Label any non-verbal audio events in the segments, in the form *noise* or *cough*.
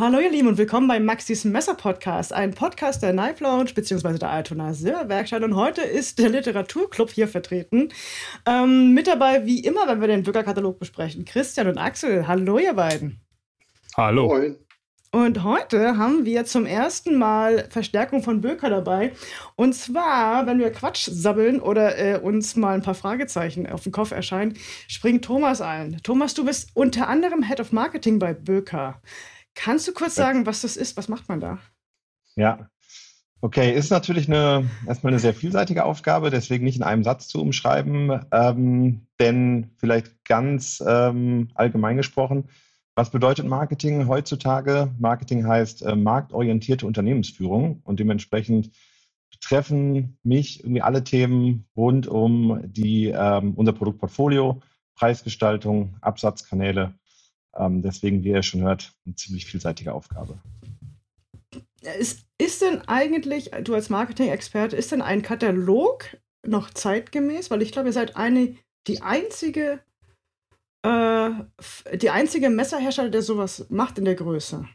Hallo ihr Lieben und willkommen beim Maxis Messer Podcast, ein Podcast der Knife Lounge bzw. der Altona Silberwerkstatt und heute ist der Literaturclub hier vertreten. Ähm, mit dabei wie immer, wenn wir den Bürgerkatalog besprechen, Christian und Axel. Hallo ihr beiden. Hallo. Moin. Und heute haben wir zum ersten Mal Verstärkung von Böker dabei. Und zwar, wenn wir Quatsch sabbeln oder äh, uns mal ein paar Fragezeichen auf den Kopf erscheinen, springt Thomas ein. Thomas, du bist unter anderem Head of Marketing bei Böker. Kannst du kurz sagen, was das ist? Was macht man da? Ja. Okay, ist natürlich eine, erstmal eine sehr vielseitige Aufgabe, deswegen nicht in einem Satz zu umschreiben, ähm, denn vielleicht ganz ähm, allgemein gesprochen, was bedeutet Marketing heutzutage? Marketing heißt äh, marktorientierte Unternehmensführung und dementsprechend betreffen mich irgendwie alle Themen rund um die, ähm, unser Produktportfolio, Preisgestaltung, Absatzkanäle ähm, deswegen, wie ihr schon hört, eine ziemlich vielseitige Aufgabe. Ist, ist denn eigentlich, du als Marketing-Experte, ist denn ein Katalog noch zeitgemäß? Weil ich glaube, ihr seid eine, die einzige, äh, die einzige Messerhersteller, der sowas macht in der Größe.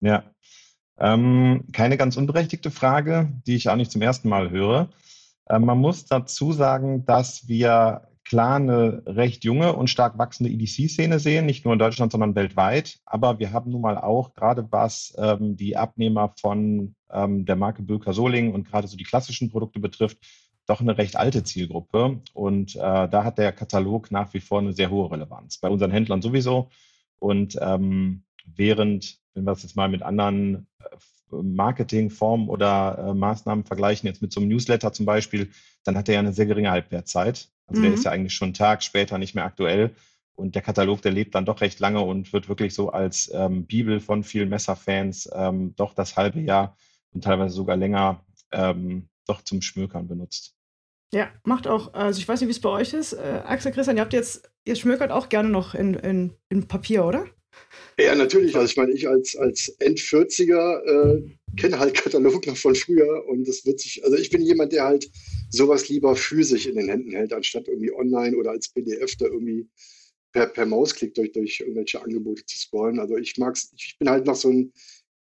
Ja. Ähm, keine ganz unberechtigte Frage, die ich auch nicht zum ersten Mal höre. Äh, man muss dazu sagen, dass wir klar eine recht junge und stark wachsende EDC-Szene sehen, nicht nur in Deutschland, sondern weltweit. Aber wir haben nun mal auch, gerade was ähm, die Abnehmer von ähm, der Marke Böker Soling und gerade so die klassischen Produkte betrifft, doch eine recht alte Zielgruppe. Und äh, da hat der Katalog nach wie vor eine sehr hohe Relevanz. Bei unseren Händlern sowieso. Und ähm, während, wenn wir es jetzt mal mit anderen äh, Marketingformen oder äh, Maßnahmen vergleichen, jetzt mit so einem Newsletter zum Beispiel, dann hat er ja eine sehr geringe Halbwertzeit. Also mhm. der ist ja eigentlich schon einen Tag später nicht mehr aktuell. Und der Katalog, der lebt dann doch recht lange und wird wirklich so als ähm, Bibel von vielen Messerfans ähm, doch das halbe Jahr und teilweise sogar länger ähm, doch zum Schmökern benutzt. Ja, macht auch, also ich weiß nicht, wie es bei euch ist. Äh, Axel Christian, ihr habt jetzt, ihr schmökert auch gerne noch in, in, in Papier, oder? Ja, natürlich. Also ich meine, ich als, als End-40er äh, kenne halt Katalog noch von früher und das wird sich, also ich bin jemand, der halt sowas lieber physisch in den Händen hält, anstatt irgendwie online oder als PDF da irgendwie per, per Mausklick durch, durch irgendwelche Angebote zu scrollen. Also ich mag's, ich bin halt noch so ein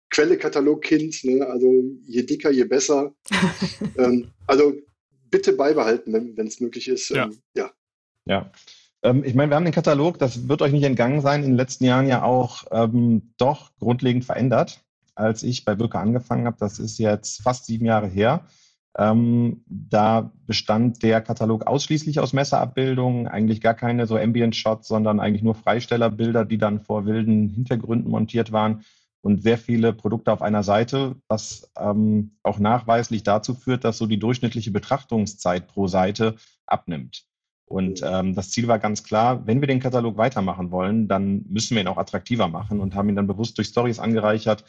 Quelle-Katalog-Kind, ne? also je dicker, je besser. *laughs* ähm, also bitte beibehalten, wenn es möglich ist. Ja. Ähm, ja. ja. Ähm, ich meine, wir haben den Katalog, das wird euch nicht entgangen sein, in den letzten Jahren ja auch ähm, doch grundlegend verändert. Als ich bei Böker angefangen habe, das ist jetzt fast sieben Jahre her, ähm, da bestand der Katalog ausschließlich aus Messerabbildungen, eigentlich gar keine so Ambient-Shots, sondern eigentlich nur Freistellerbilder, die dann vor wilden Hintergründen montiert waren und sehr viele Produkte auf einer Seite, was ähm, auch nachweislich dazu führt, dass so die durchschnittliche Betrachtungszeit pro Seite abnimmt. Und ähm, das Ziel war ganz klar, wenn wir den Katalog weitermachen wollen, dann müssen wir ihn auch attraktiver machen und haben ihn dann bewusst durch Stories angereichert.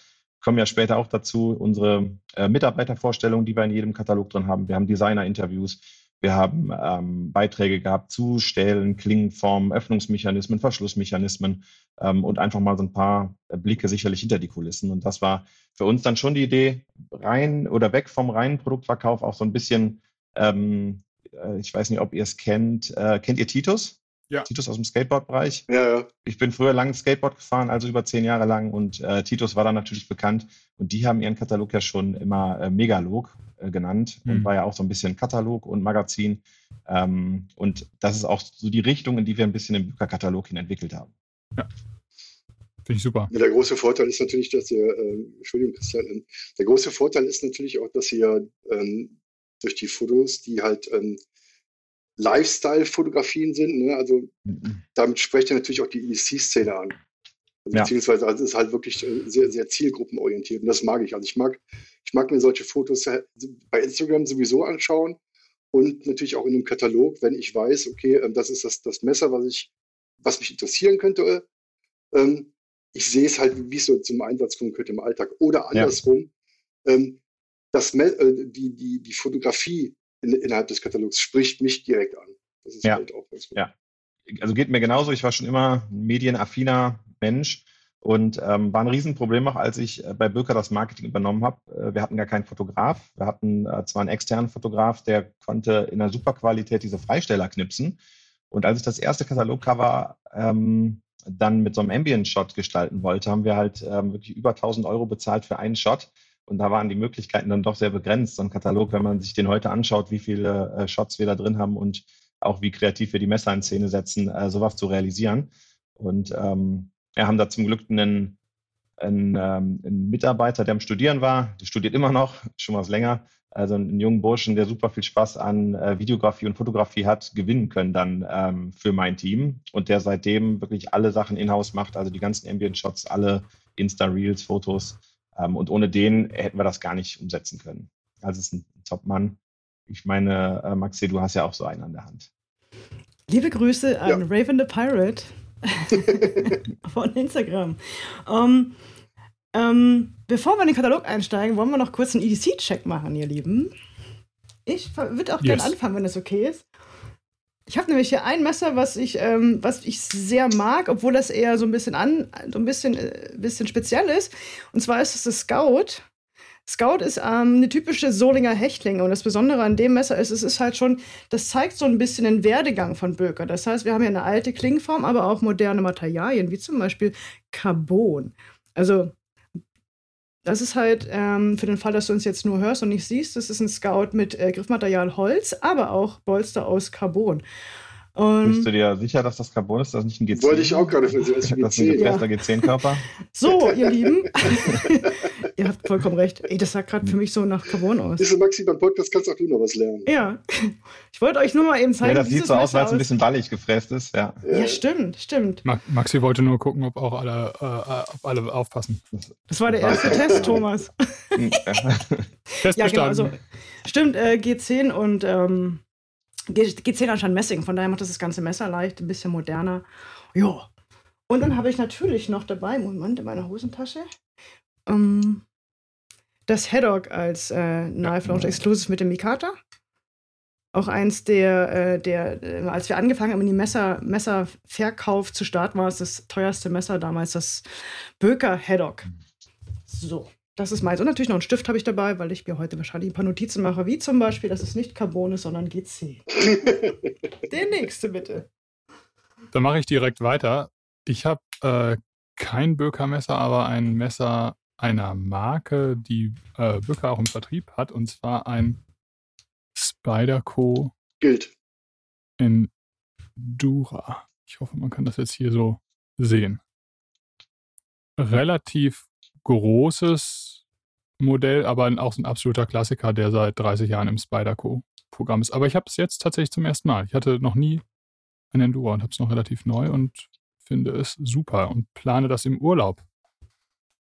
Kommen ja später auch dazu unsere äh, Mitarbeitervorstellungen, die wir in jedem Katalog drin haben. Wir haben Designer-Interviews, wir haben ähm, Beiträge gehabt zu Stählen, Klingenformen, Öffnungsmechanismen, Verschlussmechanismen ähm, und einfach mal so ein paar Blicke sicherlich hinter die Kulissen. Und das war für uns dann schon die Idee, rein oder weg vom reinen Produktverkauf auch so ein bisschen ähm, äh, ich weiß nicht, ob ihr es kennt. Äh, kennt ihr Titus? Ja. Titus aus dem Skateboard-Bereich. Ja, ja. Ich bin früher lang Skateboard gefahren, also über zehn Jahre lang und äh, Titus war dann natürlich bekannt und die haben ihren Katalog ja schon immer äh, Megalog äh, genannt mhm. und war ja auch so ein bisschen Katalog und Magazin. Ähm, und das ist auch so die Richtung, in die wir ein bisschen den Bücherkatalog hin entwickelt haben. Ja. Finde ich super. Ja, der große Vorteil ist natürlich, dass ihr, äh, Entschuldigung, Christian, ähm, der große Vorteil ist natürlich auch, dass ihr ähm, durch die Fotos, die halt ähm, Lifestyle-Fotografien sind. Ne? Also mhm. damit sprecht ihr natürlich auch die EDC-Szene an. Also, ja. Beziehungsweise also es ist halt wirklich äh, sehr, sehr zielgruppenorientiert und das mag ich. Also ich mag, ich mag mir solche Fotos äh, bei Instagram sowieso anschauen und natürlich auch in einem Katalog, wenn ich weiß, okay, ähm, das ist das, das Messer, was ich, was mich interessieren könnte. Ähm, ich sehe es halt, wie es so zum Einsatz kommen könnte im Alltag. Oder andersrum, ja. ähm, das, äh, die, die, die Fotografie in, innerhalb des Katalogs spricht mich direkt an. Das ist ja. halt auch ganz gut. Ja. Also geht mir genauso. Ich war schon immer ein medienaffiner Mensch und ähm, war ein Riesenproblem auch, als ich äh, bei Böker das Marketing übernommen habe. Äh, wir hatten gar keinen Fotograf. Wir hatten äh, zwar einen externen Fotograf, der konnte in einer super Qualität diese Freisteller knipsen. Und als ich das erste Katalogcover ähm, dann mit so einem Ambient-Shot gestalten wollte, haben wir halt ähm, wirklich über 1000 Euro bezahlt für einen Shot. Und da waren die Möglichkeiten dann doch sehr begrenzt. So ein Katalog, wenn man sich den heute anschaut, wie viele äh, Shots wir da drin haben und auch wie kreativ wir die Messer in Szene setzen, äh, sowas zu realisieren. Und ähm, wir haben da zum Glück einen, einen, ähm, einen Mitarbeiter, der am Studieren war, der studiert immer noch, schon was länger, also einen jungen Burschen, der super viel Spaß an äh, Videografie und Fotografie hat, gewinnen können dann ähm, für mein Team. Und der seitdem wirklich alle Sachen in-house macht, also die ganzen Ambient-Shots, alle Insta-Reels, Fotos und ohne den hätten wir das gar nicht umsetzen können. Also es ist ein Top-Mann. Ich meine, äh, Maxi, du hast ja auch so einen an der Hand. Liebe Grüße an ja. Raven the Pirate *laughs* von Instagram. Um, ähm, bevor wir in den Katalog einsteigen, wollen wir noch kurz einen EDC-Check machen, ihr Lieben. Ich würde auch yes. gerne anfangen, wenn das okay ist. Ich habe nämlich hier ein Messer, was ich, ähm, was ich sehr mag, obwohl das eher so ein bisschen an, so ein bisschen, äh, bisschen speziell ist. Und zwar ist es das Scout. Scout ist ähm, eine typische Solinger Hechtlinge und das Besondere an dem Messer ist, es ist halt schon, das zeigt so ein bisschen den Werdegang von Böker. Das heißt, wir haben hier eine alte Klingenform, aber auch moderne Materialien, wie zum Beispiel Carbon. Also das ist halt ähm, für den Fall, dass du uns jetzt nur hörst und nicht siehst, das ist ein Scout mit äh, Griffmaterial Holz, aber auch Bolster aus Carbon. Und Bist du dir sicher, dass das Carbon ist, das ist nicht ein G10? Wollte ich auch gerade für das ist ein gefräster ja. G10-Körper. So, *laughs* ihr Lieben, *laughs* ihr habt vollkommen recht. Ey, das sah gerade für mich so nach Carbon aus. Siehst du, Maxi, beim Podcast kannst auch du noch was lernen. Ja, ich wollte euch nur mal eben zeigen, ja, das sieht so aus, weil es ein bisschen ballig gefräst ist. Ja, ja stimmt, stimmt. Maxi wollte nur gucken, ob auch alle, äh, ob alle aufpassen. Das war der erste *laughs* Test, Thomas. Test ja, genau, also, stimmt, äh, G10 und ähm, G10 anscheinend Messing, von daher macht das das ganze Messer leicht, ein bisschen moderner. Ja. Und dann habe ich natürlich noch dabei, Moment, in meiner Hosentasche, ähm, das Haddock als äh, Knife Launch Exclusive mit dem Mikata. Auch eins der, äh, der äh, als wir angefangen haben, in die Messer, Messerverkauf zu starten, war es das teuerste Messer damals, das Böker Haddock. So. Das ist meins. Und natürlich noch einen Stift habe ich dabei, weil ich mir heute wahrscheinlich ein paar Notizen mache, wie zum Beispiel, dass es nicht Carbon ist, sondern GC. *laughs* Der nächste bitte. Dann mache ich direkt weiter. Ich habe äh, kein Böker-Messer, aber ein Messer einer Marke, die äh, Böker auch im Vertrieb hat, und zwar ein Spyderco. Gilt. In Dura. Ich hoffe, man kann das jetzt hier so sehen. Relativ großes Modell, aber auch ein absoluter Klassiker, der seit 30 Jahren im Spyderco-Programm ist. Aber ich habe es jetzt tatsächlich zum ersten Mal. Ich hatte noch nie ein Enduro und habe es noch relativ neu und finde es super und plane das im Urlaub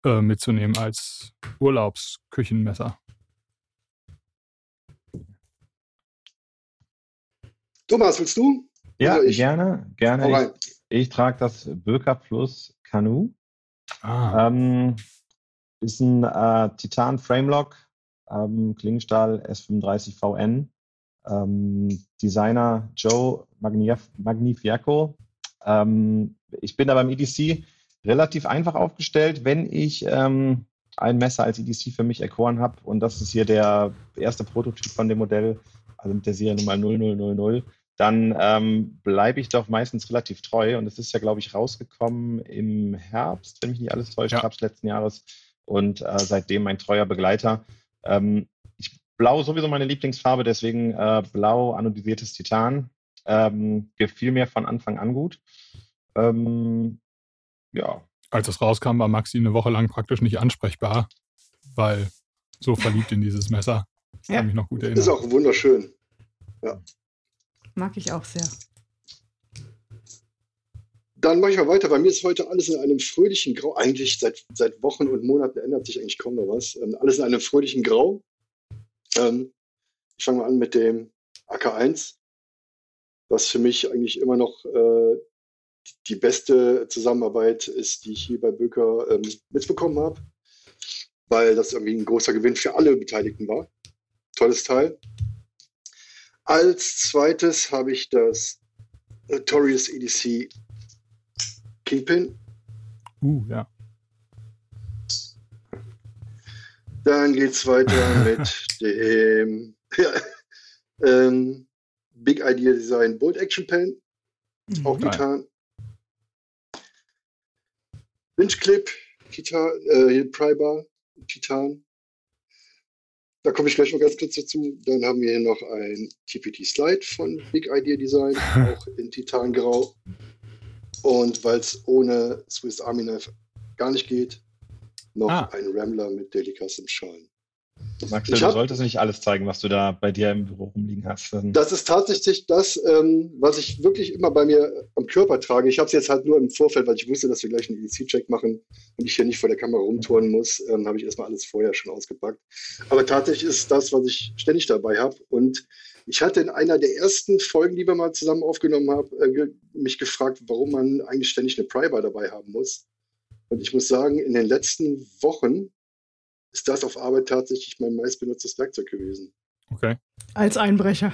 äh, mitzunehmen als Urlaubsküchenmesser. Thomas, willst du? Ja, gerne, gerne. Ich, ich trage das Böker Plus Canoe. Ah. Ähm, ist ein äh, Titan Framelock, ähm, Klingenstahl S35 VN. Ähm, Designer Joe Magnif Magnifiaco. Ähm, ich bin da beim EDC relativ einfach aufgestellt, wenn ich ähm, ein Messer als EDC für mich erkoren habe. Und das ist hier der erste Prototyp von dem Modell, also mit der Seriennummer 0000 dann ähm, bleibe ich doch meistens relativ treu. Und es ist ja, glaube ich, rausgekommen im Herbst, wenn mich nicht alles täuscht, ja. Herbst letzten Jahres und äh, seitdem mein treuer Begleiter. Ähm, ich, Blau sowieso meine Lieblingsfarbe, deswegen äh, blau anodisiertes Titan. Ähm, gefiel mir von Anfang an gut. Ähm, ja. Als es rauskam, war Maxi eine Woche lang praktisch nicht ansprechbar, weil so verliebt in dieses Messer. Das ja. kann mich noch gut erinnern. Ist auch wunderschön. Ja. Mag ich auch sehr. Dann mache ich mal weiter. Bei mir ist heute alles in einem fröhlichen Grau. Eigentlich seit, seit Wochen und Monaten ändert sich eigentlich kaum noch was. Ähm, alles in einem fröhlichen Grau. Ähm, ich fange mal an mit dem AK1, was für mich eigentlich immer noch äh, die beste Zusammenarbeit ist, die ich hier bei Böker ähm, mitbekommen habe, weil das irgendwie ein großer Gewinn für alle Beteiligten war. Tolles Teil. Als zweites habe ich das Notorious EDC Kingpin. Uh, ja. Dann geht es weiter *laughs* mit dem ja, ähm, Big Idea Design Bolt Action Pen. Mhm, auch getan. Windclip, Titan, äh, Prybar, Titan. Da komme ich gleich noch ganz kurz dazu. Dann haben wir hier noch ein TPT Slide von Big Idea Design, *laughs* auch in Titangrau. Und weil es ohne Swiss Army Knife gar nicht geht, noch ah. ein Rambler mit Daily Custom Schalen. Max, du solltest nicht alles zeigen, was du da bei dir im Büro rumliegen hast. Das ist tatsächlich das, ähm, was ich wirklich immer bei mir am Körper trage. Ich habe es jetzt halt nur im Vorfeld, weil ich wusste, dass wir gleich einen EDC-Check machen und ich hier nicht vor der Kamera rumtouren muss, ähm, habe ich erstmal alles vorher schon ausgepackt. Aber tatsächlich ist das, was ich ständig dabei habe. Und ich hatte in einer der ersten Folgen, die wir mal zusammen aufgenommen haben, äh, mich gefragt, warum man eigentlich ständig eine Prybar dabei haben muss. Und ich muss sagen, in den letzten Wochen ist das auf Arbeit tatsächlich mein meistbenutztes Werkzeug gewesen. Okay. Als Einbrecher.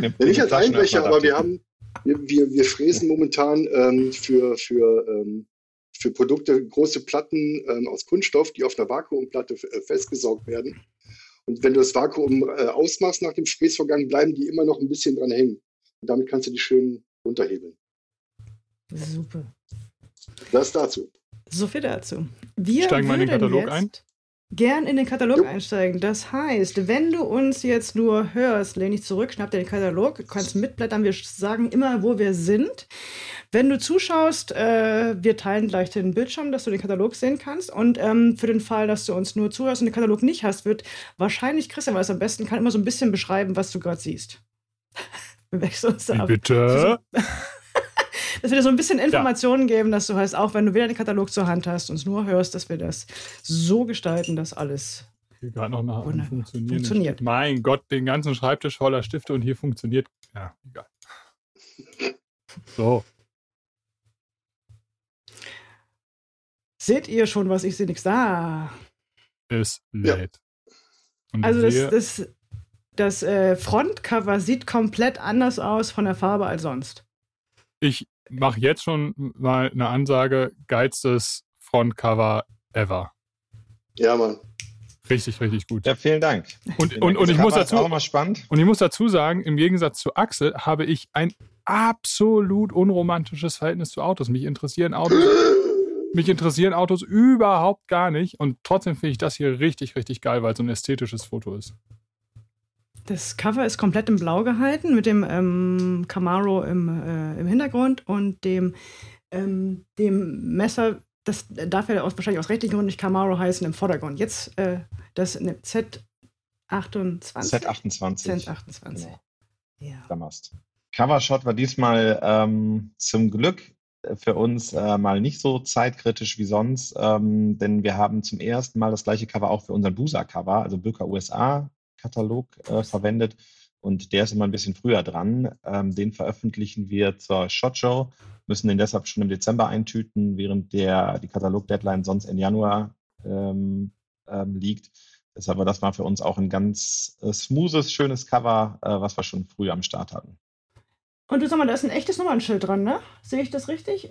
ja, nicht als Einbrecher, aber wir haben, wir, wir, wir fräsen momentan ähm, für, für, ähm, für Produkte große Platten ähm, aus Kunststoff, die auf einer Vakuumplatte äh, festgesaugt werden. Und wenn du das Vakuum äh, ausmachst nach dem Fräsvorgang, bleiben die immer noch ein bisschen dran hängen. Und damit kannst du die schön runterhebeln. Super. Das dazu. So viel dazu. Wir Steigen wir in den Katalog ein? gern in den Katalog jo. einsteigen. Das heißt, wenn du uns jetzt nur hörst, lehn dich zurück, schnapp dir den Katalog, du kannst mitblättern, wir sagen immer, wo wir sind. Wenn du zuschaust, äh, wir teilen gleich den Bildschirm, dass du den Katalog sehen kannst. Und ähm, für den Fall, dass du uns nur zuhörst und den Katalog nicht hast, wird wahrscheinlich Christian, weil es am besten kann, immer so ein bisschen beschreiben, was du gerade siehst. *laughs* wir wechseln uns ab. Bitte? *laughs* dass wir dir so ein bisschen Informationen ja. geben, dass du heißt, auch wenn du wieder den Katalog zur Hand hast, und es nur hörst, dass wir das so gestalten, dass alles hier gerade noch nach funktioniert. funktioniert. Mein Gott, den ganzen Schreibtisch voller Stifte und hier funktioniert. Ja, egal. So. Seht ihr schon, was ich sehe? Nichts da. Es lädt. Ja. Also das, das, das äh, Frontcover sieht komplett anders aus von der Farbe als sonst. Ich mache jetzt schon mal eine Ansage: geilstes Frontcover ever. Ja, Mann. Richtig, richtig gut. Ja, vielen Dank. Und, und, und ich muss dazu, auch mal spannend. und ich muss dazu sagen, im Gegensatz zu Axel habe ich ein absolut unromantisches Verhältnis zu Autos. Mich interessieren Autos, *laughs* mich interessieren Autos überhaupt gar nicht. Und trotzdem finde ich das hier richtig, richtig geil, weil es so ein ästhetisches Foto ist. Das Cover ist komplett in Blau gehalten mit dem ähm, Camaro im, äh, im Hintergrund und dem, ähm, dem Messer, das darf ja aus, wahrscheinlich aus rechtlichen Gründen nicht Camaro heißen, im Vordergrund. Jetzt äh, das ne, Z28. Z28. Z28. Genau. Ja. Damast. Covershot war diesmal ähm, zum Glück für uns äh, mal nicht so zeitkritisch wie sonst, ähm, denn wir haben zum ersten Mal das gleiche Cover auch für unseren Busa-Cover, also Böker USA Katalog äh, verwendet und der ist immer ein bisschen früher dran. Ähm, den veröffentlichen wir zur Shot Show, müssen den deshalb schon im Dezember eintüten, während der, die Katalog-Deadline sonst in Januar ähm, ähm, liegt. Deshalb war das mal für uns auch ein ganz äh, smoothes, schönes Cover, äh, was wir schon früh am Start hatten. Und du sag mal, da ist ein echtes Nummernschild dran, ne? Sehe ich das richtig?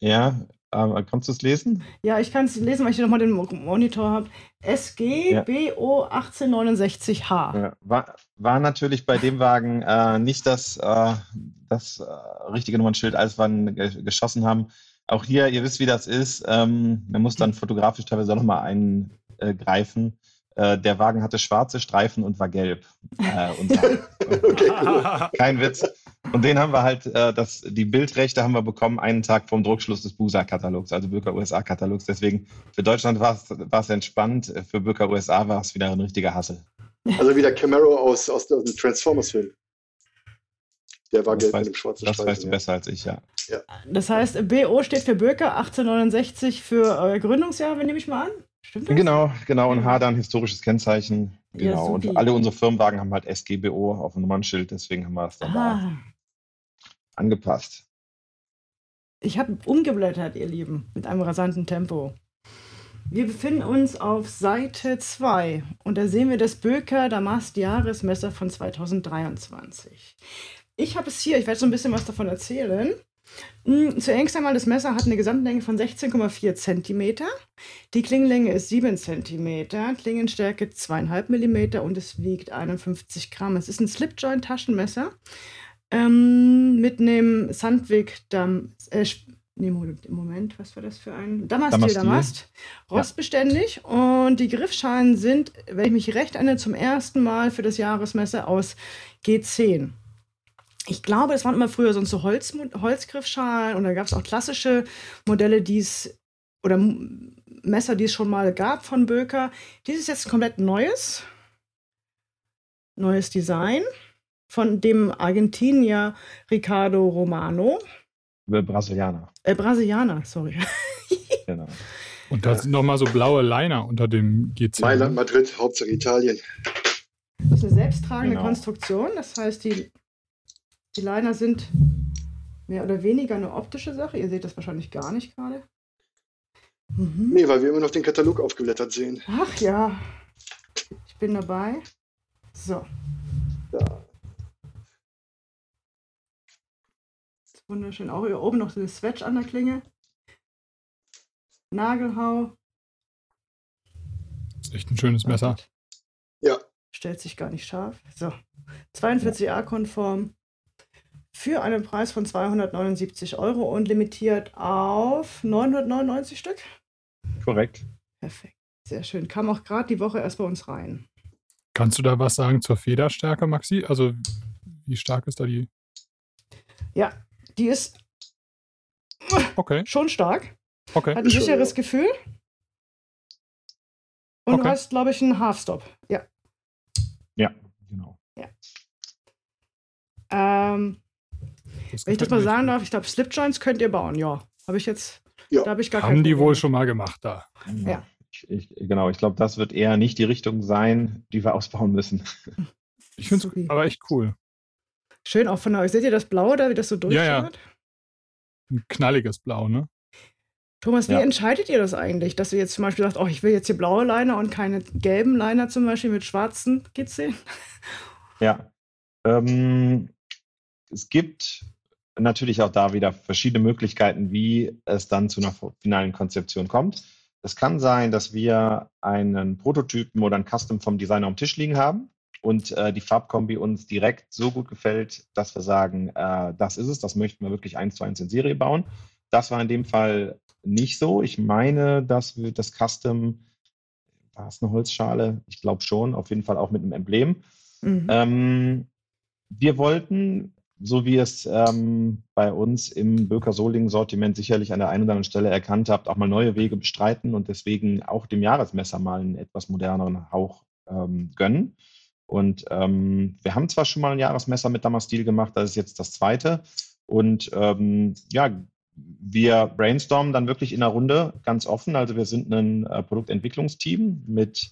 Ja, ähm, kannst du es lesen? Ja, ich kann es lesen, weil ich nochmal den Monitor habe. SGBO 1869H. Ja, war, war natürlich bei dem Wagen äh, nicht das, äh, das äh, richtige Nummernschild, als wir ge geschossen haben. Auch hier, ihr wisst, wie das ist. Ähm, man muss dann fotografisch teilweise auch nochmal eingreifen. Äh, der Wagen hatte schwarze Streifen und war gelb. Äh, und *laughs* okay, cool. Kein Witz. Und den haben wir halt, äh, das, die Bildrechte haben wir bekommen einen Tag vom Druckschluss des BUSA-Katalogs, also Bürger USA-Katalogs. Deswegen für Deutschland war es entspannt, für Bürger USA war es wieder ein richtiger Hassel. Also wie der Camaro aus, aus dem Transformers-Film. Der war gelb mit dem schwarzen Das Streifen, weißt du ja. besser als ich, ja. ja. Das heißt, BO steht für Böker, 1869 für euer Gründungsjahr, nehme ich mal an. Stimmt das? Genau, genau. Und H dann historisches Kennzeichen. Genau. Ja, und alle unsere Firmenwagen haben halt SGBO auf dem Nummernschild, deswegen haben wir es dann ah. da angepasst. Ich habe umgeblättert, ihr Lieben, mit einem rasanten Tempo. Wir befinden uns auf Seite 2 und da sehen wir das Böker Damast Jahresmesser von 2023. Ich habe es hier, ich werde so ein bisschen was davon erzählen. Hm, zunächst einmal, das Messer hat eine Gesamtlänge von 16,4 cm. Die Klingenlänge ist 7 cm, Klingenstärke 2,5 mm und es wiegt 51 Gramm. Es ist ein Slipjoint-Taschenmesser ähm, mit einem Sandwig, äh, Nee, Moment, was war das für ein? Damastil, Damast. Rostbeständig. Ja. Und die Griffschalen sind, wenn ich mich recht erinnere, zum ersten Mal für das Jahresmesser aus G10. Ich glaube, es waren immer früher sonst so Holz, Holzgriffschalen und da gab es auch klassische Modelle, die es oder Messer, die es schon mal gab von Böker. Dies ist jetzt komplett neues. Neues Design von dem Argentinier Ricardo Romano. Brasilianer. Äh, Brasilianer, sorry. genau. *laughs* Und da sind nochmal so blaue Liner unter dem G10. Mailand, Madrid, Hauptsache Italien. Das ist eine selbsttragende genau. Konstruktion. Das heißt, die, die Liner sind mehr oder weniger eine optische Sache. Ihr seht das wahrscheinlich gar nicht gerade. Mhm. Nee, weil wir immer noch den Katalog aufgeblättert sehen. Ach ja. Ich bin dabei. So. Ja. Wunderschön. Auch hier oben noch so eine Swatch an der Klinge. Nagelhau. Das ist echt ein schönes Messer. Ja. Stellt sich gar nicht scharf. So. 42a-konform. Für einen Preis von 279 Euro und limitiert auf 999 Stück. Korrekt. Perfekt. Sehr schön. Kam auch gerade die Woche erst bei uns rein. Kannst du da was sagen zur Federstärke, Maxi? Also, wie stark ist da die? Ja, die ist okay. schon stark. Okay. Hat ein sicheres Gefühl. Und okay. du hast, glaube ich, einen Half-Stop. Ja. Ja, genau. Ja. Ähm, wenn ich das mal sagen darf, ich glaube, Slipjoints könnt ihr bauen, ja. Habe ich jetzt, ja. da habe ich gar Haben die wohl schon mal gemacht da. Ja. Ich, ich, genau, ich glaube, das wird eher nicht die Richtung sein, die wir ausbauen müssen. *laughs* Ich finde es aber echt cool. Schön auch von euch. Seht ihr das Blau da, wie das so durchschaut? Ja, ja. Ein knalliges Blau, ne? Thomas, wie ja. entscheidet ihr das eigentlich, dass ihr jetzt zum Beispiel sagt, oh, ich will jetzt hier blaue Liner und keine gelben Liner zum Beispiel mit schwarzen Kitzeln? Ja. Ähm, es gibt natürlich auch da wieder verschiedene Möglichkeiten, wie es dann zu einer finalen Konzeption kommt. Es kann sein, dass wir einen Prototypen oder ein Custom vom Designer am Tisch liegen haben und äh, die Farbkombi uns direkt so gut gefällt, dass wir sagen, äh, das ist es, das möchten wir wirklich eins zu eins in Serie bauen. Das war in dem Fall nicht so. Ich meine, dass wir das Custom, war es eine Holzschale? Ich glaube schon, auf jeden Fall auch mit einem Emblem. Mhm. Ähm, wir wollten, so wie es ähm, bei uns im Böker-Soling-Sortiment sicherlich an der einen oder anderen Stelle erkannt habt, auch mal neue Wege bestreiten und deswegen auch dem Jahresmesser mal einen etwas moderneren Hauch ähm, gönnen. Und ähm, wir haben zwar schon mal ein Jahresmesser mit Damastil gemacht, das ist jetzt das zweite. Und ähm, ja, wir brainstormen dann wirklich in der Runde ganz offen. Also wir sind ein äh, Produktentwicklungsteam mit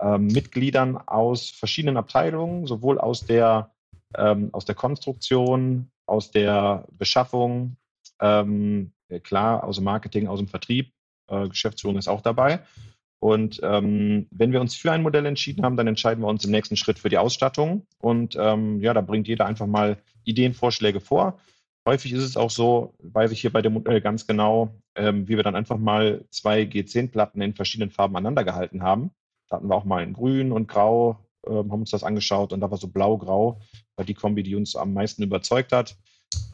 äh, Mitgliedern aus verschiedenen Abteilungen, sowohl aus der, ähm, aus der Konstruktion, aus der Beschaffung, ähm, klar, aus dem Marketing, aus dem Vertrieb. Äh, Geschäftsführung ist auch dabei. Und ähm, wenn wir uns für ein Modell entschieden haben, dann entscheiden wir uns im nächsten Schritt für die Ausstattung. Und ähm, ja, da bringt jeder einfach mal Ideen, Vorschläge vor. Häufig ist es auch so, weiß ich hier bei dem Modell ganz genau, ähm, wie wir dann einfach mal zwei G10-Platten in verschiedenen Farben aneinander gehalten haben. Da hatten wir auch mal in Grün und Grau, ähm, haben uns das angeschaut und da war so Blau-Grau, war die Kombi, die uns am meisten überzeugt hat.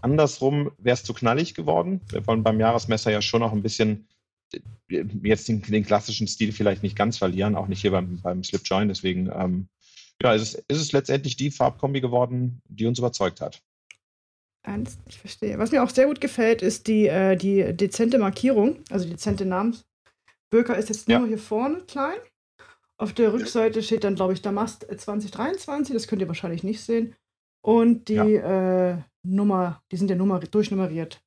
Andersrum wäre es zu knallig geworden. Wir wollen beim Jahresmesser ja schon noch ein bisschen jetzt den, den, klassischen Stil vielleicht nicht ganz verlieren, auch nicht hier beim, beim Slip Join. Deswegen ähm, ja, ist, es, ist es letztendlich die Farbkombi geworden, die uns überzeugt hat. Ernst, ich verstehe. Was mir auch sehr gut gefällt, ist die, äh, die dezente Markierung, also die dezente Namens. Böker ist jetzt nur ja. hier vorne klein. Auf der Rückseite steht dann, glaube ich, Damast 2023, das könnt ihr wahrscheinlich nicht sehen. Und die ja. äh, Nummer, die sind ja Nummer, durchnummeriert.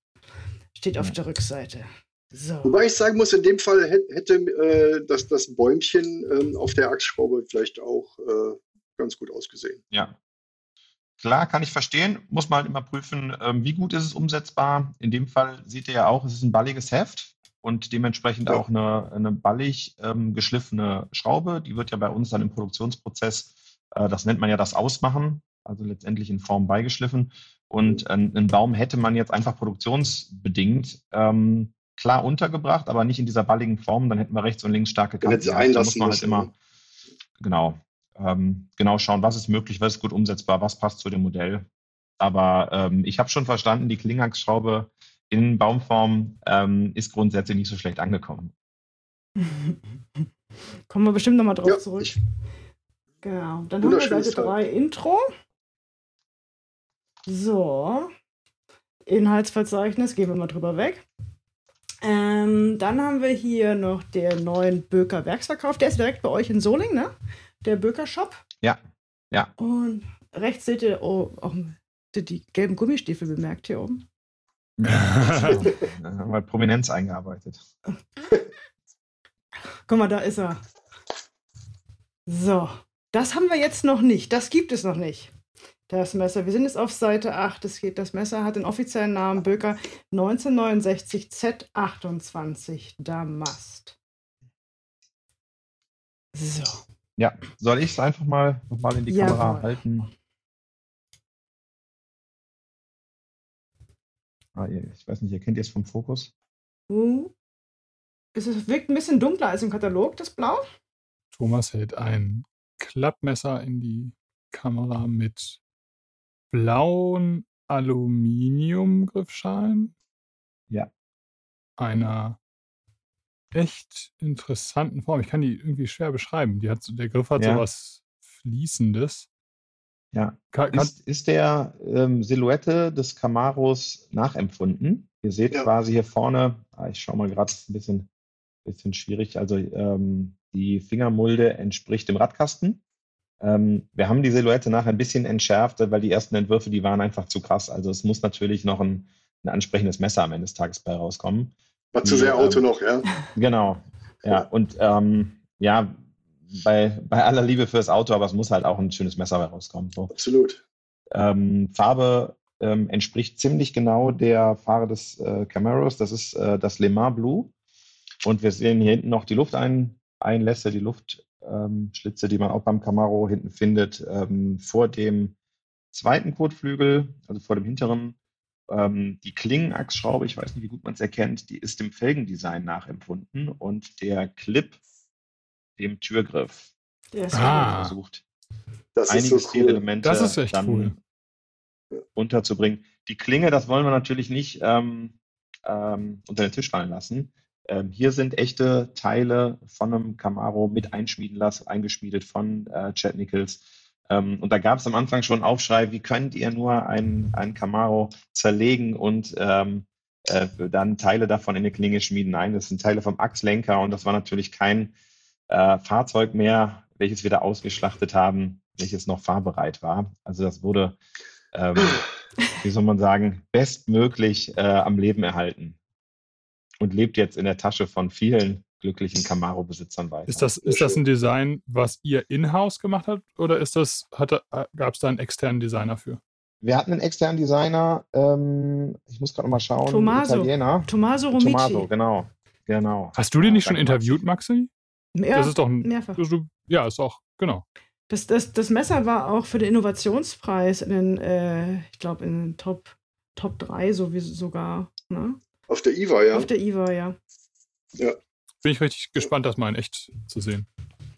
Steht auf der Rückseite. So. Wobei ich sagen muss, in dem Fall hätte äh, das, das Bäumchen ähm, auf der Achsschraube vielleicht auch äh, ganz gut ausgesehen. Ja. Klar, kann ich verstehen. Muss man halt immer prüfen, ähm, wie gut ist es umsetzbar. In dem Fall seht ihr ja auch, es ist ein balliges Heft und dementsprechend ja. auch eine, eine ballig ähm, geschliffene Schraube. Die wird ja bei uns dann im Produktionsprozess, äh, das nennt man ja das Ausmachen, also letztendlich in Form beigeschliffen. Und mhm. einen Baum hätte man jetzt einfach produktionsbedingt ähm, klar untergebracht, aber nicht in dieser balligen Form. Dann hätten wir rechts und links starke Kanten. Da muss man halt immer genau, ähm, genau schauen, was ist möglich, was ist gut umsetzbar, was passt zu dem Modell. Aber ähm, ich habe schon verstanden, die Klingax-Schraube in Baumform ähm, ist grundsätzlich nicht so schlecht angekommen. *laughs* Kommen wir bestimmt nochmal drauf ja, zurück. Genau. Dann haben wir Seite 3 Intro. So. Inhaltsverzeichnis, gehen wir mal drüber weg. Ähm, dann haben wir hier noch den neuen Böker Werksverkauf. Der ist direkt bei euch in Soling, ne? Der Böker Shop. Ja, ja. Und rechts seht ihr oh, auch die gelben Gummistiefel bemerkt hier oben. *laughs* haben wir Prominenz eingearbeitet. *laughs* Guck mal, da ist er. So, das haben wir jetzt noch nicht. Das gibt es noch nicht. Das Messer. Wir sind jetzt auf Seite 8. Das, geht, das Messer hat den offiziellen Namen Böker 1969 Z28 Damast. So. Ja, soll ich es einfach mal nochmal in die Jawohl. Kamera halten? Ah, ich weiß nicht, erkennt ihr es vom Fokus? Uh. Es wirkt ein bisschen dunkler als im Katalog, das Blau. Thomas hält ein Klappmesser in die Kamera mit blauen Aluminiumgriffschalen. Ja. Einer echt interessanten Form. Ich kann die irgendwie schwer beschreiben. Die hat, der Griff hat ja. sowas Fließendes. Ja. Kann, kann ist, ist, der ähm, Silhouette des Camaros nachempfunden? Ihr seht ja. quasi hier vorne, ah, ich schaue mal gerade, ein bisschen, bisschen schwierig. Also ähm, die Fingermulde entspricht dem Radkasten. Ähm, wir haben die Silhouette nachher ein bisschen entschärft, weil die ersten Entwürfe, die waren einfach zu krass. Also es muss natürlich noch ein, ein ansprechendes Messer am Ende des Tages bei rauskommen. War zu sehr Auto ähm, noch, ja. Genau. Ja, und ähm, ja, bei, bei aller Liebe fürs Auto, aber es muss halt auch ein schönes Messer bei rauskommen. So. Absolut. Ähm, Farbe ähm, entspricht ziemlich genau der Farbe des äh, Camaros. Das ist äh, das Le Mans Blue. Und wir sehen hier hinten noch die Lufteinlässe, die Luftschlitze, ähm, die man auch beim Camaro hinten findet, ähm, vor dem zweiten Kotflügel, also vor dem hinteren. Ähm, die Klingenachsschraube, ich weiß nicht, wie gut man es erkennt, die ist dem Felgendesign nachempfunden und der Clip dem Türgriff. Der ist ah. versucht, das einige so cool. Elemente das ist echt dann cool. unterzubringen. Die Klinge, das wollen wir natürlich nicht ähm, ähm, unter den Tisch fallen lassen. Ähm, hier sind echte Teile von einem Camaro mit einschmieden lassen, eingeschmiedet von äh, Chad Nichols. Ähm, und da gab es am Anfang schon Aufschrei, wie könnt ihr nur ein, ein Camaro zerlegen und ähm, äh, dann Teile davon in eine Klinge schmieden? Nein, das sind Teile vom Achslenker und das war natürlich kein äh, Fahrzeug mehr, welches wir da ausgeschlachtet haben, welches noch fahrbereit war. Also das wurde, ähm, *sighs* wie soll man sagen, bestmöglich äh, am Leben erhalten und lebt jetzt in der Tasche von vielen glücklichen Camaro-Besitzern weiter. Ist das, ist das ein Design, was ihr in-house gemacht habt oder ist das, gab es da einen externen Designer für? Wir hatten einen externen Designer, ähm, ich muss gerade mal schauen, Tommaso. Italiener. Tommaso Romici. Tommaso, genau. genau. Hast du den nicht schon interviewt, Maxi? Ja, das ist doch ein, mehrfach. Das, ja, ist auch, genau. Das, das, das Messer war auch für den Innovationspreis in den, äh, ich glaube, in den Top, Top 3 so sogar. Ne? Auf der IWA, ja. Auf der IWA, ja. Ja. Bin ich richtig gespannt, das mal in echt zu sehen.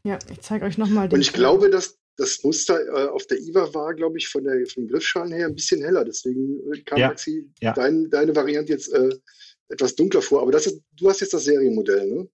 Ja, ich zeige euch nochmal den. Und ich glaube, dass das Muster äh, auf der IWA war, glaube ich, von, der, von den Griffschalen her ein bisschen heller. Deswegen äh, kam ja. Maxi ja. Dein, deine Variante jetzt äh, etwas dunkler vor. Aber das ist, du hast jetzt das Serienmodell, ne?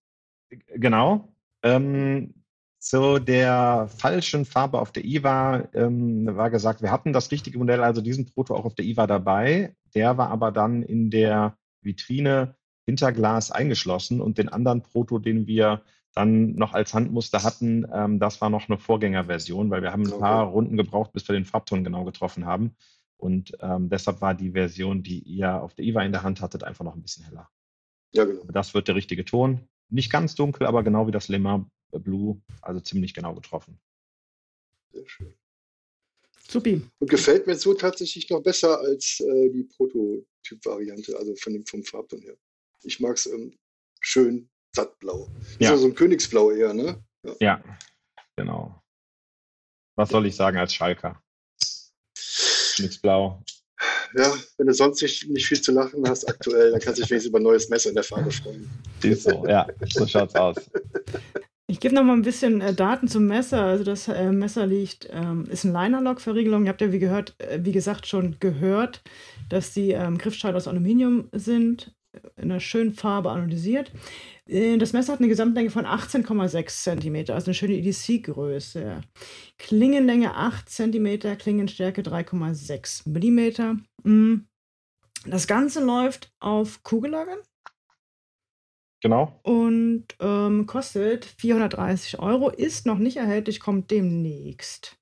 Genau. Ähm, zu der falschen Farbe auf der IWA ähm, war gesagt, wir hatten das richtige Modell, also diesen Proto auch auf der IWA dabei. Der war aber dann in der Vitrine hinter Glas eingeschlossen und den anderen Proto, den wir dann noch als Handmuster hatten, ähm, das war noch eine Vorgängerversion, weil wir haben ein paar Runden gebraucht, bis wir den Farbton genau getroffen haben. Und ähm, deshalb war die Version, die ihr auf der IWA in der Hand hattet, einfach noch ein bisschen heller. Ja, genau. Das wird der richtige Ton. Nicht ganz dunkel, aber genau wie das Le Mans Blue, also ziemlich genau getroffen. Sehr schön. Supi. Und gefällt mir so tatsächlich noch besser als äh, die Prototyp-Variante, also von dem, vom Farbton her. Ich mag es ähm, schön sattblau. Ja. Ist ja so ein Königsblau eher, ne? Ja. ja, genau. Was soll ich sagen als Schalker? Königsblau. Ja, wenn du sonst nicht, nicht viel zu lachen hast aktuell, dann kannst du dich wenigstens über ein neues Messer in der Farbe freuen. So, ja, so schaut's aus. Ich gebe noch mal ein bisschen äh, Daten zum Messer. Also das äh, Messer liegt, ähm, ist ein Liner-Lock-Verriegelung. Ihr habt ja wie gehört, äh, wie gesagt schon gehört, dass die ähm, Griffschalen aus Aluminium sind, in einer schönen Farbe analysiert. Äh, das Messer hat eine Gesamtlänge von 18,6 cm, also eine schöne EDC-Größe. Klingenlänge 8 cm, Klingenstärke 3,6 mm. Das Ganze läuft auf Kugellagern. Genau. Und ähm, kostet 430 Euro, ist noch nicht erhältlich, kommt demnächst.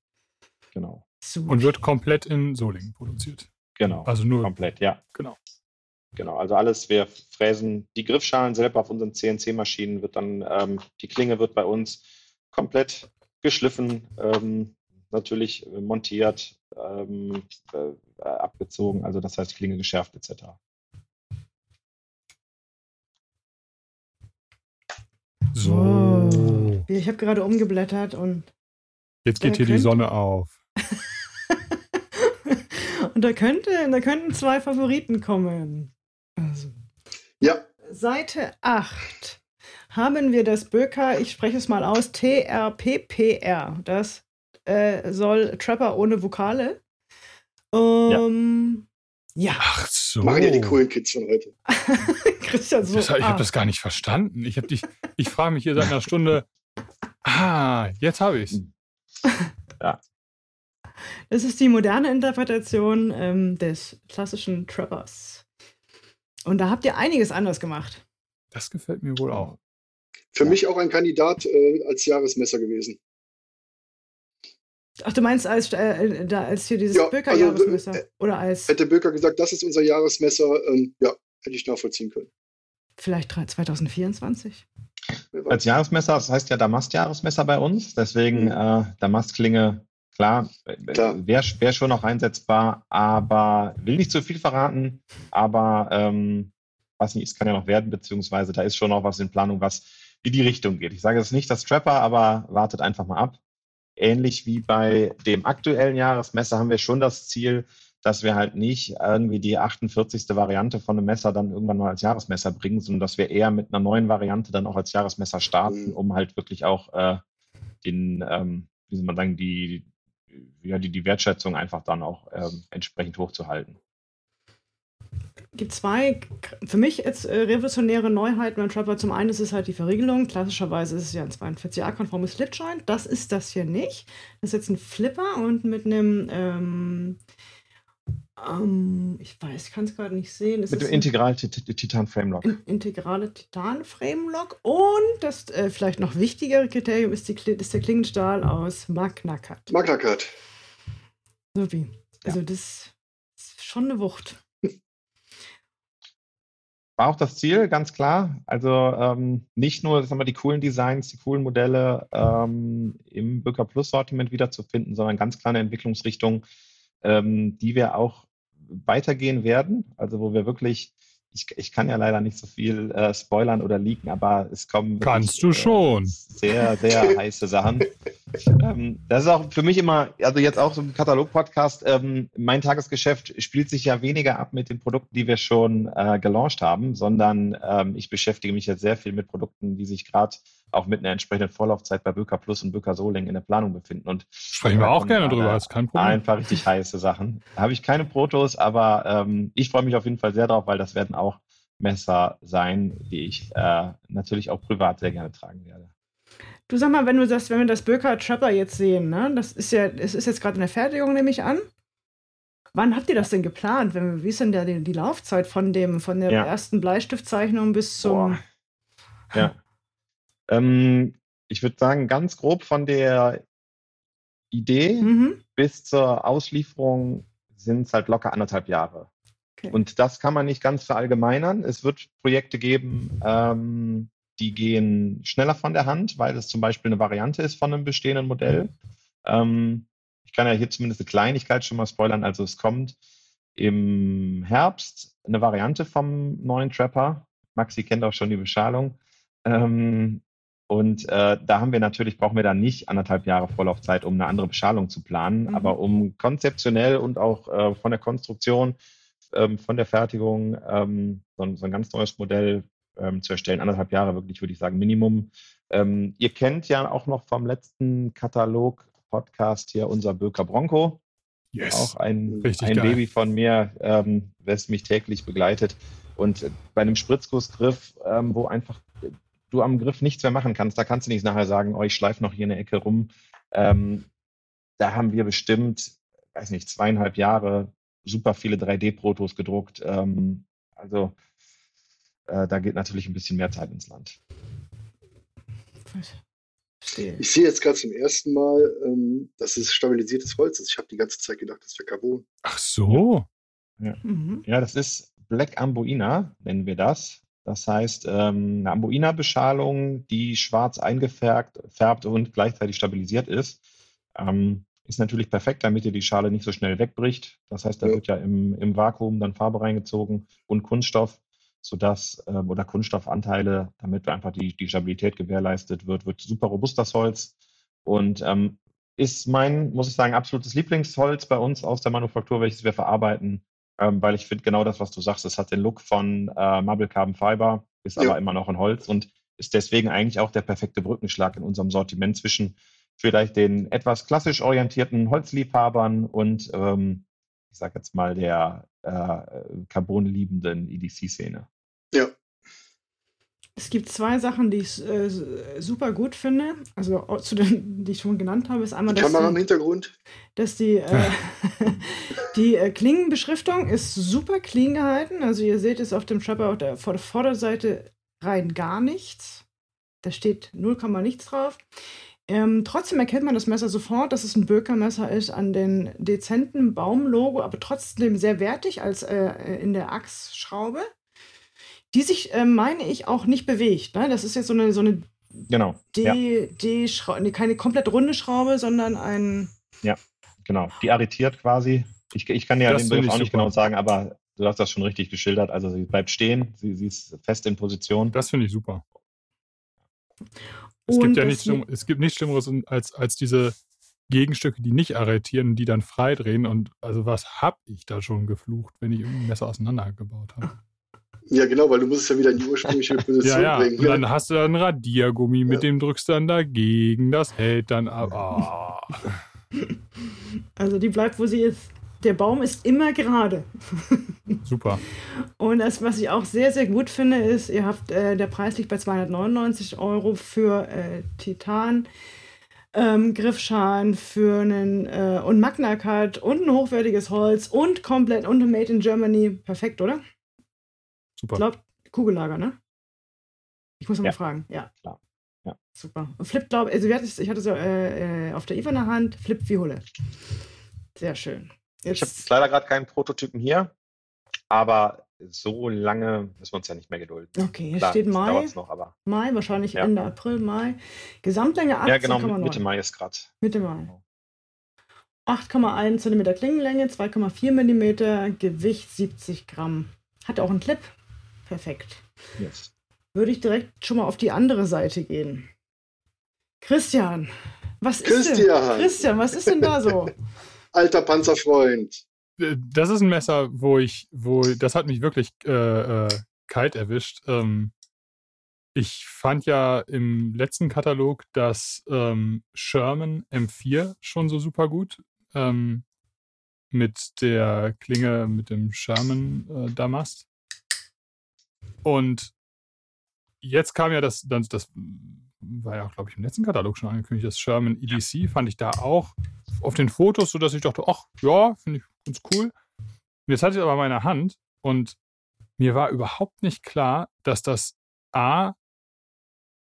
Genau. Super. Und wird komplett in Solingen produziert. Genau. Also nur. Komplett, ja. Genau. Genau, also alles, wir fräsen die Griffschalen selber auf unseren CNC-Maschinen, wird dann, ähm, die Klinge wird bei uns komplett geschliffen, ähm, natürlich montiert, ähm, äh, abgezogen, also das heißt Klinge geschärft etc. So. Ich habe gerade umgeblättert und. Jetzt geht hier die Sonne auf. *laughs* und da, könnte, da könnten zwei Favoriten kommen. Also. Ja. Seite 8 haben wir das Böker, ich spreche es mal aus, TRPPR. Das äh, soll Trapper ohne Vokale. Um, ja. Ach so. Machen ja die coolen Kids von heute. *laughs* Christian, so. Das, ich habe das gar nicht verstanden. Ich, dich, ich frage mich hier seit einer Stunde. Ah, jetzt habe ich es. *laughs* Ja. Das ist die moderne Interpretation ähm, des klassischen Trappers. Und da habt ihr einiges anders gemacht. Das gefällt mir wohl auch. Für mich auch ein Kandidat äh, als Jahresmesser gewesen. Ach, du meinst als, äh, da, als hier dieses ja, Böker-Jahresmesser? Also, äh, Oder als. Hätte Böker gesagt, das ist unser Jahresmesser, ähm, ja, hätte ich nachvollziehen können. Vielleicht 2024? Als Jahresmesser, das heißt ja Damast-Jahresmesser bei uns, deswegen mhm. äh, Damast-Klinge, klar, klar. wäre wär schon noch einsetzbar, aber will nicht zu viel verraten, aber ähm, weiß nicht, es kann ja noch werden, beziehungsweise da ist schon noch was in Planung, was in die Richtung geht. Ich sage jetzt nicht das Trapper, aber wartet einfach mal ab ähnlich wie bei dem aktuellen Jahresmesser haben wir schon das Ziel, dass wir halt nicht irgendwie die 48. Variante von einem Messer dann irgendwann mal als Jahresmesser bringen, sondern dass wir eher mit einer neuen Variante dann auch als Jahresmesser starten, mhm. um halt wirklich auch äh, den, ähm, wie soll man sagen, die, ja, die, die Wertschätzung einfach dann auch ähm, entsprechend hochzuhalten gibt zwei, für mich jetzt äh, revolutionäre Neuheiten beim Trapper. Zum einen ist es halt die Verriegelung. Klassischerweise ist es ja ein 42a-konformes Slipjoint. Das ist das hier nicht. Das ist jetzt ein Flipper und mit einem, ähm, ähm, ich weiß, ich kann es gerade nicht sehen. Das mit dem Integral Titan Frame Lock. Integrale Titan Frame Lock. Und das äh, vielleicht noch wichtigere Kriterium ist, die, ist der Klingenstahl aus Magna Cut. Magna Cut. Sowie. Also ja. das ist schon eine Wucht. War auch das Ziel, ganz klar. Also ähm, nicht nur sagen wir, die coolen Designs, die coolen Modelle ähm, im Böker Plus Sortiment wiederzufinden, sondern ganz klar eine Entwicklungsrichtung, ähm, die wir auch weitergehen werden. Also wo wir wirklich ich, ich kann ja leider nicht so viel äh, spoilern oder leaken, aber es kommen. Kannst wirklich, du schon. Äh, sehr, sehr *laughs* heiße Sachen. ähm, das ist auch für mich immer, also jetzt auch so ein Katalog-Podcast, ähm, mein Tagesgeschäft spielt sich ja weniger ab mit den Produkten, die wir schon äh, gelauncht haben, sondern ähm, ich beschäftige mich jetzt sehr viel mit Produkten, die sich gerade auch mit einer entsprechenden Vorlaufzeit bei Böker Plus und Böker Soling in der Planung befinden. Und Sprechen wir auch gerne drüber, ist kein Problem. Einfach richtig heiße Sachen. Da habe ich keine Protos, aber ähm, ich freue mich auf jeden Fall sehr drauf, weil das werden auch Messer sein, die ich äh, natürlich auch privat sehr gerne tragen werde. Du sag mal, wenn du sagst, wenn wir das Böker Trapper jetzt sehen, ne, das ist ja, es ist jetzt gerade in der Fertigung, nehme ich an. Wann habt ihr das denn geplant? Wenn, wie ist denn der, die, die Laufzeit von dem, von der ja. ersten Bleistiftzeichnung bis zum. Boah. Ja. Ähm, ich würde sagen, ganz grob von der Idee mhm. bis zur Auslieferung sind es halt locker anderthalb Jahre. Okay. Und das kann man nicht ganz verallgemeinern. Es wird Projekte geben, ähm, die gehen schneller von der Hand, weil es zum Beispiel eine Variante ist von einem bestehenden Modell. Ähm, ich kann ja hier zumindest eine Kleinigkeit schon mal spoilern. Also es kommt im Herbst eine Variante vom neuen Trapper. Maxi kennt auch schon die Beschalung. Ähm, und äh, da haben wir natürlich, brauchen wir dann nicht anderthalb Jahre Vorlaufzeit, um eine andere Beschalung zu planen, mhm. aber um konzeptionell und auch äh, von der Konstruktion, ähm, von der Fertigung ähm, so, so, ein ganz neues Modell ähm, zu erstellen. Anderthalb Jahre wirklich, würde ich sagen, Minimum. Ähm, ihr kennt ja auch noch vom letzten Katalog-Podcast hier unser Böker Bronco. Yes. Auch ein, ein Baby von mir, ähm, das mich täglich begleitet. Und bei einem Spritzgussgriff, ähm, wo einfach du am Griff nichts mehr machen kannst, da kannst du nicht nachher sagen, oh, ich schleife noch hier eine Ecke rum. Ähm, da haben wir bestimmt, weiß nicht, zweieinhalb Jahre super viele 3D-Protos gedruckt. Ähm, also äh, da geht natürlich ein bisschen mehr Zeit ins Land. Ich sehe jetzt gerade zum ersten Mal, ähm, dass es stabilisiertes Holz ist. Ich habe die ganze Zeit gedacht, das wäre Carbon. Ach so. Ja. Mhm. ja, das ist Black Amboina, nennen wir das. Das heißt, ähm, eine Amboina-Beschalung, die schwarz eingefärbt färbt und gleichzeitig stabilisiert ist, ähm, ist natürlich perfekt, damit ihr die Schale nicht so schnell wegbricht. Das heißt, da ja. wird ja im, im Vakuum dann Farbe reingezogen und Kunststoff sodass, ähm, oder Kunststoffanteile, damit einfach die, die Stabilität gewährleistet wird, wird super robust das Holz und ähm, ist mein, muss ich sagen, absolutes Lieblingsholz bei uns aus der Manufaktur, welches wir verarbeiten, ähm, weil ich finde genau das, was du sagst, es hat den Look von äh, Marble Carbon Fiber, ist ja. aber immer noch ein Holz und ist deswegen eigentlich auch der perfekte Brückenschlag in unserem Sortiment zwischen vielleicht den etwas klassisch orientierten Holzliebhabern und ähm, ich sage jetzt mal der äh, carbonliebenden EDC-Szene. Es gibt zwei Sachen, die ich äh, super gut finde. Also zu den, die ich schon genannt habe, ist einmal die Kamera die, im Hintergrund. Dass die, äh, *laughs* die äh, Klingenbeschriftung ist super clean gehalten. Also ihr seht es auf dem Shopper auf der, vor der Vorderseite rein gar nichts. Da steht 0, nichts drauf. Ähm, trotzdem erkennt man das Messer sofort, dass es ein Böker-Messer ist, an den dezenten Baumlogo, aber trotzdem sehr wertig als äh, in der Achsschraube die sich, äh, meine ich, auch nicht bewegt. Ne? Das ist jetzt so eine, so eine genau. D, ja. D nee, keine komplett runde Schraube, sondern ein. Ja, genau. Die arretiert quasi. Ich, ich kann ja das den Begriff auch nicht super. genau sagen, aber du hast das schon richtig geschildert. Also sie bleibt stehen, sie, sie ist fest in Position. Das finde ich super. Es gibt ja nichts, Schlimm, es gibt nichts Schlimmeres als, als diese Gegenstücke, die nicht arretieren, die dann freidrehen. Und also was habe ich da schon geflucht, wenn ich ein Messer auseinandergebaut habe? Ja, genau, weil du musst es ja wieder in die ursprüngliche *laughs* Position ja, ja. bringen. Und dann hast du dann ein Radiergummi, mit dem drückst du dann dagegen, das hält dann ab. Oh. Also die bleibt, wo sie ist. Der Baum ist immer gerade. *laughs* Super. Und das, was ich auch sehr, sehr gut finde, ist, ihr habt, äh, der Preis liegt bei 299 Euro für äh, Titan. Ähm, Griffschalen für einen äh, und Magna Cut und ein hochwertiges Holz und komplett und Made in Germany. Perfekt, oder? Super. Ich glaube, Kugellager, ne? Ich muss noch ja. mal fragen. Ja. Klar. Ja. Super. Und Flip, glaube also ich, ich hatte so äh, äh, auf der IFA in der Hand, Flip wie Hulle. Sehr schön. Jetzt, ich habe leider gerade keinen Prototypen hier, aber so lange müssen wir uns ja nicht mehr gedulden. Okay, hier Klar, steht Mai. Noch, aber Mai, wahrscheinlich ja. Ende April, Mai. Gesamtlänge 18,9. Ja, genau, Mitte Mai ist gerade. Mitte Mai. 8,1 cm Klingenlänge, 2,4 mm, Gewicht 70 Gramm. Hat auch einen Clip, Perfekt. Yes. Würde ich direkt schon mal auf die andere Seite gehen. Christian, was Christian. ist denn? Christian, was ist denn da so? *laughs* Alter Panzerfreund. Äh, das ist ein Messer, wo ich, wo, das hat mich wirklich äh, äh, kalt erwischt. Ähm, ich fand ja im letzten Katalog das ähm, Sherman M4 schon so super gut. Ähm, mit der Klinge, mit dem Sherman äh, Damast. Und jetzt kam ja das, das, das war ja, glaube ich, im letzten Katalog schon angekündigt, das Sherman EDC fand ich da auch auf den Fotos, sodass ich dachte, ach ja, finde ich ganz cool. Und jetzt hatte ich aber meine Hand und mir war überhaupt nicht klar, dass das A,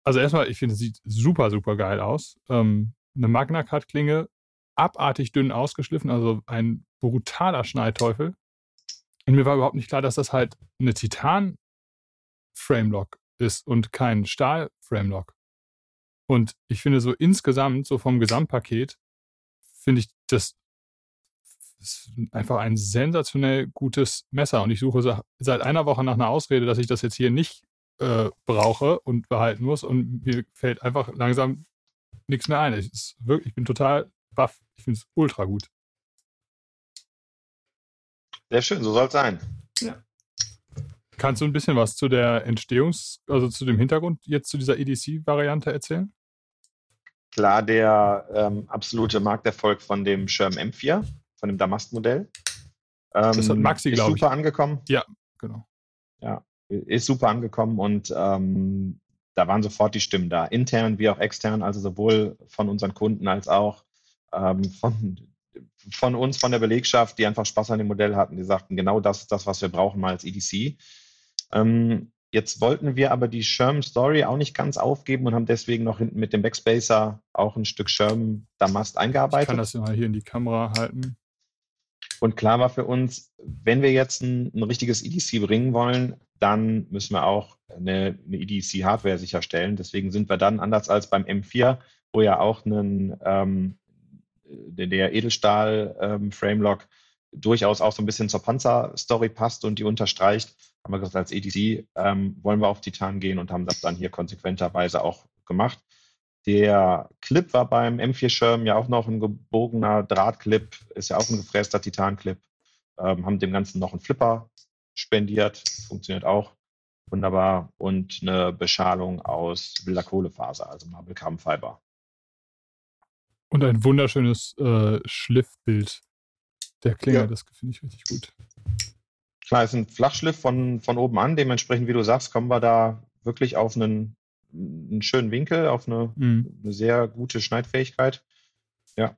also erstmal, ich finde, es sieht super, super geil aus. Ähm, eine Magna Card Klinge, abartig dünn ausgeschliffen, also ein brutaler Schneiteufel. Und mir war überhaupt nicht klar, dass das halt eine Titan Framelock ist und kein Stahl-Framelock. Und ich finde so insgesamt, so vom Gesamtpaket, finde ich das einfach ein sensationell gutes Messer. Und ich suche seit einer Woche nach einer Ausrede, dass ich das jetzt hier nicht äh, brauche und behalten muss. Und mir fällt einfach langsam nichts mehr ein. Ich, wirklich, ich bin total baff. Ich finde es ultra gut. Sehr schön, so soll es sein. Kannst du ein bisschen was zu der Entstehungs-, also zu dem Hintergrund jetzt zu dieser EDC-Variante erzählen? Klar, der ähm, absolute Markterfolg von dem Sherm M4, von dem Damast-Modell. Ähm, das hat Maxi, glaube ich. Super angekommen. Ja, genau. Ja, ist super angekommen und ähm, da waren sofort die Stimmen da, intern wie auch extern, also sowohl von unseren Kunden als auch ähm, von, von uns, von der Belegschaft, die einfach Spaß an dem Modell hatten, die sagten, genau das ist das, was wir brauchen mal als EDC. Ähm, jetzt wollten wir aber die Sherm Story auch nicht ganz aufgeben und haben deswegen noch hinten mit dem Backspacer auch ein Stück Sherm Damast eingearbeitet. Ich kann das mal hier in die Kamera halten. Und klar war für uns, wenn wir jetzt ein, ein richtiges EDC bringen wollen, dann müssen wir auch eine, eine EDC-Hardware sicherstellen. Deswegen sind wir dann, anders als beim M4, wo ja auch einen, ähm, der Edelstahl-Framelock ähm, durchaus auch so ein bisschen zur Panzer-Story passt und die unterstreicht, haben wir gesagt, als EDC ähm, wollen wir auf Titan gehen und haben das dann hier konsequenterweise auch gemacht. Der Clip war beim M4-Schirm ja auch noch ein gebogener Drahtclip, ist ja auch ein gefräster Titan-Clip. Ähm, haben dem Ganzen noch einen Flipper spendiert, funktioniert auch wunderbar. Und eine Beschalung aus wilder Kohlefaser, also Marble Carbon Fiber. Und ein wunderschönes äh, Schliffbild der Klinge, ja. das finde ich richtig gut. Klar, ist ein Flachschliff von, von oben an. Dementsprechend, wie du sagst, kommen wir da wirklich auf einen einen schönen Winkel, auf eine, mhm. eine sehr gute Schneidfähigkeit. Ja.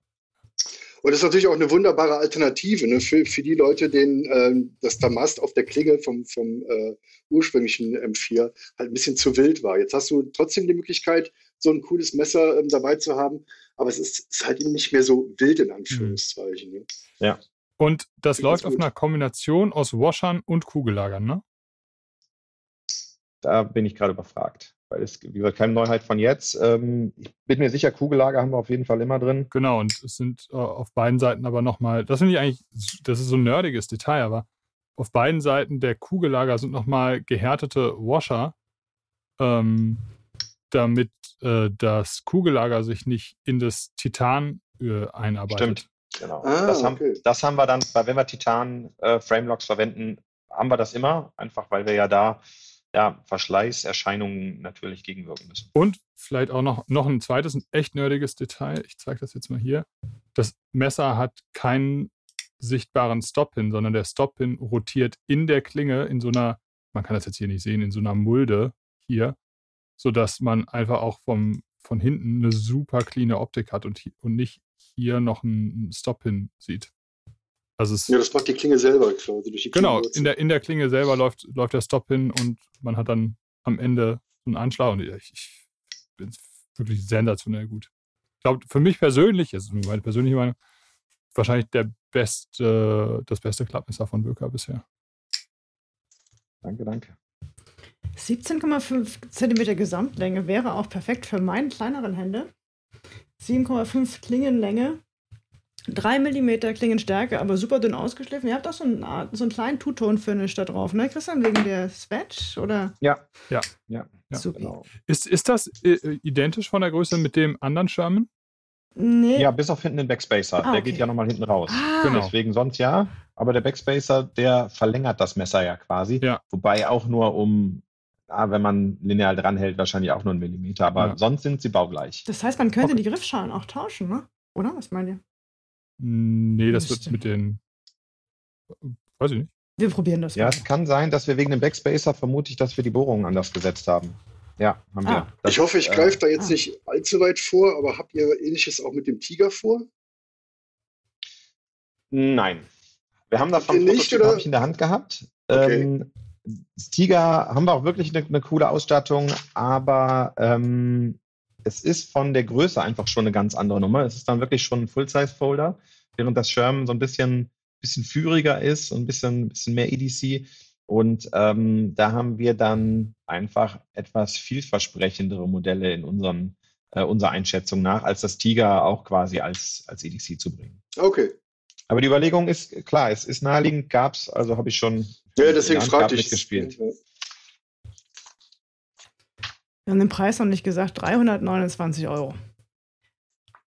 Und das ist natürlich auch eine wunderbare Alternative ne, für, für die Leute, denen äh, das Damast auf der Klinge vom, vom äh, ursprünglichen M4 halt ein bisschen zu wild war. Jetzt hast du trotzdem die Möglichkeit, so ein cooles Messer ähm, dabei zu haben, aber es ist, ist, halt nicht mehr so wild in Anführungszeichen. Mhm. Ne? Ja. Und das läuft auf einer Kombination aus Washern und Kugellagern, ne? Da bin ich gerade überfragt weil es, wie gesagt, keine Neuheit von jetzt. Ähm, ich bin mir sicher, Kugellager haben wir auf jeden Fall immer drin. Genau, und es sind äh, auf beiden Seiten aber nochmal, das finde ich eigentlich, das ist so ein nerdiges Detail, aber auf beiden Seiten der Kugellager sind nochmal gehärtete Washer, ähm, damit äh, das Kugellager sich nicht in das Titan einarbeitet. Stimmt, genau. Ah, das, haben, okay. das haben wir dann, wenn wir Titan-Framelocks äh, verwenden, haben wir das immer, einfach weil wir ja da ja, Verschleißerscheinungen natürlich gegenwirken müssen. Und vielleicht auch noch, noch ein zweites, ein echt nerdiges Detail. Ich zeige das jetzt mal hier. Das Messer hat keinen sichtbaren Stop-Pin, sondern der Stop-Pin rotiert in der Klinge in so einer, man kann das jetzt hier nicht sehen, in so einer Mulde hier, sodass man einfach auch vom, von hinten eine super cleane Optik hat und, und nicht hier noch einen Stop-Pin sieht. Also ja, das macht die Klinge selber quasi durch die Klinge. Genau, in der, in der Klinge selber läuft, läuft der Stop hin und man hat dann am Ende einen Anschlag und ich, ich bin wirklich sensationell gut. Ich glaube, für mich persönlich, das ist nur meine persönliche Meinung, wahrscheinlich der beste, das beste Klappmesser von Böker bisher. Danke, danke. 17,5 cm Gesamtlänge wäre auch perfekt für meine kleineren Hände. 7,5 Klingenlänge 3 mm Klingenstärke, aber super dünn ausgeschliffen. Ihr habt auch so einen, so einen kleinen Two-Tone-Finish da drauf, ne, Christian, wegen der Swatch, oder? Ja, ja, ja. ja super. Genau. Ist, ist das äh, identisch von der Größe mit dem anderen Sherman? Nee. Ja, bis auf hinten den Backspacer. Ah, okay. Der geht ja nochmal hinten raus. Ah. Genau. Deswegen sonst ja. Aber der Backspacer, der verlängert das Messer ja quasi. Ja. Wobei auch nur um, wenn man lineal dranhält, wahrscheinlich auch nur einen Millimeter. Aber ja. sonst sind sie baugleich. Das heißt, man könnte okay. die Griffschalen auch tauschen, ne? Oder? Was meint ihr? Nee, das wird mit den. Weiß ich nicht. Wir probieren das. Ja, mal. es kann sein, dass wir wegen dem Backspacer vermutlich, dass wir die Bohrungen anders gesetzt haben. Ja, haben ah. wir. Das, ich hoffe, ich äh, greife da jetzt ah. nicht allzu weit vor, aber habt ihr ähnliches auch mit dem Tiger vor? Nein. Wir haben davon nicht, oder? ich in der Hand gehabt. Okay. Ähm, Tiger haben wir auch wirklich eine, eine coole Ausstattung, aber ähm, es ist von der Größe einfach schon eine ganz andere Nummer. Es ist dann wirklich schon ein Full-Size-Folder, während das Sherman so ein bisschen, bisschen führiger ist und ein bisschen, bisschen mehr EDC. Und ähm, da haben wir dann einfach etwas vielversprechendere Modelle in unseren, äh, unserer Einschätzung nach, als das Tiger auch quasi als, als EDC zu bringen. Okay. Aber die Überlegung ist klar, es ist naheliegend, gab es, also habe ich schon ja, deswegen fragte ich gespielt. Wir haben den Preis noch nicht gesagt, 329 Euro.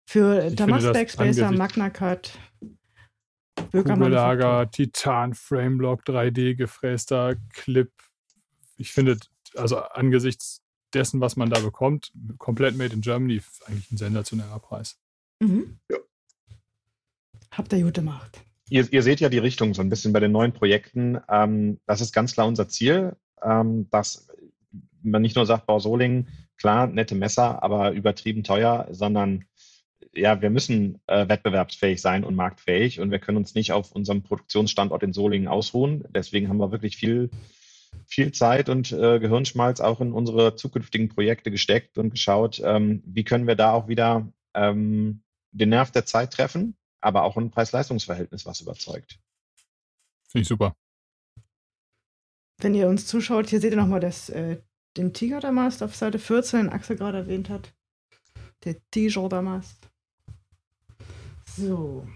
Für Damas Backspacer, Magna Cut, Kugellager, Titan, Frameblock, 3D gefräster Clip, ich finde, also angesichts dessen, was man da bekommt, komplett made in Germany, eigentlich ein sensationeller Preis. Mhm. Ja. Habt ihr gut gemacht. Ihr, ihr, seht ja die Richtung so ein bisschen bei den neuen Projekten. Ähm, das ist ganz klar unser Ziel, ähm, dass man nicht nur sagt, Bau Solingen, klar, nette Messer, aber übertrieben teuer, sondern ja, wir müssen äh, wettbewerbsfähig sein und marktfähig und wir können uns nicht auf unserem Produktionsstandort in Solingen ausruhen. Deswegen haben wir wirklich viel, viel Zeit und äh, Gehirnschmalz auch in unsere zukünftigen Projekte gesteckt und geschaut, ähm, wie können wir da auch wieder ähm, den Nerv der Zeit treffen, aber auch ein Preis-Leistungs-Verhältnis, was überzeugt. Finde ich super. Wenn ihr uns zuschaut, hier seht ihr nochmal das, äh, den Tiger Damast auf Seite 14, den Axel gerade erwähnt hat. Der Tiger Damast. So.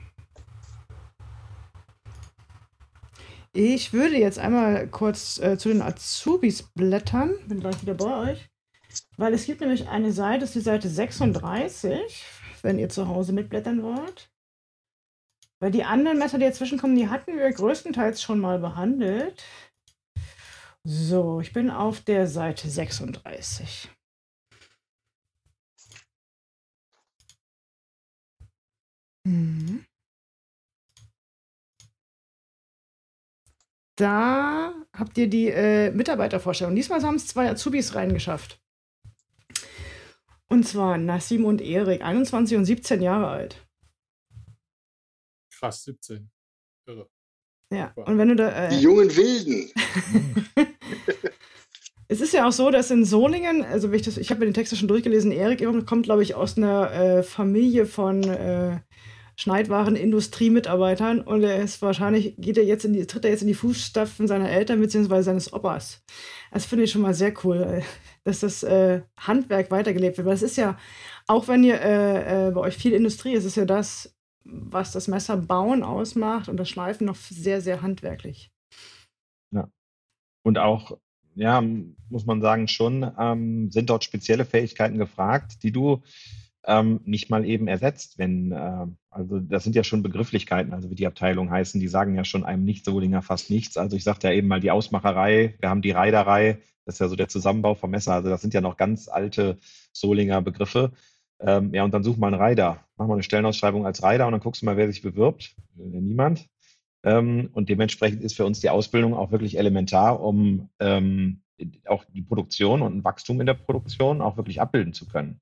Ich würde jetzt einmal kurz äh, zu den Azubis blättern. Bin gleich wieder bei euch. Weil es gibt nämlich eine Seite, das ist die Seite 36, wenn ihr zu Hause mitblättern wollt. Weil die anderen Messer, die dazwischen kommen, die hatten wir größtenteils schon mal behandelt. So, ich bin auf der Seite 36. Mhm. Da habt ihr die äh, Mitarbeitervorstellung. Diesmal haben es zwei Azubis reingeschafft. Und zwar Nassim und Erik, 21 und 17 Jahre alt. Krass, 17. Irre. Ja, und wenn du da. Äh, die jungen Wilden. *laughs* es ist ja auch so, dass in Solingen, also ich, ich habe mir den Text schon durchgelesen, Erik kommt, glaube ich, aus einer äh, Familie von äh, Schneidwarenindustriemitarbeitern und er ist wahrscheinlich, geht er jetzt in die, tritt er jetzt in die Fußstapfen seiner Eltern bzw. seines Opas. Das finde ich schon mal sehr cool, äh, dass das äh, Handwerk weitergelebt wird. Weil es ist ja, auch wenn ihr äh, äh, bei euch viel Industrie ist, ist ja das, was das Messerbauen ausmacht und das Schleifen noch sehr, sehr handwerklich. Ja. Und auch, ja, muss man sagen, schon ähm, sind dort spezielle Fähigkeiten gefragt, die du ähm, nicht mal eben ersetzt, wenn, äh, also das sind ja schon Begrifflichkeiten, also wie die Abteilung heißen, die sagen ja schon einem Nicht-Solinger fast nichts. Also ich sagte ja eben mal die Ausmacherei, wir haben die Reiderei, das ist ja so der Zusammenbau vom Messer, also das sind ja noch ganz alte Solinger Begriffe. Ähm, ja, und dann such mal einen Reiter. Mach mal eine Stellenausschreibung als Reiter und dann guckst du mal, wer sich bewirbt. Äh, niemand. Ähm, und dementsprechend ist für uns die Ausbildung auch wirklich elementar, um ähm, auch die Produktion und ein Wachstum in der Produktion auch wirklich abbilden zu können.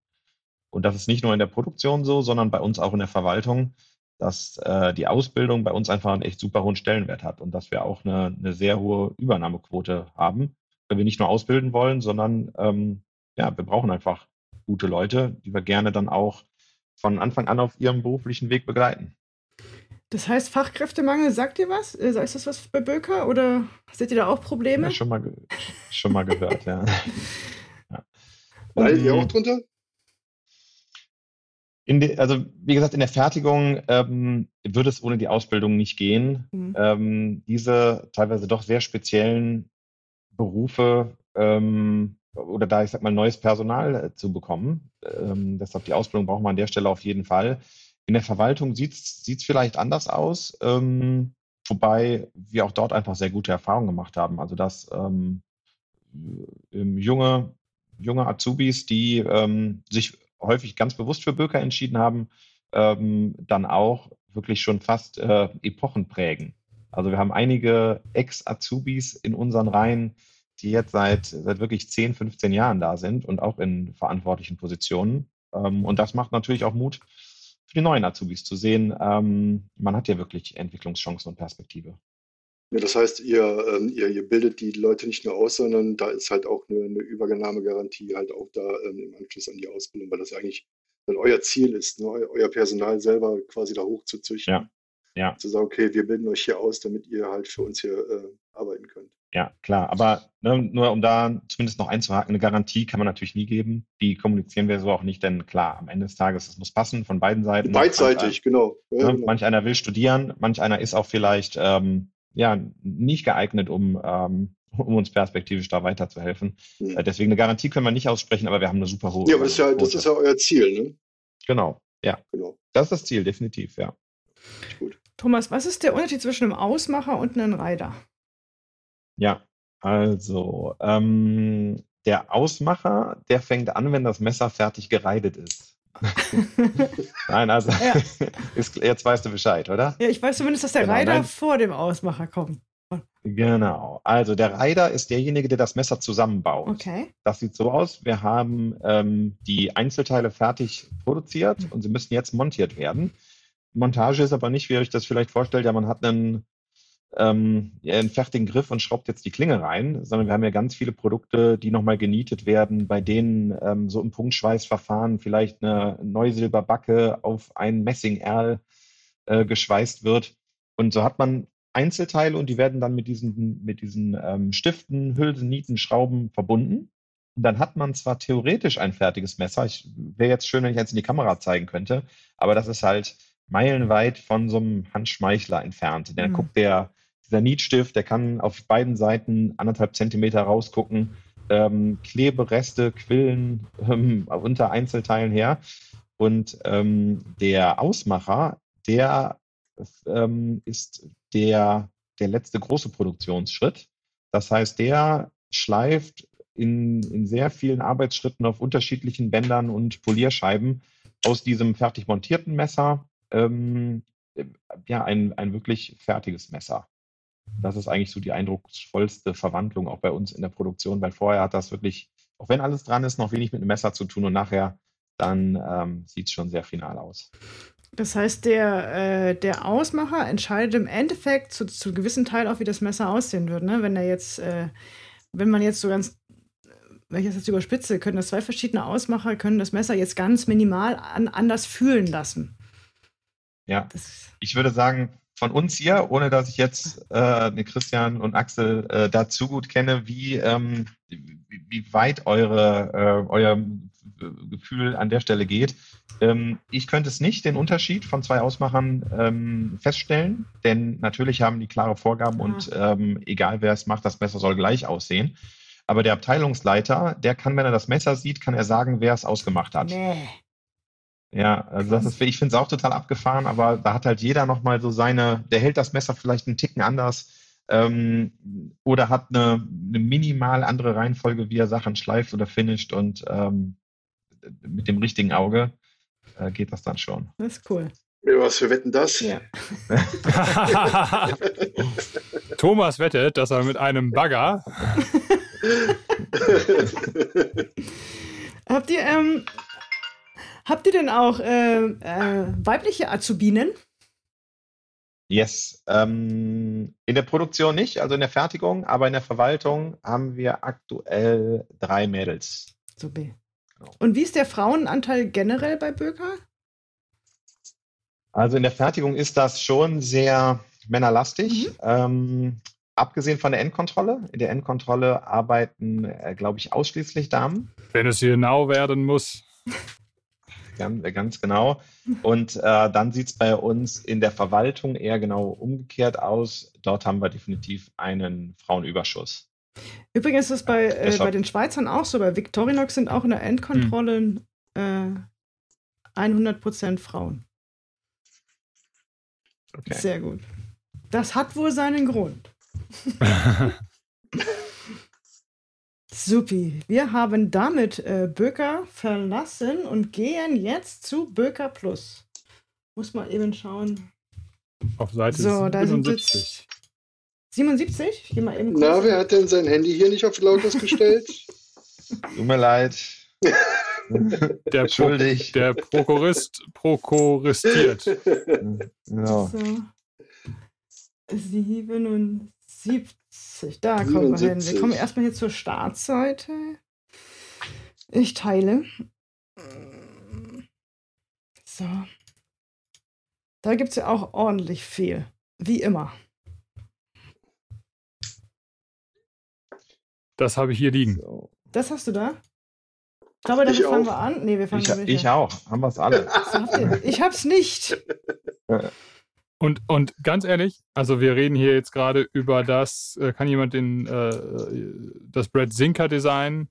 Und das ist nicht nur in der Produktion so, sondern bei uns auch in der Verwaltung, dass äh, die Ausbildung bei uns einfach einen echt super hohen Stellenwert hat und dass wir auch eine, eine sehr hohe Übernahmequote haben, wenn wir nicht nur ausbilden wollen, sondern ähm, ja, wir brauchen einfach gute Leute, die wir gerne dann auch von Anfang an auf ihrem beruflichen Weg begleiten. Das heißt, Fachkräftemangel, sagt ihr was? Äh, ist das was bei Böker oder seht ihr da auch Probleme? Ja, schon mal, schon mal gehört, ja. *laughs* ja. Leidet ihr auch drunter? De, also wie gesagt, in der Fertigung ähm, würde es ohne die Ausbildung nicht gehen. Mhm. Ähm, diese teilweise doch sehr speziellen Berufe ähm, oder da, ich sag mal, neues Personal äh, zu bekommen. Ähm, deshalb die Ausbildung brauchen wir an der Stelle auf jeden Fall. In der Verwaltung sieht es vielleicht anders aus, ähm, wobei wir auch dort einfach sehr gute Erfahrungen gemacht haben. Also dass ähm, junge, junge Azubis, die sich häufig ganz bewusst für Böker entschieden haben, ähm, dann auch wirklich schon fast äh, Epochen prägen. Also wir haben einige Ex-Azubis in unseren Reihen, die jetzt seit, seit wirklich 10, 15 Jahren da sind und auch in verantwortlichen Positionen. Ähm, und das macht natürlich auch Mut für die neuen Azubis zu sehen, ähm, man hat ja wirklich Entwicklungschancen und Perspektive. Ja, das heißt, ihr, ähm, ihr, ihr bildet die Leute nicht nur aus, sondern da ist halt auch eine, eine Übernahmegarantie halt auch da im Anschluss an die Ausbildung, weil das eigentlich dann euer Ziel ist, ne? euer Personal selber quasi da hochzuzüchten. Ja. Ja. Zu sagen, okay, wir bilden euch hier aus, damit ihr halt für uns hier äh, arbeiten könnt. Ja, klar. Aber ne, nur um da zumindest noch einzuhaken, eine Garantie kann man natürlich nie geben. Die kommunizieren wir so auch nicht, denn klar, am Ende des Tages, es muss passen von beiden Seiten. Beidseitig, manch genau. Ja, ne, genau. Manch einer will studieren, manch einer ist auch vielleicht ähm, ja, nicht geeignet, um, ähm, um uns perspektivisch da weiterzuhelfen. Mhm. Äh, deswegen eine Garantie können wir nicht aussprechen, aber wir haben eine super hohe. Ja, aber das ist ja, das ist ja euer Ziel, ne? Genau, ja. Genau. Das ist das Ziel, definitiv, ja. Gut. Thomas, was ist der Unterschied zwischen einem Ausmacher und einem Rider? Ja, Also, ähm, der Ausmacher, der fängt an, wenn das Messer fertig gereidet ist. *laughs* Nein, also ja. *laughs* ist, jetzt weißt du Bescheid, oder? Ja, ich weiß zumindest, dass der genau, Reiter vor dem Ausmacher kommt. Genau. Also der Reiter ist derjenige, der das Messer zusammenbaut. Okay. Das sieht so aus. Wir haben ähm, die Einzelteile fertig produziert mhm. und sie müssen jetzt montiert werden. Montage ist aber nicht, wie ihr euch das vielleicht vorstellt, ja, man hat einen, ähm, einen fertigen Griff und schraubt jetzt die Klinge rein, sondern wir haben ja ganz viele Produkte, die nochmal genietet werden, bei denen ähm, so im Punktschweißverfahren vielleicht eine Neusilberbacke auf ein Messingerl äh, geschweißt wird. Und so hat man Einzelteile und die werden dann mit diesen, mit diesen ähm, Stiften, Hülsen, Nieten, Schrauben verbunden. Und dann hat man zwar theoretisch ein fertiges Messer. Ich wäre jetzt schön, wenn ich eins in die Kamera zeigen könnte, aber das ist halt meilenweit von so einem Handschmeichler entfernt. Der mhm. guckt der, dieser Nietstift, der kann auf beiden Seiten anderthalb Zentimeter rausgucken, ähm, Klebereste, Quillen ähm, unter Einzelteilen her. Und ähm, der Ausmacher, der ähm, ist der, der letzte große Produktionsschritt. Das heißt, der schleift in, in sehr vielen Arbeitsschritten auf unterschiedlichen Bändern und Polierscheiben aus diesem fertig montierten Messer ähm, ja, ein, ein wirklich fertiges Messer. Das ist eigentlich so die eindrucksvollste Verwandlung auch bei uns in der Produktion, weil vorher hat das wirklich, auch wenn alles dran ist, noch wenig mit dem Messer zu tun und nachher dann ähm, sieht es schon sehr final aus. Das heißt, der, äh, der Ausmacher entscheidet im Endeffekt zu, zu gewissen Teil auch, wie das Messer aussehen wird. Ne? Wenn er jetzt, äh, wenn man jetzt so ganz, wenn ich das jetzt überspitze, können das zwei verschiedene Ausmacher, können das Messer jetzt ganz minimal an, anders fühlen lassen. Ja, ich würde sagen, von uns hier, ohne dass ich jetzt äh, Christian und Axel äh, dazu gut kenne, wie, ähm, wie, weit eure, äh, euer Gefühl an der Stelle geht. Ähm, ich könnte es nicht, den Unterschied von zwei Ausmachern ähm, feststellen, denn natürlich haben die klare Vorgaben und ähm, egal wer es macht, das Messer soll gleich aussehen. Aber der Abteilungsleiter, der kann, wenn er das Messer sieht, kann er sagen, wer es ausgemacht hat. Nee. Ja, also das ist, ich finde es auch total abgefahren, aber da hat halt jeder nochmal so seine, der hält das Messer vielleicht einen Ticken anders ähm, oder hat eine, eine minimal andere Reihenfolge, wie er Sachen schleift oder finisht und ähm, mit dem richtigen Auge äh, geht das dann schon. Das ist cool. Ja, was für Wetten das? Ja. *laughs* Thomas wettet, dass er mit einem Bagger. *laughs* Habt ihr ähm, Habt ihr denn auch äh, äh, weibliche Azubinen? Yes. Ähm, in der Produktion nicht, also in der Fertigung, aber in der Verwaltung haben wir aktuell drei Mädels. Super. Genau. Und wie ist der Frauenanteil generell bei Böker? Also in der Fertigung ist das schon sehr männerlastig. Mhm. Ähm, abgesehen von der Endkontrolle. In der Endkontrolle arbeiten, äh, glaube ich, ausschließlich Damen. Wenn es genau werden muss. *laughs* Ganz, ganz genau. Und äh, dann sieht es bei uns in der Verwaltung eher genau umgekehrt aus. Dort haben wir definitiv einen Frauenüberschuss. Übrigens ist es bei, äh, bei den Schweizern auch so. Bei Victorinox sind auch in der Endkontrolle hm. äh, 100% Frauen. Okay. Sehr gut. Das hat wohl seinen Grund. *laughs* *laughs* Supi, wir haben damit äh, Böker verlassen und gehen jetzt zu Böker Plus. Muss mal eben schauen. Auf Seite so, 77. 77? Ich geh mal eben kurz. Na, wer hat denn sein Handy hier nicht auf lautlos gestellt? *laughs* Tut mir leid. *laughs* Der, Pro der Prokurist prokuristiert. *laughs* Genau. So. 77. Da kommen wir hin. Wir kommen erstmal hier zur Startseite. Ich teile. So. Da gibt es ja auch ordentlich viel. Wie immer. Das habe ich hier liegen. Das hast du da? Ich glaube, damit fangen wir an. Nee, wir fangen ich, ich auch. Haben wir es alle. *laughs* Ich hab's nicht. *laughs* Und, und ganz ehrlich, also wir reden hier jetzt gerade über das, äh, kann jemand den, äh, das Brad Zinker Design,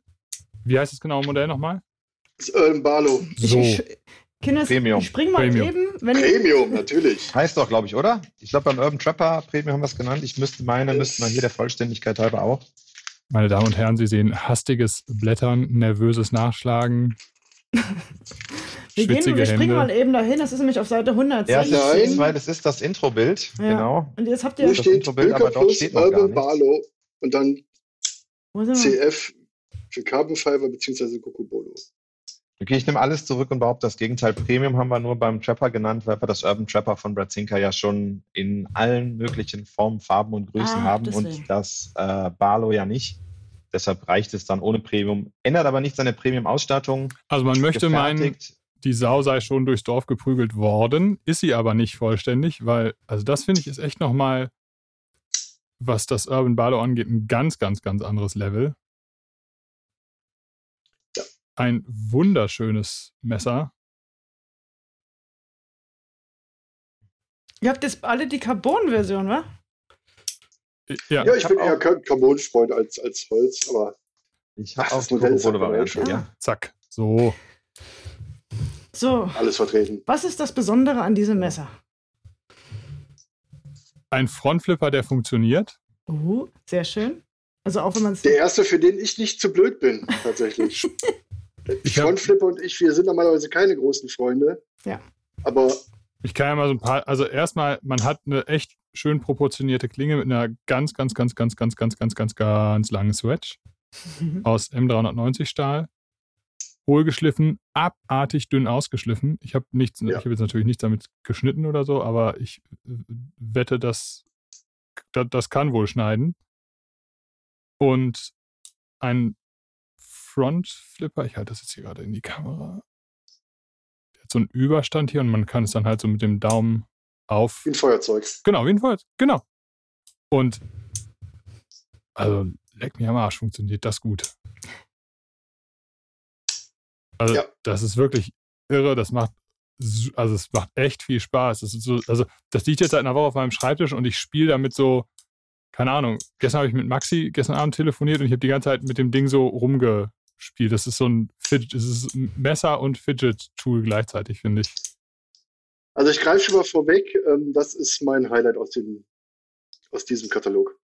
wie heißt das genaue Modell nochmal? Das Urban Barlow. So. Kinder, Premium. spring mal Premium. eben. Wenn Premium, natürlich. Heißt doch, glaube ich, oder? Ich glaube, beim Urban Trapper Premium haben wir es genannt. Ich müsste meine, müsste man hier der Vollständigkeit halber auch. Meine Damen und Herren, Sie sehen hastiges Blättern, nervöses Nachschlagen. Wir, gehen, wir springen mal eben dahin, das ist nämlich auf Seite 100. Ja, das ist, weil das ist das Introbild, ja. genau. Und jetzt habt ihr Hier das steht Introbild, aber dort steht noch Urban gar Barlow und dann CF für Carbon Fiber bzw. Kokobolo. Okay, ich nehme alles zurück und behaupte, das Gegenteil Premium haben wir nur beim Trapper genannt, weil wir das Urban Trapper von Brad Zinker ja schon in allen möglichen Formen, Farben und Größen ah, haben deswegen. und das äh, Barlow ja nicht. Deshalb reicht es dann ohne Premium. Ändert aber nichts an der Premium-Ausstattung. Also man möchte meinen, die Sau sei schon durchs Dorf geprügelt worden, ist sie aber nicht vollständig, weil, also das finde ich ist echt nochmal, was das Urban Barlow angeht, ein ganz, ganz, ganz anderes Level ein wunderschönes Messer. Ihr habt jetzt alle die Carbon-Version, wa? Ja, ja ich, ich bin eher Carbon-Freund als, als Holz, aber ich habe auch *laughs* die Carbon-Variante. Ja. ja. Zack, so. So. Alles vertreten. Was ist das Besondere an diesem Messer? Ein Frontflipper, der funktioniert. Oh, sehr schön. Also auch wenn man Der erste, für den ich nicht zu blöd bin, tatsächlich. *laughs* Frontflipper und ich, wir sind normalerweise keine großen Freunde. Ja. Aber. Ich kann ja mal so ein paar, also erstmal, man hat eine echt schön proportionierte Klinge mit einer ganz, ganz, ganz, ganz, ganz, ganz, ganz, ganz, ganz langen Swatch aus M390 Stahl. Hohlgeschliffen, abartig dünn ausgeschliffen. Ich habe nichts, ja. ich habe jetzt natürlich nichts damit geschnitten oder so, aber ich wette, dass das, das kann wohl schneiden. Und ein Front Flipper. Ich halte das jetzt hier gerade in die Kamera. Der hat so einen Überstand hier und man kann es dann halt so mit dem Daumen auf. Wie ein Feuerzeug. Genau, wie ein Feuerzeug. Genau. Und also leck mir am Arsch, funktioniert das gut. Also ja. das ist wirklich irre. Das macht also es macht echt viel Spaß. Das so, also das liegt jetzt seit einer Woche auf meinem Schreibtisch und ich spiele damit so, keine Ahnung. Gestern habe ich mit Maxi gestern Abend telefoniert und ich habe die ganze Zeit mit dem Ding so rumge Spiel. Das ist so ein Fidget, das ist ein Messer und Fidget-Tool gleichzeitig, finde ich. Also ich greife schon mal vorweg, ähm, das ist mein Highlight aus, dem, aus diesem Katalog.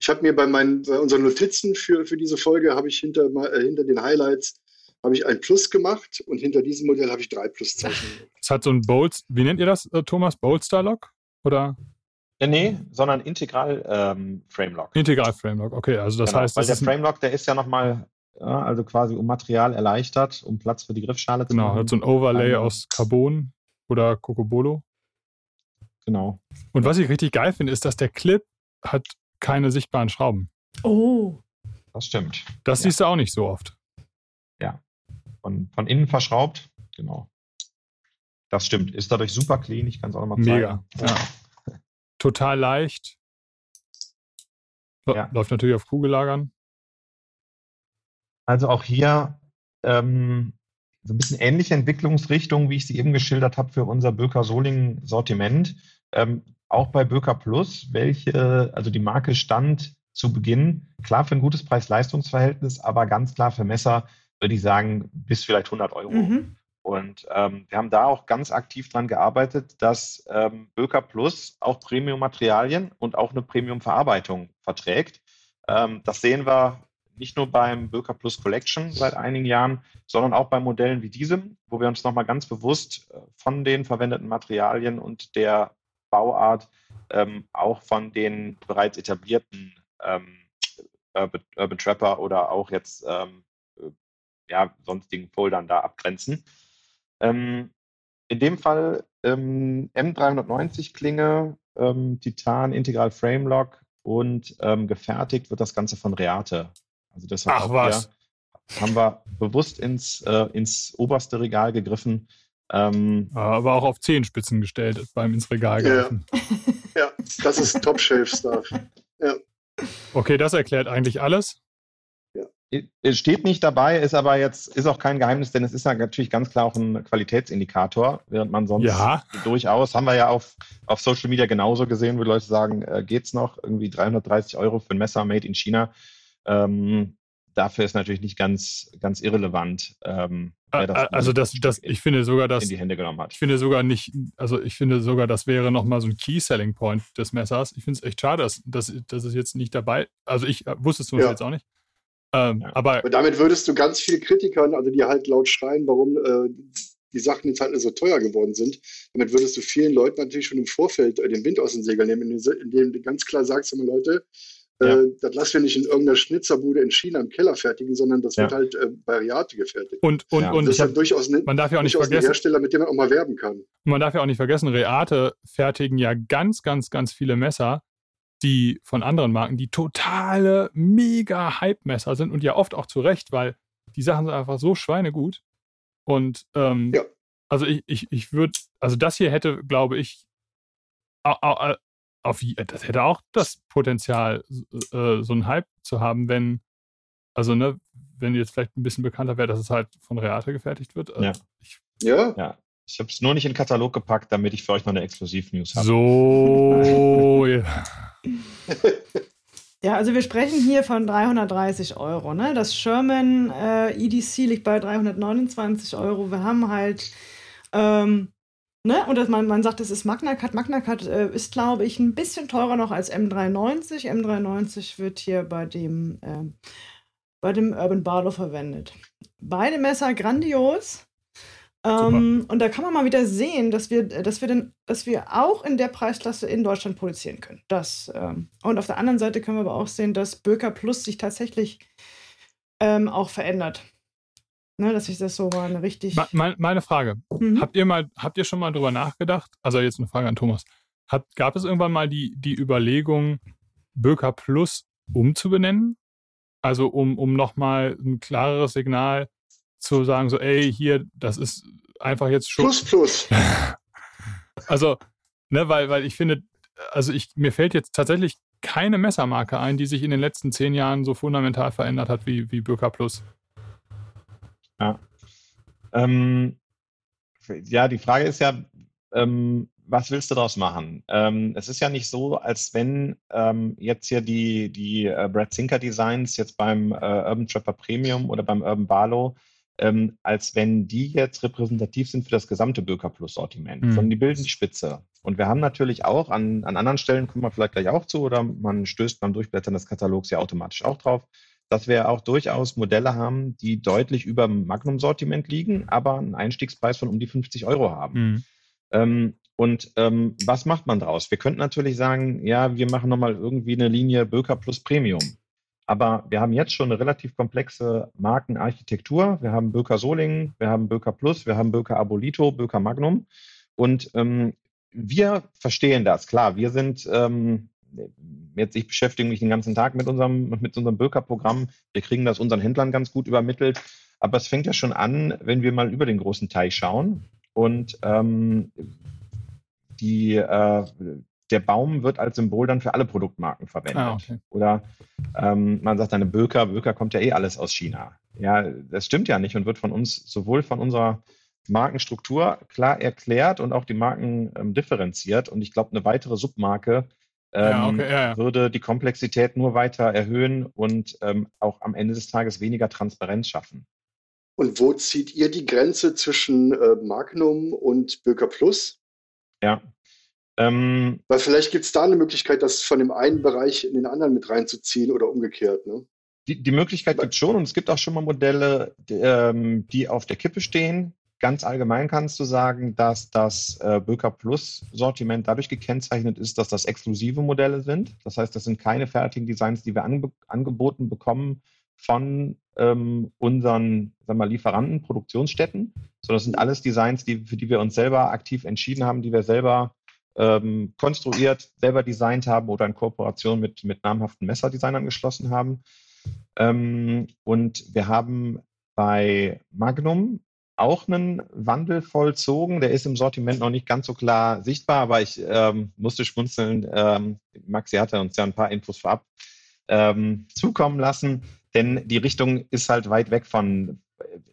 Ich habe mir bei, meinen, bei unseren Notizen für, für diese Folge, habe ich hinter, äh, hinter den Highlights habe ich ein Plus gemacht und hinter diesem Modell habe ich drei Pluszeichen. *laughs* Es hat so ein Bolt, wie nennt ihr das, äh, Thomas? Bolster Lock? Oder? Ja, nee, sondern Integral ähm, Frame Lock. Integral Frame Lock, okay. Also das genau, heißt. Weil der Frame Lock, der ist ja nochmal ja, also quasi um Material erleichtert, um Platz für die Griffschale zu genau, haben. Genau, hat so ein Overlay um, aus Carbon oder Cocobolo. Genau. Und was ich richtig geil finde, ist, dass der Clip hat keine sichtbaren Schrauben. Oh. Das stimmt. Das ja. siehst du auch nicht so oft. Ja. Von, von innen verschraubt, genau. Das stimmt. Ist dadurch super clean. Ich kann es auch nochmal zeigen. Mega. Ja. Total leicht. Ja. Läuft natürlich auf Kugellagern. Also auch hier ähm, so ein bisschen ähnliche Entwicklungsrichtung, wie ich sie eben geschildert habe für unser Böker Solingen Sortiment. Ähm, auch bei Böker Plus, welche, also die Marke stand zu Beginn klar für ein gutes Preis-Leistungs-Verhältnis, aber ganz klar für Messer, würde ich sagen, bis vielleicht 100 Euro. Mhm. Und ähm, wir haben da auch ganz aktiv dran gearbeitet, dass ähm, Böker Plus auch Premium-Materialien und auch eine Premium-Verarbeitung verträgt. Ähm, das sehen wir nicht nur beim Böker Plus Collection seit einigen Jahren, sondern auch bei Modellen wie diesem, wo wir uns nochmal ganz bewusst äh, von den verwendeten Materialien und der Bauart ähm, auch von den bereits etablierten ähm, Urban, Urban, Trapper oder auch jetzt ähm, äh, ja, sonstigen Foldern da abgrenzen. Ähm, in dem Fall ähm, M390 Klinge, ähm, Titan Integral Frame Lock und gefertigt wird das Ganze von Reate also deshalb Ach was. haben wir bewusst ins, äh, ins oberste Regal gegriffen. Ähm, aber auch auf Zehenspitzen gestellt beim ins Regal greifen. Ja, *laughs* ja das ist Top-Shelf-Stuff. Ja. Okay, das erklärt eigentlich alles. Es steht nicht dabei, ist aber jetzt ist auch kein Geheimnis, denn es ist natürlich ganz klar auch ein Qualitätsindikator, während man sonst ja. durchaus, haben wir ja auf, auf Social Media genauso gesehen, wo Leute sagen, äh, geht's noch, irgendwie 330 Euro für ein Messer made in China. Ähm, dafür ist natürlich nicht ganz, ganz irrelevant. Ähm, das also das, das, ich finde sogar, dass in die Hände genommen hat. Ich finde sogar nicht, also ich finde sogar, das wäre nochmal so ein Key-Selling-Point des Messers. Ich finde es echt schade, dass, dass, dass es jetzt nicht dabei, also ich äh, wusste es ja. jetzt auch nicht, Ähm, ja. aber, aber, damit würdest du ganz viele Kritikern, also die halt laut schreien, warum äh, die Sachen jetzt halt so teuer geworden sind, damit würdest du vielen Leuten natürlich schon im Vorfeld äh, den Wind aus den Segeln nehmen, indem du ganz klar sagst, immer Leute, ja. Äh, das lassen wir nicht in irgendeiner Schnitzerbude in China im Keller fertigen, sondern das ja. wird halt äh, bei Reate gefertigt. Und, und, ja. und das ist halt durchaus ne, man darf ja auch nicht vergessen, ein Hersteller, mit dem man auch mal werben kann. Man darf ja auch nicht vergessen, Reate fertigen ja ganz, ganz, ganz viele Messer, die von anderen Marken, die totale mega Hype-Messer sind und ja oft auch zu Recht, weil die Sachen sind einfach so schweinegut. Und ähm, ja. also ich, ich, ich würde, also das hier hätte, glaube ich, auf, das hätte auch das Potenzial, äh, so einen Hype zu haben, wenn, also ne, wenn jetzt vielleicht ein bisschen bekannter wäre, dass es halt von Reate gefertigt wird. Also ja. Ich, ja. ja. Ich habe es nur nicht in den Katalog gepackt, damit ich für euch noch eine Exklusiv-News habe. So. *laughs* ja, also wir sprechen hier von 330 Euro. Ne? Das Sherman äh, EDC liegt bei 329 Euro. Wir haben halt ähm, Ne? Und dass man, man sagt, es ist Magna Cut. Magna Cut äh, ist, glaube ich, ein bisschen teurer noch als M390. M390 wird hier bei dem, äh, bei dem Urban Barlow verwendet. Beide Messer grandios. Ähm, und da kann man mal wieder sehen, dass wir, dass wir, denn, dass wir auch in der Preisklasse in Deutschland produzieren können. Das, ähm, und auf der anderen Seite können wir aber auch sehen, dass Böker Plus sich tatsächlich ähm, auch verändert. Ne, dass ich das so war, eine richtig. Me meine Frage: mhm. Habt ihr mal, habt ihr schon mal drüber nachgedacht? Also jetzt eine Frage an Thomas. Hat, gab es irgendwann mal die, die Überlegung, Böker Plus umzubenennen? Also um, um nochmal ein klareres Signal zu sagen, so, ey, hier, das ist einfach jetzt schon. Plus plus. *laughs* also, ne, weil, weil ich finde, also ich, mir fällt jetzt tatsächlich keine Messermarke ein, die sich in den letzten zehn Jahren so fundamental verändert hat wie, wie Böker Plus. Ja. Ähm, ja, die Frage ist ja, ähm, was willst du daraus machen? Ähm, es ist ja nicht so, als wenn ähm, jetzt hier die, die äh, Brad Zinker Designs jetzt beim äh, Urban Trapper Premium oder beim Urban Barlow, ähm, als wenn die jetzt repräsentativ sind für das gesamte Böker Plus Sortiment, mhm. sondern die bilden die Spitze. Und wir haben natürlich auch an, an anderen Stellen, kommen wir vielleicht gleich auch zu, oder man stößt beim Durchblättern des Katalogs ja automatisch auch drauf, dass wir auch durchaus Modelle haben, die deutlich über Magnum-Sortiment liegen, aber einen Einstiegspreis von um die 50 Euro haben. Mhm. Ähm, und ähm, was macht man daraus? Wir könnten natürlich sagen, ja, wir machen nochmal irgendwie eine Linie Böker plus Premium. Aber wir haben jetzt schon eine relativ komplexe Markenarchitektur. Wir haben Böker Solingen, wir haben Böker Plus, wir haben Böker Abolito, Böker Magnum. Und ähm, wir verstehen das, klar. Wir sind ähm, jetzt ich beschäftige mich den ganzen Tag mit unserem, mit unserem Bürgerprogramm. Wir kriegen das unseren Händlern ganz gut übermittelt. Aber es fängt ja schon an, wenn wir mal über den großen Teich schauen. Und ähm, die, äh, der Baum wird als Symbol dann für alle Produktmarken verwendet. Ah, okay. Oder ähm, man sagt eine Böker, Böker kommt ja eh alles aus China. Ja, das stimmt ja nicht und wird von uns sowohl von unserer Markenstruktur klar erklärt und auch die Marken ähm, differenziert. Und ich glaube, eine weitere Submarke ja, ähm, okay, ja, ja. würde die Komplexität nur weiter erhöhen und ähm, auch am Ende des Tages weniger Transparenz schaffen. Und wo zieht ihr die Grenze zwischen äh, Magnum und Böker Plus? Ja. Ähm, Weil vielleicht gibt es da eine Möglichkeit, das von dem einen Bereich in den anderen mit reinzuziehen oder umgekehrt. Ne? Die, die Möglichkeit gibt es schon und es gibt auch schon mal Modelle, die, ähm, die auf der Kippe stehen, Ganz allgemein kannst du sagen, dass das äh, Böker Plus Sortiment dadurch gekennzeichnet ist, dass das exklusive Modelle sind. Das heißt, das sind keine fertigen Designs, die wir ange angeboten bekommen von ähm, unseren sagen wir, Lieferanten, Produktionsstätten, sondern das sind alles Designs, die, für die wir uns selber aktiv entschieden haben, die wir selber ähm, konstruiert, selber designt haben oder in Kooperation mit, mit namhaften Messerdesignern geschlossen haben. Ähm, und wir haben bei Magnum auch einen Wandel vollzogen. Der ist im Sortiment noch nicht ganz so klar sichtbar, aber ich ähm, musste schmunzeln. Ähm, Maxi hatte uns ja ein paar Infos vorab ähm, zukommen lassen, denn die Richtung ist halt weit weg von,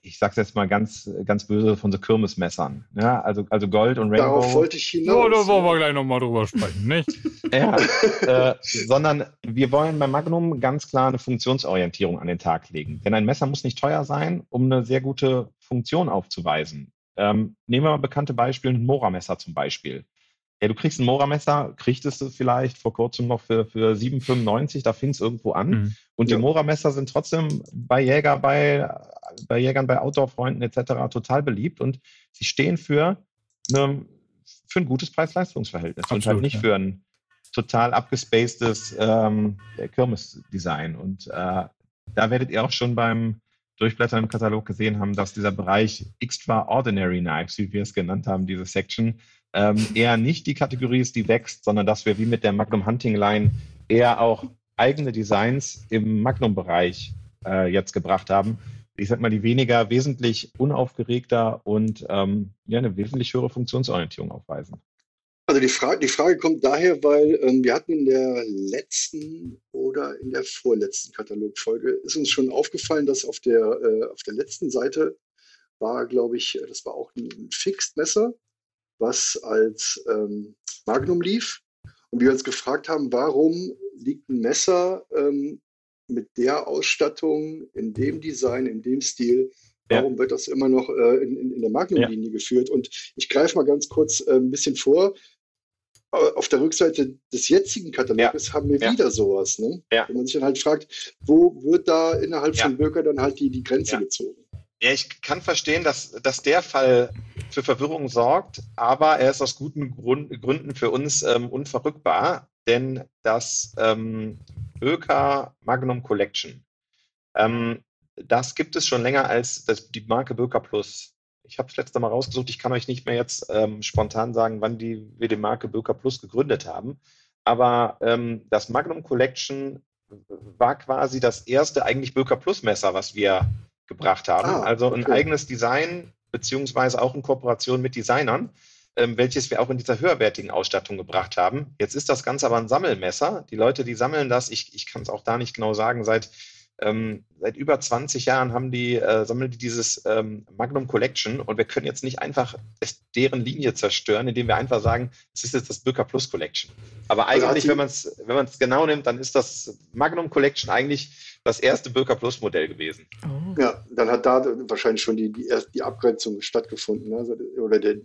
ich sag's jetzt mal ganz, ganz böse, von so Kirmesmessern. Ja, also, also Gold und Rainbow. Darauf wollte ich hinaus. Oh, da wollen wir gleich nochmal drüber sprechen, nicht? *laughs* ja, äh, sondern wir wollen bei Magnum ganz klar eine Funktionsorientierung an den Tag legen. Denn ein Messer muss nicht teuer sein, um eine sehr gute Funktion aufzuweisen. Ähm, nehmen wir mal bekannte Beispiele, ein Mora-Messer zum Beispiel. Ja, du kriegst ein Mora-Messer, kriegtest du vielleicht vor kurzem noch für, für 7,95, da fing es irgendwo an. Mhm. Und die ja. Mora-Messer sind trotzdem bei Jäger, bei, bei Jägern, bei Outdoor-Freunden etc. total beliebt und sie stehen für, eine, für ein gutes Preis-Leistungs-Verhältnis und halt nicht ja. für ein total abgespacedes ähm, Kirmes-Design. Und äh, da werdet ihr auch schon beim Durchblättern im Katalog gesehen haben, dass dieser Bereich Extraordinary Knives, wie wir es genannt haben, diese Section, ähm, eher nicht die Kategorie ist, die wächst, sondern dass wir wie mit der Magnum Hunting Line eher auch eigene Designs im Magnum-Bereich äh, jetzt gebracht haben. Ich sag mal, die weniger wesentlich unaufgeregter und ähm, ja, eine wesentlich höhere Funktionsorientierung aufweisen. Also die Frage, die Frage kommt daher, weil ähm, wir hatten in der letzten oder in der vorletzten Katalogfolge ist uns schon aufgefallen, dass auf der, äh, auf der letzten Seite war, glaube ich, das war auch ein Fixed-Messer was als ähm, Magnum lief. Und wir uns gefragt haben, warum liegt ein Messer ähm, mit der Ausstattung, in dem Design, in dem Stil, warum ja. wird das immer noch äh, in, in, in, der Magnum-Linie ja. geführt? Und ich greife mal ganz kurz äh, ein bisschen vor. Auf der Rückseite des jetzigen Kataloges ja. haben wir wieder sowas. Ne? Wenn man sich dann halt fragt, wo wird da innerhalb von Bürger dann halt die, die Grenze gezogen? Ja, ich kann verstehen, dass, dass der Fall für Verwirrung sorgt, aber er ist aus guten Grund, Gründen für uns ähm, unverrückbar, denn das ähm, Böker Magnum Collection, ähm, das gibt es schon länger als das, die Marke Böker Plus. Ich habe es letzte Mal rausgesucht, ich kann euch nicht mehr jetzt ähm, spontan sagen, wann die, wir die Marke Böker Plus gegründet haben, aber ähm, das Magnum Collection war quasi das erste eigentlich Böker Plus Messer, was wir gebracht haben. Ah, also ein okay. eigenes Design, beziehungsweise auch in Kooperation mit Designern, ähm, welches wir auch in dieser höherwertigen Ausstattung gebracht haben. Jetzt ist das Ganze aber ein Sammelmesser. Die Leute, die sammeln das, ich, ich kann es auch da nicht genau sagen, seit, ähm, seit über 20 Jahren haben die, äh, sammeln die dieses ähm, Magnum Collection und wir können jetzt nicht einfach deren Linie zerstören, indem wir einfach sagen, es ist jetzt das Böker Plus Collection. Aber also eigentlich, wenn man es wenn genau nimmt, dann ist das Magnum Collection eigentlich das erste Böker Plus Modell gewesen. Oh. Ja, dann hat da wahrscheinlich schon die, die, die Abgrenzung stattgefunden? Also, oder der,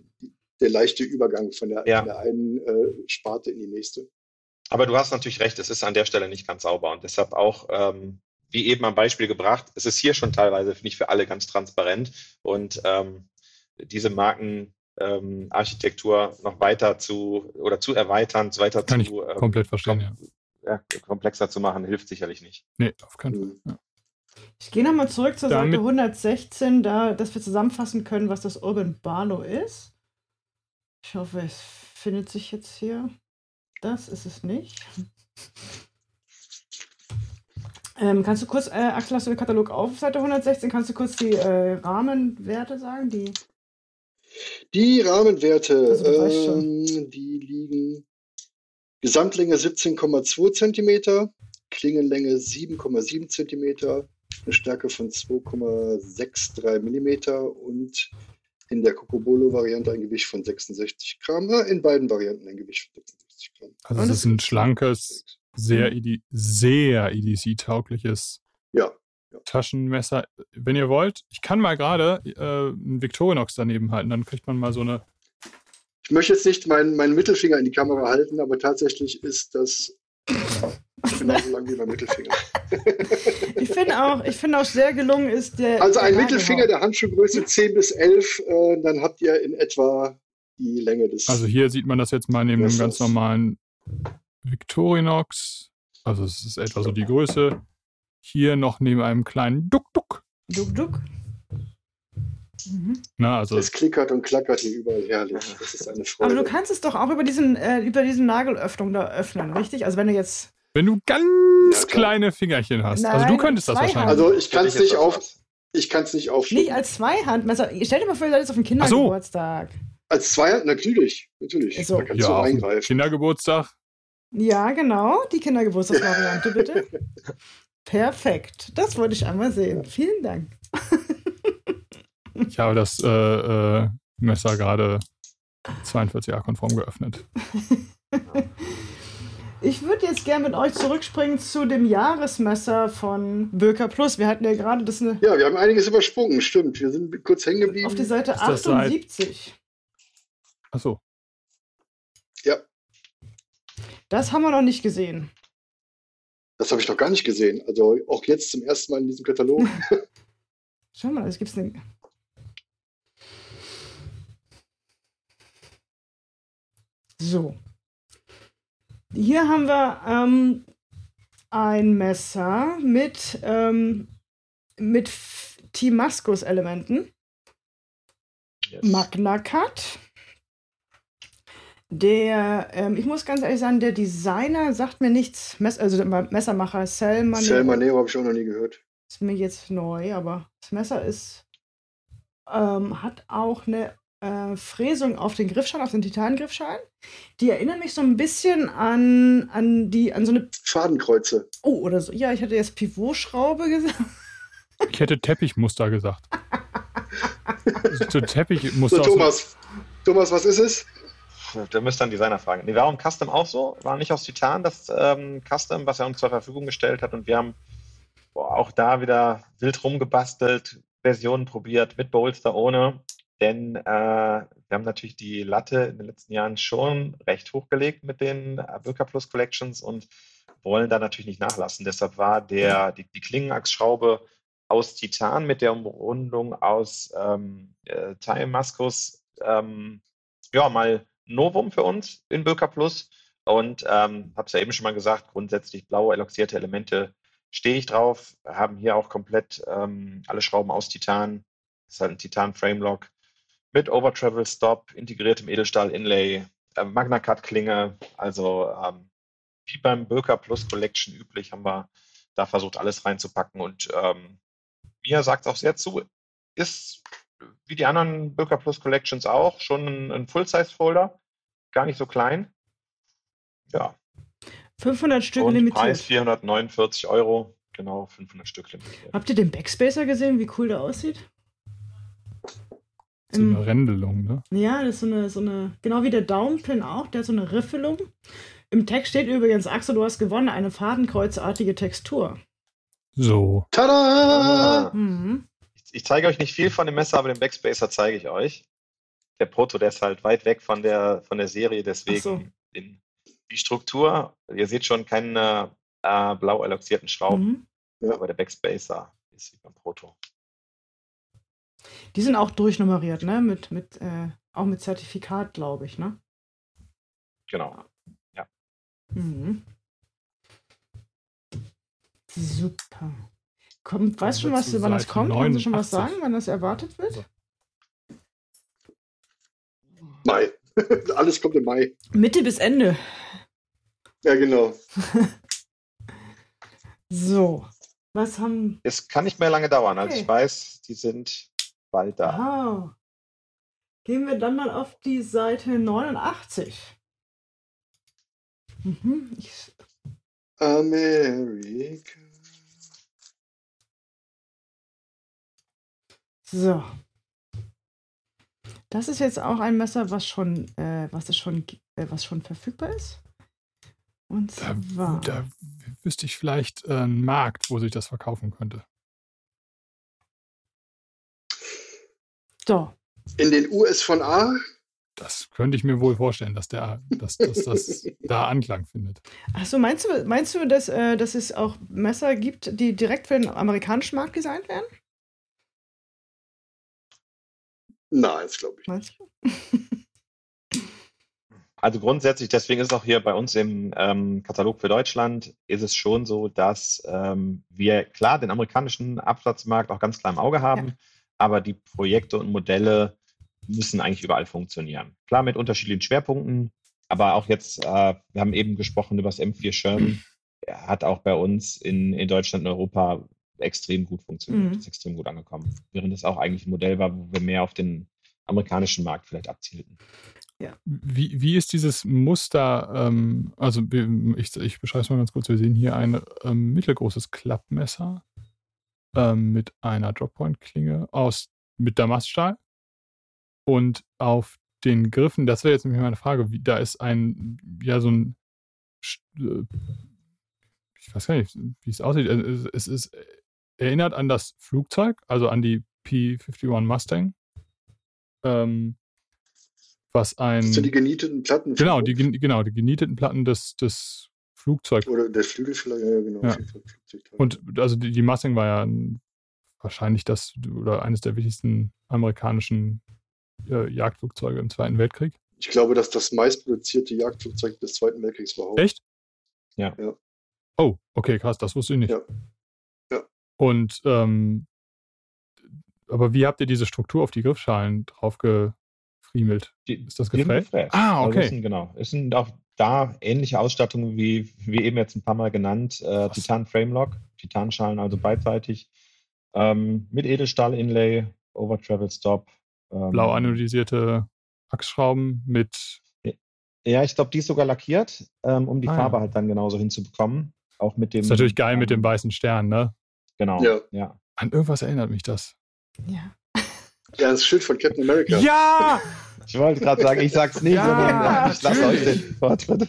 der leichte Übergang von der, ja. von der einen äh, Sparte in die nächste. Aber du hast natürlich recht, es ist an der Stelle nicht ganz sauber und deshalb auch, ähm, wie eben am Beispiel gebracht, es ist hier schon teilweise nicht für alle ganz transparent und ähm, diese Markenarchitektur ähm, noch weiter zu oder zu erweitern, weiter Kann zu ich komplett verstehen, ja ja, komplexer zu machen, hilft sicherlich nicht. Nee, auf keinen Fall. Ja. Ich gehe nochmal zurück zur Damit Seite 116, da, dass wir zusammenfassen können, was das Urban Barlow ist. Ich hoffe, es findet sich jetzt hier. Das ist es nicht. *laughs* Ähm, kannst du kurz, äh, Axel, hast du den Katalog auf Seite 116? Kannst du kurz die äh, Rahmenwerte sagen? Die, die Rahmenwerte, also, ähm, die liegen Gesamtlänge 17,2 cm, Klingenlänge 7,7 cm, eine Stärke von 2,63 mm und in der Cocobolo-Variante ein Gewicht von 66 Gramm, in beiden Varianten ein Gewicht von 66 Gramm. Also es ist ein schlankes, sehr, ED, sehr EDC-taugliches ja, ja. Taschenmesser. Wenn ihr wollt, ich kann mal gerade äh, einen Victorinox daneben halten, dann kriegt man mal so eine ich möchte jetzt nicht meinen, meinen Mittelfinger in die Kamera halten, aber tatsächlich ist das genauso lang wie mein Mittelfinger. *laughs* ich finde auch, ich auch sehr gelungen ist der. Also ein der Mittelfinger der Handschuhgröße 10 bis 11, äh, dann habt ihr in etwa die Länge des. Also hier sieht man das jetzt mal neben einem ganz normalen Victorinox. Also es ist etwa so die Größe. Hier noch neben einem kleinen Duck-Duck. Duck-Duck. Mhm. Na, also es klickert und klackert hier überall herrlich. Das ist eine Freude. Aber du kannst es doch auch über diesen, äh, über diesen Nagelöffnung da öffnen, richtig? Also wenn du jetzt. Wenn du ganz ja, kleine Fingerchen hast. Nein, also du könntest das wahrscheinlich. Also ich kann es nicht auf. Ich kann es nicht aufschneiden. Nicht als Zweihandmesser. Stell dir mal vor, ihr seid jetzt auf dem Kindergeburtstag. So. Als Zweihand, natürlich. Natürlich. Also, Man kann ja, so eingreifen. Kindergeburtstag. Ja, genau. Die Kindergeburtstagsvariante, bitte. *laughs* Perfekt. Das wollte ich einmal sehen. Vielen Dank. *laughs* Ich habe das äh, äh, Messer gerade 42a-konform geöffnet. *laughs* Ich würde jetzt gerne mit euch zurückspringen zu dem Jahresmesser von Böker Plus. Wir hatten ja gerade das. Eine ja, wir haben einiges übersprungen, stimmt. Wir sind kurz hängen geblieben. Auf die Seite 78. Achso. Ja, Das haben wir noch nicht gesehen. Das habe ich noch gar nicht gesehen. Also auch jetzt zum ersten Mal in diesem Katalog. *laughs* Schau mal, es gibt eine. So. Hier haben wir ähm, ein Messer mit, ähm, mit Timaskus-Elementen. Yes. Magna Cut. Der, ähm, ich muss ganz ehrlich sagen, der Designer sagt mir nichts. Mess also der Messermacher Cell Manero. Cell Manero habe ich auch noch nie gehört. Ist mir jetzt neu, aber das Messer ist, ähm, hat auch eine äh, Fräsung auf den Griffschein, auf den Titangriffschein. Die erinnern mich so ein bisschen an, an die, an so eine. Fadenkreuze. Oh, oder so. Ja, ich hatte jetzt Pivotschraube gesagt. Ich hätte Teppichmuster gesagt. *laughs* so Teppichmuster. So, Thomas. Thomas, was ist es? Da müsst ihr einen Designer fragen. Nee, warum Custom auch so? War nicht aus Titan das ähm, Custom, was er uns zur Verfügung gestellt hat. Und wir haben boah, auch da wieder wild rumgebastelt, Versionen probiert, mit Bolster, ohne. Denn äh, wir haben natürlich die Latte in den letzten Jahren schon recht hochgelegt mit den Birka Plus Collections und wollen da natürlich nicht nachlassen. Deshalb war der, die, die Klingenachsschraube aus Titan mit der Umrundung aus ähm, äh, Time Maskus ähm, ja, mal Novum für uns in Birka Plus. Und ähm, habe es ja eben schon mal gesagt, grundsätzlich blaue eloxierte Elemente stehe ich drauf. Haben hier auch komplett ähm, alle Schrauben aus Titan. Das ist halt ein Titan Framelock mit Overtravel Stop, integriertem Edelstahl-Inlay, äh, Magna Cut Klinge. Also ähm, wie beim Birka Plus Collection üblich haben wir da versucht, alles reinzupacken. Und ähm, mir sagt es auch sehr zu, ist wie die anderen Birka Plus Collections auch schon ein, ein Full-Size-Folder, gar nicht so klein. Ja. 500 Stück Und limitiert. Preis 449 Euro, genau 500 Stück limitiert. Habt ihr den Backspacer gesehen, wie cool der aussieht? So eine Rändelung, ne? Ja, das ist so eine, so eine, genau wie der Daumenpin auch, der hat so eine Riffelung. Im Text steht übrigens, Axel, du hast gewonnen, eine fadenkreuzartige Textur. So. Tada! Mhm. Ich, ich, zeige euch nicht viel von dem Messer, aber den Backspacer zeige ich euch. Der Proto, der ist halt weit weg von der, von der Serie, deswegen so. den, die Struktur, ihr seht schon keine äh, blau eloxierten Schrauben, mhm. aber der Backspacer ist wie beim Proto. Die sind auch durchnummeriert, ne? Mit, mit, äh, auch mit Zertifikat, glaube ich, ne? Genau. Ja. Mhm. Super. Kommt, weißt du schon, was, wann das kommt? Kannst du schon was sagen, wann das erwartet wird? Mai. *laughs* Alles kommt im Mai. Mitte bis Ende. Ja, genau. *laughs* so. Was haben. Es kann nicht mehr lange dauern. Also okay. Also ich weiß, die sind bald da. Aha. Gehen wir dann mal auf die Seite 89. Mhm. Ich... Amerika. So. Das ist jetzt auch ein Messer, was schon, äh, was es schon, äh, was schon verfügbar ist. Und zwar. Da, da wüsste ich vielleicht äh, einen Markt, wo sich das verkaufen könnte. So. In den US von A? Das könnte ich mir wohl vorstellen, dass, der, dass, dass das *laughs* da Anklang findet. Achso, meinst du, meinst du dass, äh, dass es auch Messer gibt, die direkt für den amerikanischen Markt designt werden? Nein, das glaube ich nicht. *laughs* Also grundsätzlich, deswegen ist auch hier bei uns im ähm, Katalog für Deutschland, ist es schon so, dass ähm, wir klar den amerikanischen Absatzmarkt auch ganz klar im Auge haben. Ja aber die Projekte und Modelle müssen eigentlich überall funktionieren. Klar mit unterschiedlichen Schwerpunkten, aber auch jetzt, äh, wir haben eben gesprochen über das M4 Sherman, er hat auch bei uns in, in Deutschland und Europa extrem gut funktioniert, mhm. ist extrem gut angekommen. Während es auch eigentlich ein Modell war, wo wir mehr auf den amerikanischen Markt vielleicht abzielten. Ja. Wie, wie ist dieses Muster? Ähm, also ich, ich beschreibe es mal ganz kurz. Wir sehen hier ein ähm, mittelgroßes Klappmesser ähm, mit einer Droppoint-Klinge aus mit Damaststahl. Und auf den Griffen, das wäre jetzt nämlich meine Frage, wie, da ist ein, ja, so ein, äh, ich weiß gar nicht, wie es aussieht. Es, es ist, erinnert an das Flugzeug, also an die P-51 Mustang. Ähm, was ein. Das sind die genieteten Platten. Genau, die, genau, die genieteten Platten des, des Flugzeugs. Oder der Flügelschlag, ja, genau. Ja. Und also die, die Massing war ja ein, wahrscheinlich das oder eines der wichtigsten amerikanischen äh, Jagdflugzeuge im Zweiten Weltkrieg. Ich glaube, dass das meistproduzierte Jagdflugzeug des Zweiten Weltkriegs war. Echt? Ja. ja. Oh, okay, krass, das wusste ich nicht. Ja. ja. Und ähm, aber wie habt ihr diese Struktur auf die Griffschalen drauf gefriemelt? ist das gefräst? Ah, okay. Also ist genau. Es sind auch da ähnliche Ausstattungen wie, wie eben jetzt ein paar Mal genannt. Äh, Titan Framelock, Titanschalen also beidseitig. Ähm, mit Edelstahl-Inlay, Over Travel Stop. Ähm, Blau anodisierte Achsschrauben mit. Ja, ich glaube, die ist sogar lackiert, ähm, um die ah, Farbe ja. halt dann genauso hinzubekommen. Auch mit dem. Ist natürlich geil mit dem weißen Stern, ne? Genau. Ja. ja. An irgendwas erinnert mich das. Ja. Ja, das Schild von Captain America. Ja! Ich wollte gerade sagen, ich sag's nicht, ja, sondern ich lasse euch den Vortritt.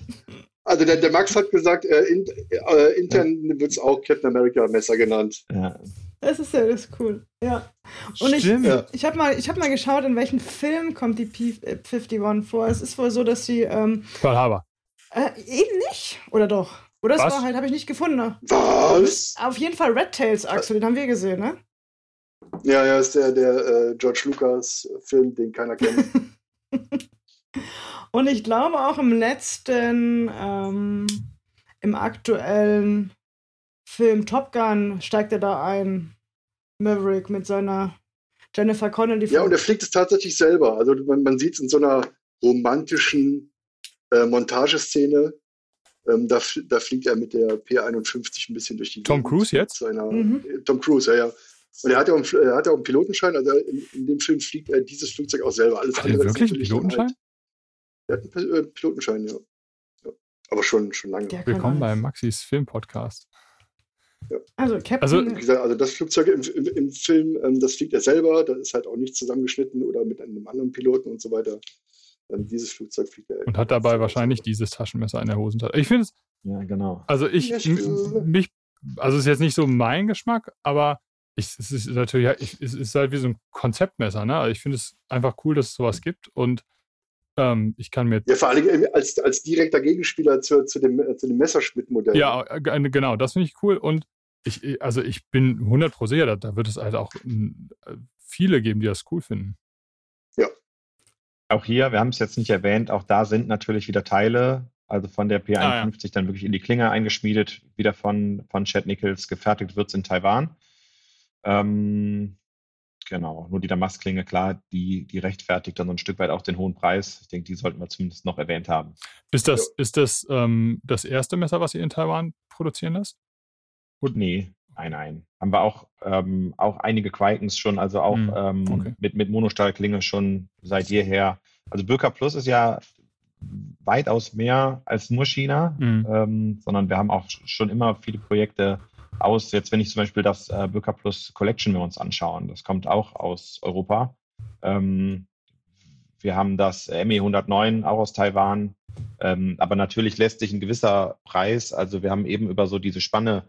Also der, der, Max hat gesagt, äh, in, äh, intern ja. wird es auch Captain America Messer genannt. Ja. Das ist ja das ist cool. Ja. Und Stimmt. ich, ich habe mal, hab mal geschaut, in welchem Film kommt die P51 vor. Es ist wohl so, dass sie. Ähm, Pearl Harbor. Äh, eben nicht. Oder doch? Oder es war halt, habe ich nicht gefunden. Was? Auf jeden Fall Red Tails, Axel, den haben wir gesehen, ne? Ja, ja, ist der, der äh, George Lucas-Film, den keiner kennt. *laughs* Und ich glaube auch im letzten, ähm, im aktuellen Film Top Gun steigt er da ein. Maverick mit seiner Jennifer Connelly. Ja, und er fliegt es tatsächlich selber. Also man, man sieht es in so einer romantischen äh, Montageszene. Ähm, da, da, fliegt er mit der P51 ein bisschen durch die Tom Gegend Cruise jetzt? Seiner, mhm. Tom Cruise, ja, ja. Und er hat ja auch einen, hat ja auch einen Pilotenschein, also in, in, dem Film fliegt er dieses Flugzeug auch selber. Alles hat andere er wirklich einen Pilotenschein? Halt. Er hat einen äh, Pilotenschein, ja. ja. Aber schon, schon lange. Willkommen beim Maxis Film-Podcast. Ja. Also, Captain. Also, wie gesagt, also das Flugzeug im, im, im Film, ähm, das fliegt er selber, da ist halt auch nicht zusammengeschnitten oder mit einem anderen Piloten und so weiter. Ähm, dieses Flugzeug fliegt er. Und hat dabei wahrscheinlich dieses Taschenmesser in der Hosentasche. Ich finde es. Ja, genau. Also ich, ja, mich, also ist jetzt nicht so mein Geschmack, aber ich, es ist natürlich, ich, es ist halt wie so ein Konzeptmesser, ne? Also ich finde es einfach cool, dass es sowas gibt und ähm, ich kann mir. Ja, vor allem als, als direkter Gegenspieler zu, zu dem, äh, zu dem Messerschmitt-Modell. Ja, äh, genau, das finde ich cool und ich, also ich bin 100 pro sicher, da, da wird es halt auch äh, viele geben, die das cool finden. Ja. Auch hier, wir haben es jetzt nicht erwähnt, auch da sind natürlich wieder Teile, also von der P51 ah, ja. dann wirklich in die Klinge eingeschmiedet, wieder von, von Chad Nichols gefertigt wird es in Taiwan. Ähm, genau, nur die Damaskklinge, klar, die, die rechtfertigt dann so ein Stück weit auch den hohen Preis. Ich denke, die sollten wir zumindest noch erwähnt haben. Ist das, ja. ist das ähm, das erste Messer, was ihr in Taiwan produzieren lasst? Und nee, nein, nein. Haben wir auch, ähm, auch einige Quikens schon, also auch hm, ähm, okay. mit, mit Monostahlklinge schon seit jeher. Also Böker Plus ist ja weitaus mehr als nur China, mhm. ähm, sondern wir haben auch schon immer viele Projekte aus, jetzt wenn ich zum Beispiel das äh, Böker Plus Collection wir uns anschauen, das kommt auch aus Europa. Ähm, wir haben das ME 109 auch aus Taiwan, ähm, aber natürlich lässt sich ein gewisser Preis, also wir haben eben über so diese Spanne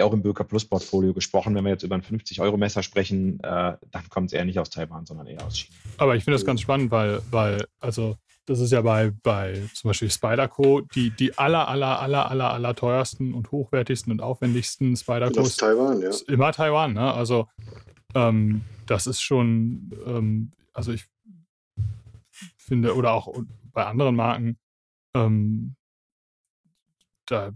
auch im Böker Plus Portfolio gesprochen. Wenn wir jetzt über ein 50-Euro-Messer sprechen, äh, dann kommt es eher nicht aus Taiwan, sondern eher aus China. Aber ich finde das ganz spannend, weil, weil, also das ist ja bei, bei zum Beispiel Spyderco die, die aller, aller, aller, aller, aller teuersten und hochwertigsten und aufwendigsten Spydercos. Taiwan, ja. Immer Taiwan, ne? Also, ähm, das ist schon, ähm, also ich finde, oder auch bei anderen Marken, ähm, da,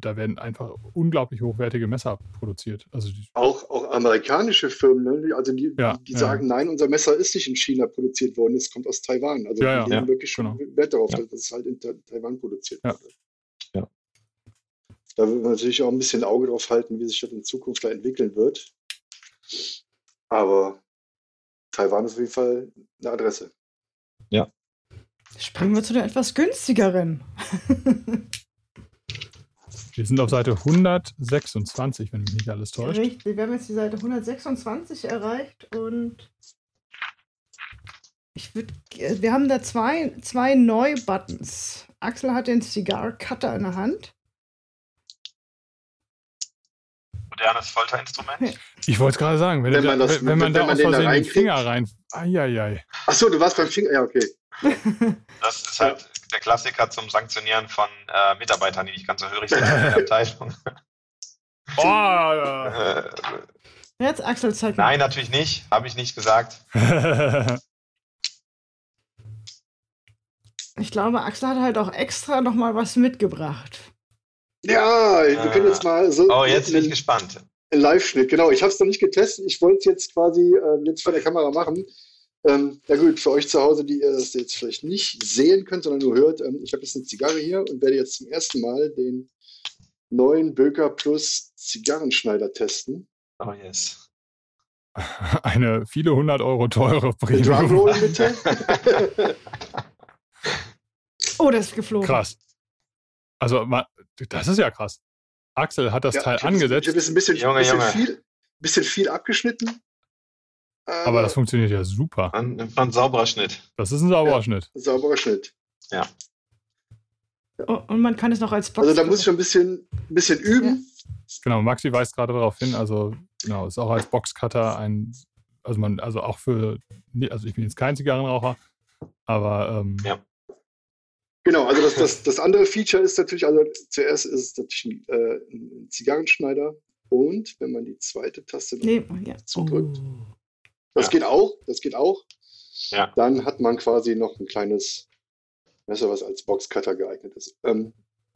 da werden einfach unglaublich hochwertige Messer produziert. Also auch, auch amerikanische Firmen, ne? also die, ja, die, die ja. sagen, nein, unser Messer ist nicht in China produziert worden, es kommt aus Taiwan. Also ja, die haben wirklich schon genau. Wert darauf, dass es halt in Taiwan produziert wird. Ja. Da will man natürlich auch ein bisschen Auge drauf halten, wie sich das in Zukunft da entwickeln wird. Aber Taiwan ist auf jeden Fall eine Adresse. Ja. Springen wir zu der etwas günstigeren. *laughs* Wir sind auf Seite 126, wenn mich nicht alles täuscht. Richtig, wir haben jetzt die Seite 126 erreicht und ich würd, wir haben da zwei, zwei Neu-Buttons. Axel hat den Cigar Cutter in der Hand. Modernes Folterinstrument. Ich wollte es gerade sagen, wenn, wenn man, das, wenn, wenn man wenn da man aus Versehen da den Finger rein. Eieiei. Achso, du warst beim Finger. Ja, okay. Das ist halt der Klassiker zum Sanktionieren von äh, Mitarbeitern, die nicht ganz so hörig sind in der *laughs* Abteilung. Oh, ja. Äh, Jetzt Axel zeigt Nein, natürlich nicht. Habe ich nicht gesagt. *laughs* ich glaube, Axel hat halt auch extra nochmal was mitgebracht. Ja, wir können jetzt mal so. Oh, jetzt bin ich gespannt. Ein Live-Schnitt, genau. Ich habe es noch nicht getestet. Ich wollte es jetzt quasi äh, jetzt vor der Kamera machen. Ähm, ja gut, für euch zu Hause, die ihr das jetzt vielleicht nicht sehen könnt, sondern nur hört, ähm, ich habe jetzt eine Zigarre hier und werde jetzt zum ersten Mal den neuen Böker Plus Zigarrenschneider testen. Oh yes. *laughs* Eine viele hundert Euro teure Premium. Drumroll *laughs* bitte. oh, das ist geflogen. Krass. Also, das ist ja krass. Axel hat das ja, Teil ich angesetzt. Ich habe ein bisschen, Junge, bisschen, Junge. Viel, bisschen viel abgeschnitten. Aber das funktioniert ja super. Ein, ein sauberer Schnitt. Das ist ein sauberer ja, Schnitt. Ein sauberer Schnitt. Ja. Oh, und man kann es noch als Box. Also da muss ich schon ein bisschen, ein bisschen üben. Ja. Genau, Maxi weist gerade darauf hin. Also, genau, ist auch als Boxcutter ein, also man, also auch für, also ich bin jetzt kein Zigarrenraucher, aber ähm, ja. Genau, also das, das, das andere Feature ist natürlich, also zuerst ist es natürlich äh, ein Zigarrenschneider und wenn man die zweite Taste nee, ja. zudrückt, oh. das ja. geht auch, das geht auch, ja. dann hat man quasi noch ein kleines Messer, was als Boxcutter geeignet ist. Ähm,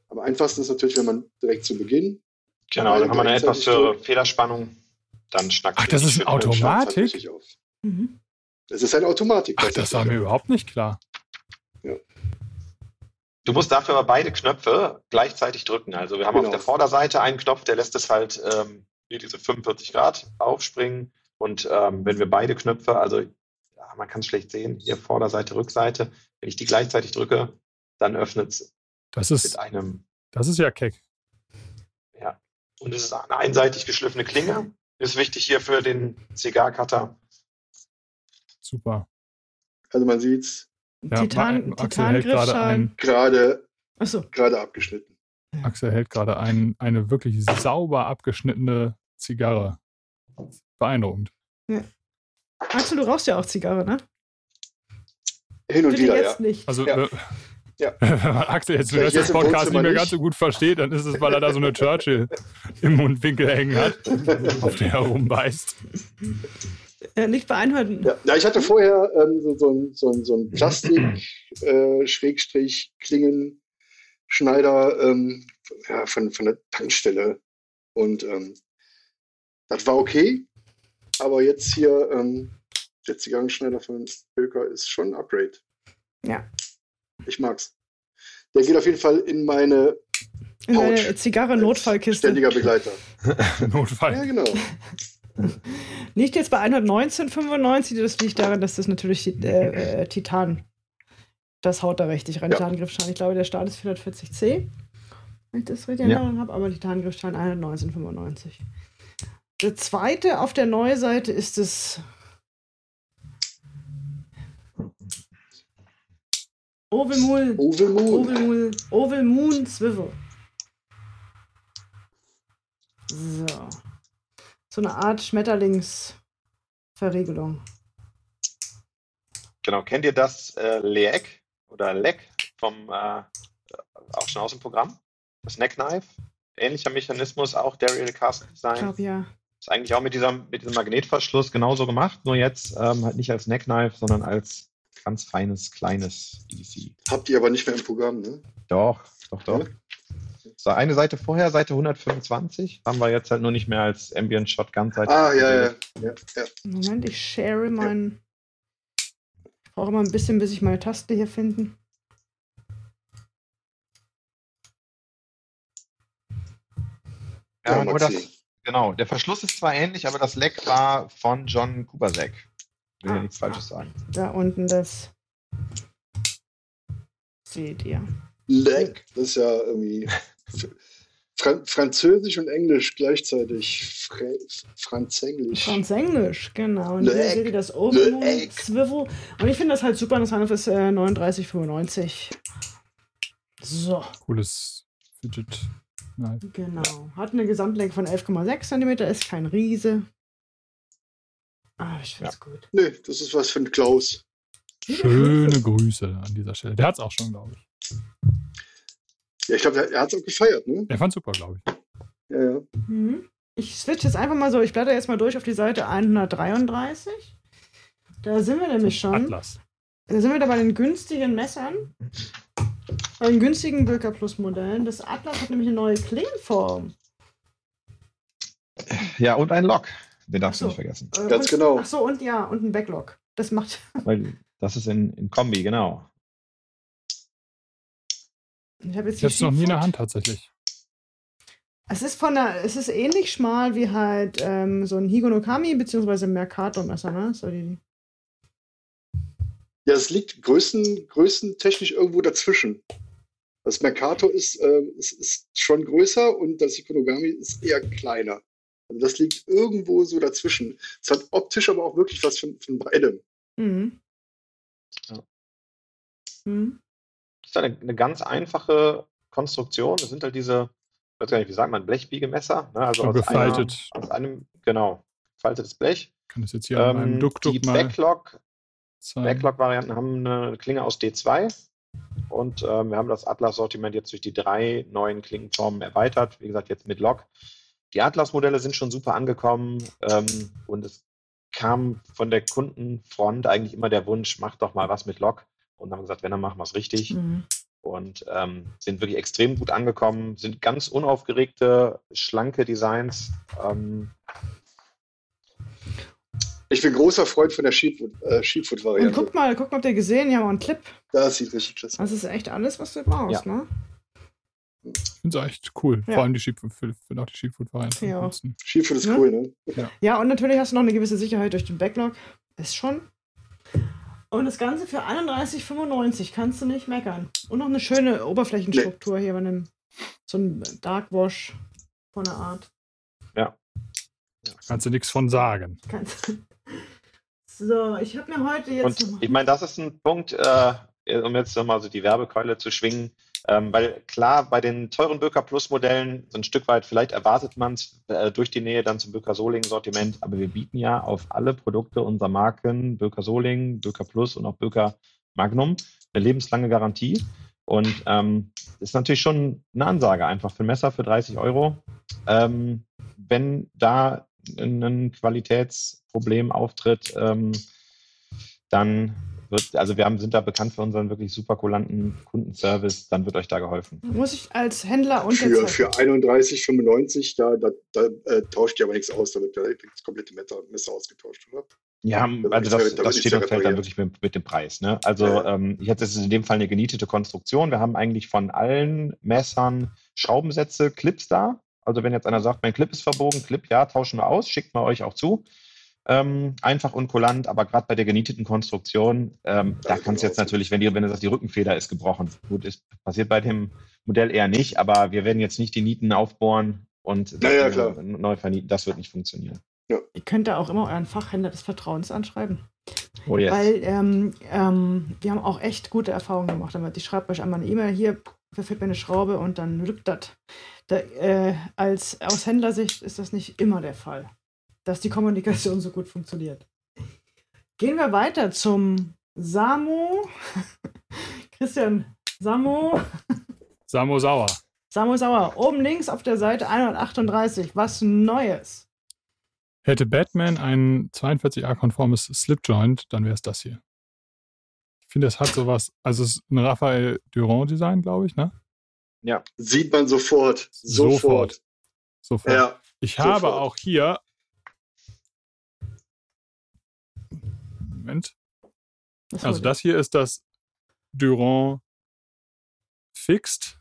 am einfachsten ist natürlich, wenn man direkt zu Beginn. Genau, dann haben wir eine etwas höhere Federspannung, dann schnackt Ach, das ist eine Automatik? Mhm. Das ist eine Automatik. Ach, das war mir überhaupt nicht klar. Du musst dafür aber beide Knöpfe gleichzeitig drücken. Also wir haben genau. auf der Vorderseite einen Knopf, der lässt es halt ähm, diese 45 Grad aufspringen. Und ähm, wenn wir beide Knöpfe, also ja, man kann es schlecht sehen, hier Vorderseite, Rückseite, wenn ich die gleichzeitig drücke, dann öffnet es mit einem. Das ist ja keck. Ja. Und es ist eine einseitig geschliffene Klinge. Ist wichtig hier für den Zigarcutter. Super. Also man sieht es, ja, Titan, Titan gerade gerade, so. gerade abgeschnitten. Axel hält gerade ein, eine wirklich sauber abgeschnittene Zigarre. Beeindruckend. Ja. Axel, du rauchst ja auch Zigarre, ne? Hin und Bitte wieder, jetzt ja. Nicht. Also, ja. Äh, ja. *laughs* Wenn man Axel jetzt den Rest des Podcasts nicht mehr nicht. ganz so gut versteht, dann ist es, weil er da so eine Churchill im Mundwinkel hängen hat, *laughs* auf der er rumbeißt. Äh, nicht bei Einhörnern. Ja. ja, ich hatte vorher ähm, so, so, so, so ein Plastik-Klingenschneider *clears throat* äh, ähm, ja, von, von der Tankstelle. Und ähm, das war okay. Aber jetzt hier, ähm, der Zigarrenschneider von Böker ist schon ein Upgrade. Ja. Ich mag's. Der geht auf jeden Fall in meine in eine Zigarre-Notfallkiste. Ständiger Begleiter. *laughs* Notfall. Ja, genau. *laughs* Nicht jetzt bei 119,95, das liegt daran, dass das natürlich äh, äh, Titan, das haut da richtig rein. Ja. Titangriffstein, ich glaube, der Start ist 440C, wenn ich das richtig in Erinnerung ja. habe, aber Titangriffstein 119,95. Der zweite auf der neuen Seite ist das Oval Moon. Oval Moon. Oval Moon, Oval Moon Swivel. So so eine Art Schmetterlingsverriegelung. Genau, kennt ihr das äh, LEC oder LEC vom äh, auch schon aus dem Programm? Das Neckknife? Ähnlicher Mechanismus, auch Daryl Carson Design. Ich glaube ja. Ist eigentlich auch mit, dieser, mit diesem Magnetverschluss genauso gemacht, nur jetzt ähm, halt nicht als Neckknife, sondern als ganz feines, kleines EDC. Habt ihr aber nicht mehr im Programm, ne? Doch, doch, doch. Ja? So, eine Seite vorher, Seite 125, haben wir jetzt halt nur nicht mehr als Ambient Shotgun Seite. Ah, ja, ja, ja, ja. Moment, ich share meinen. Ich brauche immer ein bisschen, bis ich meine Taste hier finden. Ja, ja nur das, genau. Der Verschluss ist zwar ähnlich, aber das Leck war von John Kubasek. Will ah, ja nichts Falsches sagen. Da unten das. Seht ihr. Leck, das ist ja irgendwie *laughs* Fran Französisch und Englisch gleichzeitig. Fra Franzenglisch. Franzenglisch, genau. Und hier seht ihr das Swivel. Und ich finde das halt super interessant fürs äh, 39,95. So. Cooles Fidget Knife. Genau. Hat eine Gesamtlänge von 11,6 cm, ist kein Riese. Ah, ich find's gut. Nee, das ist was für ein Klaus. Schöne Grüße an dieser Stelle. Der hat es auch schon, glaube ich. Ja, ich glaube, er, hat es auch gefeiert, ne? Er fand super, glaube ich. Ja, ja. Mhm. Ich switch jetzt einfach mal so, ich blätter jetzt mal durch auf die Seite 133. Da sind wir nämlich schon. Atlas. Da sind wir da bei den günstigen Messern. Bei den günstigen Böker Plus Modellen. Das Atlas hat nämlich eine neue Klingenform. Ja, und ein Lock. Den darfst Ach du so. nicht vergessen. Äh, Ganz und, genau. Ach so, und ja, und ein Backlog. Das macht. Weil das ist in, in Kombi, genau. Ich habe jetzt Ich noch nie in der. Hand tatsächlich. Es ist von der, es ist ähnlich schmal wie halt ähm, so ein Higonokami bzw. Mercator-Messer, ne? So die, Ja, es liegt größen, größentechnisch irgendwo dazwischen. Das Mercator ist, äh, ist, ist schon größer und das Ikonogami ist eher kleiner. Also das liegt irgendwo so dazwischen. Es hat optisch aber auch wirklich was von, von beidem. mhm. Ja. Mhm. Ist eine, eine ganz einfache Konstruktion. Das sind halt diese, ich weiß gar nicht, wie sagt man, Blechbiegemesser. Ne? Also So aus gefaltet. Einer, aus einem, genau, gefaltetes Blech. Ich kann das jetzt hier an meinem Ähm, Duk-Duk die Backlog. Backlog-Varianten haben eine Klinge aus D2 und ähm, wir haben das Atlas-Sortiment jetzt durch die drei neuen Klingenformen erweitert. Wie gesagt, jetzt mit Lock. Die Atlas-Modelle sind schon super angekommen ähm, und es kam von der Kundenfront eigentlich immer der Wunsch, mach doch mal was mit Lock. Und haben gesagt, wenn, dann machen wir es richtig. Mhm. Und ähm, sind wirklich extrem gut angekommen, sind ganz unaufgeregte, schlanke Designs. Ähm, Ich bin großer Freund von der Sheepfoot- äh, Und Sheepfoot-Variante. guck mal, guck mal, habt ihr gesehen? Hier haben wir einen Clip. das sieht richtig klasse aus. Das ist echt alles, was du brauchst, ne? Ich finde es echt cool. Ja. Vor allem die Sheepfoot-Variante. Ja. Sheepfoot ist Ja. cool, ne? Ja, und natürlich hast du noch eine gewisse Sicherheit durch den Backlog. Ist schon. Und das Ganze für 31,95 kannst du nicht meckern. Und noch eine schöne Oberflächenstruktur hier bei einem so ein Dark Wash von der Art. Kannst du nichts von sagen. Kannst *laughs* so, ich habe mir heute jetzt. Und ich meine, das ist ein Punkt, äh, um jetzt nochmal so die Werbekeule zu schwingen, ähm, weil klar, bei den teuren Böker Plus Modellen so ein Stück weit, vielleicht erwartet man es äh, durch die Nähe dann zum Böker Soling Sortiment, aber wir bieten ja auf alle Produkte unserer Marken, Böker Soling, Böker Plus und auch Böker Magnum, eine lebenslange Garantie. Und ähm, ist natürlich schon eine Ansage einfach für ein Messer für 30 Euro. Ähm, wenn da ein Qualitätsproblem auftritt, ähm, dann wird, also wir haben, sind da bekannt für unseren wirklich super kulanten Kundenservice, dann wird euch da geholfen. muss ich als Händler Für, unterzeichnen. für 31,95, da, da, da äh, tauscht ihr aber nichts aus, da wird der- das komplette Messer, Messer ausgetauscht, oder? Ja, also nicht das, das steht und fällt dann wirklich mit, mit dem Preis. Ne? Also Ja, ja. ähm, jetzt ist es in dem Fall eine genietete Konstruktion. Wir haben eigentlich von allen Messern Schraubensätze, Clips da. Also wenn jetzt einer sagt, mein Clip ist verbogen, Clip, ja, tauschen wir aus, schickt man euch auch zu. Ähm, einfach und kulant, aber gerade bei der genieteten Konstruktion, ähm, Da du man jetzt natürlich, wenn, die, wenn du sagst, die Rückenfeder ist gebrochen, gut, ist passiert bei dem Modell eher nicht, aber wir werden jetzt nicht die Nieten aufbohren und Ja, ja, neu vernieten. Das wird nicht funktionieren. Ihr könnt da auch immer euren Fachhändler des Vertrauens anschreiben. Oh yes. Weil ähm, ähm, wir haben auch echt gute Erfahrungen gemacht damit. Ich schreibe euch einmal eine E-Mail, hier verfehlt mir eine Schraube und dann rückt das. Da, äh, als, aus Händlersicht ist das nicht immer der Fall, dass die Kommunikation so gut funktioniert. Gehen wir weiter zum Samu. *laughs* Christian, Samu. Samo Sauer. Samu Sauer. Oben links auf der Seite 138. Was Neues. Hätte Batman ein 42a-konformes Slipjoint, dann wäre es das hier. Ich finde, es hat sowas, also es ist ein Raphael Durand-Design, glaube ich, ne? Sieht man sofort. Sofort. Sofort. Ja, ich habe sofort. auch hier. Moment. Was Also das hier ist das Durand Fixed.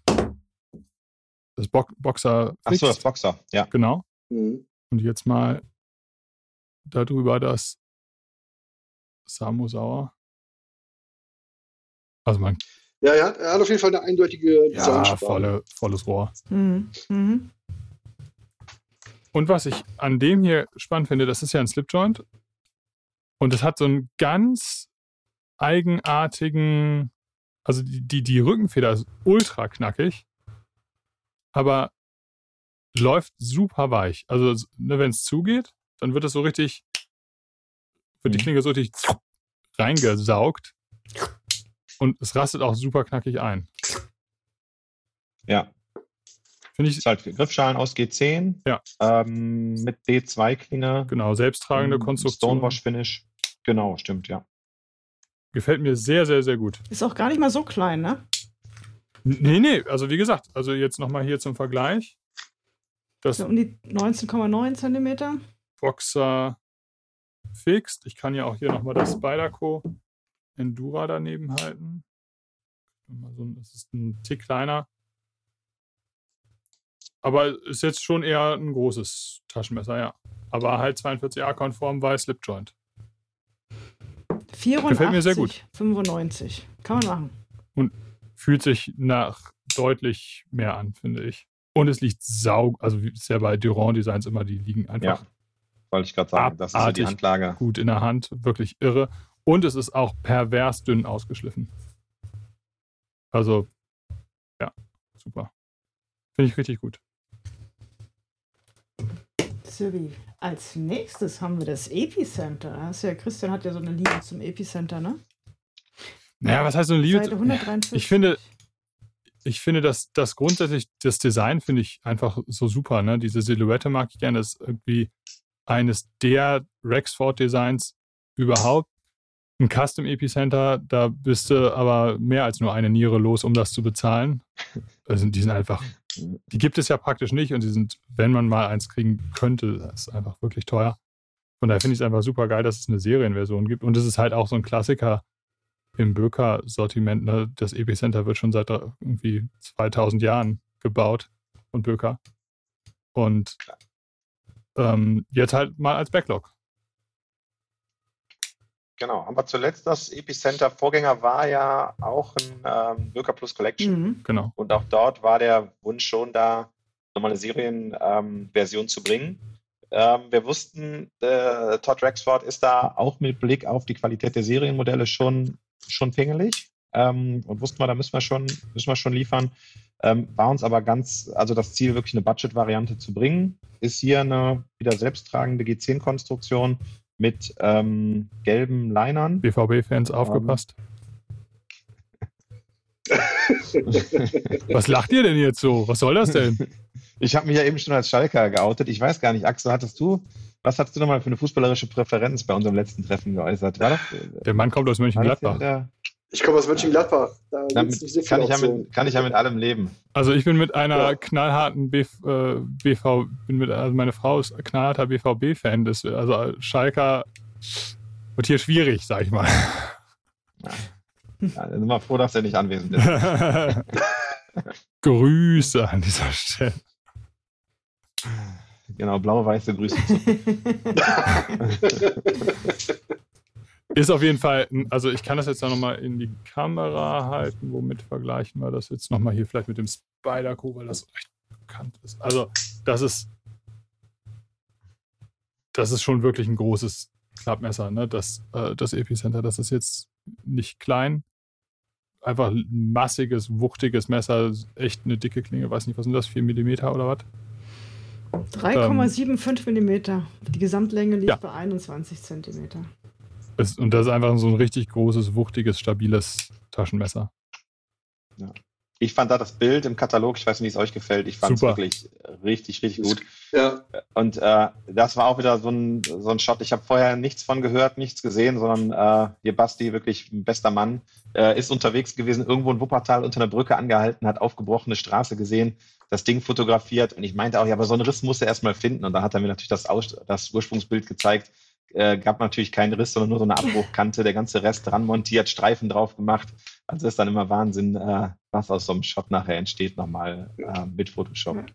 Das Bo Boxer Ach so, das Fixed. Boxer, ja. Genau. Mhm. Und jetzt mal darüber das Samu Sauer. Also man, ja er, hat, er hat auf jeden Fall eine eindeutige ja, volle, volles Rohr. Mhm. Mhm. Und was ich an dem hier spannend finde, das ist ja ein Slipjoint. Und es hat so einen ganz eigenartigen, also die, die, die Rückenfeder ist ultra knackig. Aber läuft super weich. Also, ne, wenn es zugeht, dann wird es so richtig, wird die Mhm. Klinge so richtig reingesaugt. Und es rastet auch super knackig ein. Ja, Finde ich, ist halt Griffschalen aus G10. Ja. Ähm, mit D2-Klinge. genau, selbsttragende ähm, Konstruktion. Stonewash-Finish. Genau, stimmt, ja. Gefällt mir sehr, sehr, sehr gut. Ist auch gar nicht mal so klein, ne? Nee, nee, also wie gesagt, also jetzt nochmal hier zum Vergleich. Das So um die 19,9 Zentimeter. Boxer Fixed. Ich kann ja auch hier nochmal das Spyderco Endura daneben halten. Das ist ein Tick kleiner. Aber ist jetzt schon eher ein großes Taschenmesser, ja. Aber halt 42A-konform, weil Slipjoint. 84, Gefällt mir sehr gut. 95. Kann man machen. Fühlt sich nach deutlich mehr an, finde ich. Und es liegt sau, also wie ist ja bei Durand Designs immer, die liegen einfach Ja. Wollte ich gerade sagen. Das ist so die. Handlage. gut in der Hand, wirklich irre. Und es ist auch pervers dünn ausgeschliffen. Also, ja, super. Finde ich richtig gut. Silvi, als nächstes haben wir das Epicenter. Da hast ja, Christian hat ja so eine Liebe zum Epicenter, ne? Naja, was heißt so eine Liebe? Seite 143. Ich finde, ich finde, dass das grundsätzlich, das Design finde ich einfach so super. Ne? Diese Silhouette mag ich gerne. Das ist irgendwie eines der Rexford-Designs überhaupt. Ein Custom Epicenter, da bist du aber mehr als nur eine Niere los, um das zu bezahlen. Also die sind einfach, die gibt es ja praktisch nicht und die sind, wenn man mal eins kriegen könnte, das ist einfach wirklich teuer. Von daher finde ich es einfach super geil, dass es eine Serienversion gibt. Und es ist halt auch so ein Klassiker im Böker-Sortiment. Ne? Das Epicenter wird schon seit irgendwie 2000 Jahren gebaut von Böker. Und ähm, jetzt halt mal als Backlog. Genau. Aber zuletzt das Epicenter-Vorgänger war ja auch ein ähm, Böker Plus Collection. Mhm. Genau. Und auch dort war der Wunsch schon da, nochmal eine Serienversion ähm, Version zu bringen. Ähm, wir wussten, äh, Todd Rexford ist da auch mit Blick auf die Qualität der Serienmodelle schon, schon pingelig. Ähm, und wussten wir, da müssen wir schon, müssen wir schon liefern. Ähm, war uns aber ganz, also das Ziel, wirklich eine Budget-Variante zu bringen, ist hier eine wieder selbsttragende G10-Konstruktion mit ähm, gelben Linern. BVB-Fans aufgepasst. *laughs* Was lacht ihr denn jetzt so? Was soll das denn? Ich habe mich ja eben schon als Schalker geoutet. Ich weiß gar nicht, Axel, hattest du, was hattest du nochmal für eine fußballerische Präferenz bei unserem letzten Treffen geäußert? War das, Der Mann kommt aus Mönchengladbach. der, Ich komme aus Mönchengladbach. Da gibt's nicht so damit kann, ich ja mit, kann ich ja mit allem leben. Also ich bin mit einer Ja. knallharten BV, äh, BV bin mit, also meine Frau ist knallharter BVB-Fan. Also Schalker wird hier schwierig, sag ich mal. Ja, sind wir froh, dass er nicht anwesend ist. *laughs* Grüße an dieser Stelle. Genau, blau-weiße Grüße. *laughs* *laughs* Ist auf jeden Fall, also ich kann das jetzt nochmal in die Kamera halten. Womit vergleichen wir das jetzt nochmal hier vielleicht mit dem Spider-Co, weil das recht bekannt ist. Also das ist, das ist schon wirklich ein großes Klappmesser, ne? Das, äh, das Epicenter, das ist jetzt nicht klein. Einfach ein massiges, wuchtiges Messer, echt eine dicke Klinge, weiß nicht, was sind das, 4 mm oder was? 3,75 Millimeter. Die Gesamtlänge liegt Ja. bei 21 Zentimeter. Ist, und das ist einfach so ein richtig großes, wuchtiges, stabiles Taschenmesser. Ich fand da das Bild im Katalog, ich weiß nicht, wie es euch gefällt, ich fand es Super. wirklich richtig, richtig gut. Ja, Und äh, das war auch wieder so ein, so ein Shot. Ich habe vorher nichts von gehört, nichts gesehen, sondern äh, hier Basti, wirklich ein bester Mann, äh, ist unterwegs gewesen, irgendwo in Wuppertal unter einer Brücke angehalten, hat aufgebrochene Straße gesehen, das Ding fotografiert und ich meinte auch, ja, aber so einen Riss muss er erstmal finden. Und da hat er mir natürlich das, Aus das Ursprungsbild gezeigt. Äh, gab natürlich keinen Riss, sondern nur so eine Abbruchkante, der ganze Rest dran montiert, Streifen drauf gemacht. Also ist dann immer Wahnsinn, äh, was aus so einem Shot nachher entsteht, nochmal äh, mit Photoshop.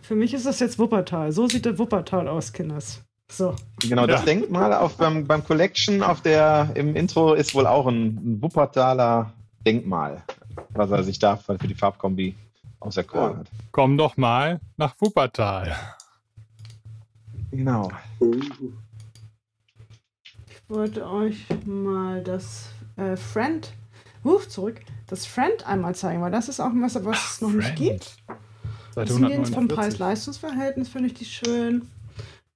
Für mich ist das jetzt Wuppertal. So sieht der Wuppertal aus, Kinders. So. Genau, das Ja. Denkmal auf, beim, beim Collection auf der, im Intro ist wohl auch ein, ein Wuppertaler Denkmal, was er sich da für die Farbkombi auserkoren hat. Komm doch mal nach Wuppertal. Genau. Ich wollte euch mal das äh, Friend, uh, zurück, das Friend einmal zeigen, weil das ist auch ein Messer, was es noch nicht Friend. gibt. Seite Das sind vom 149. Preis-Leistungs-Verhältnis finde ich die schön.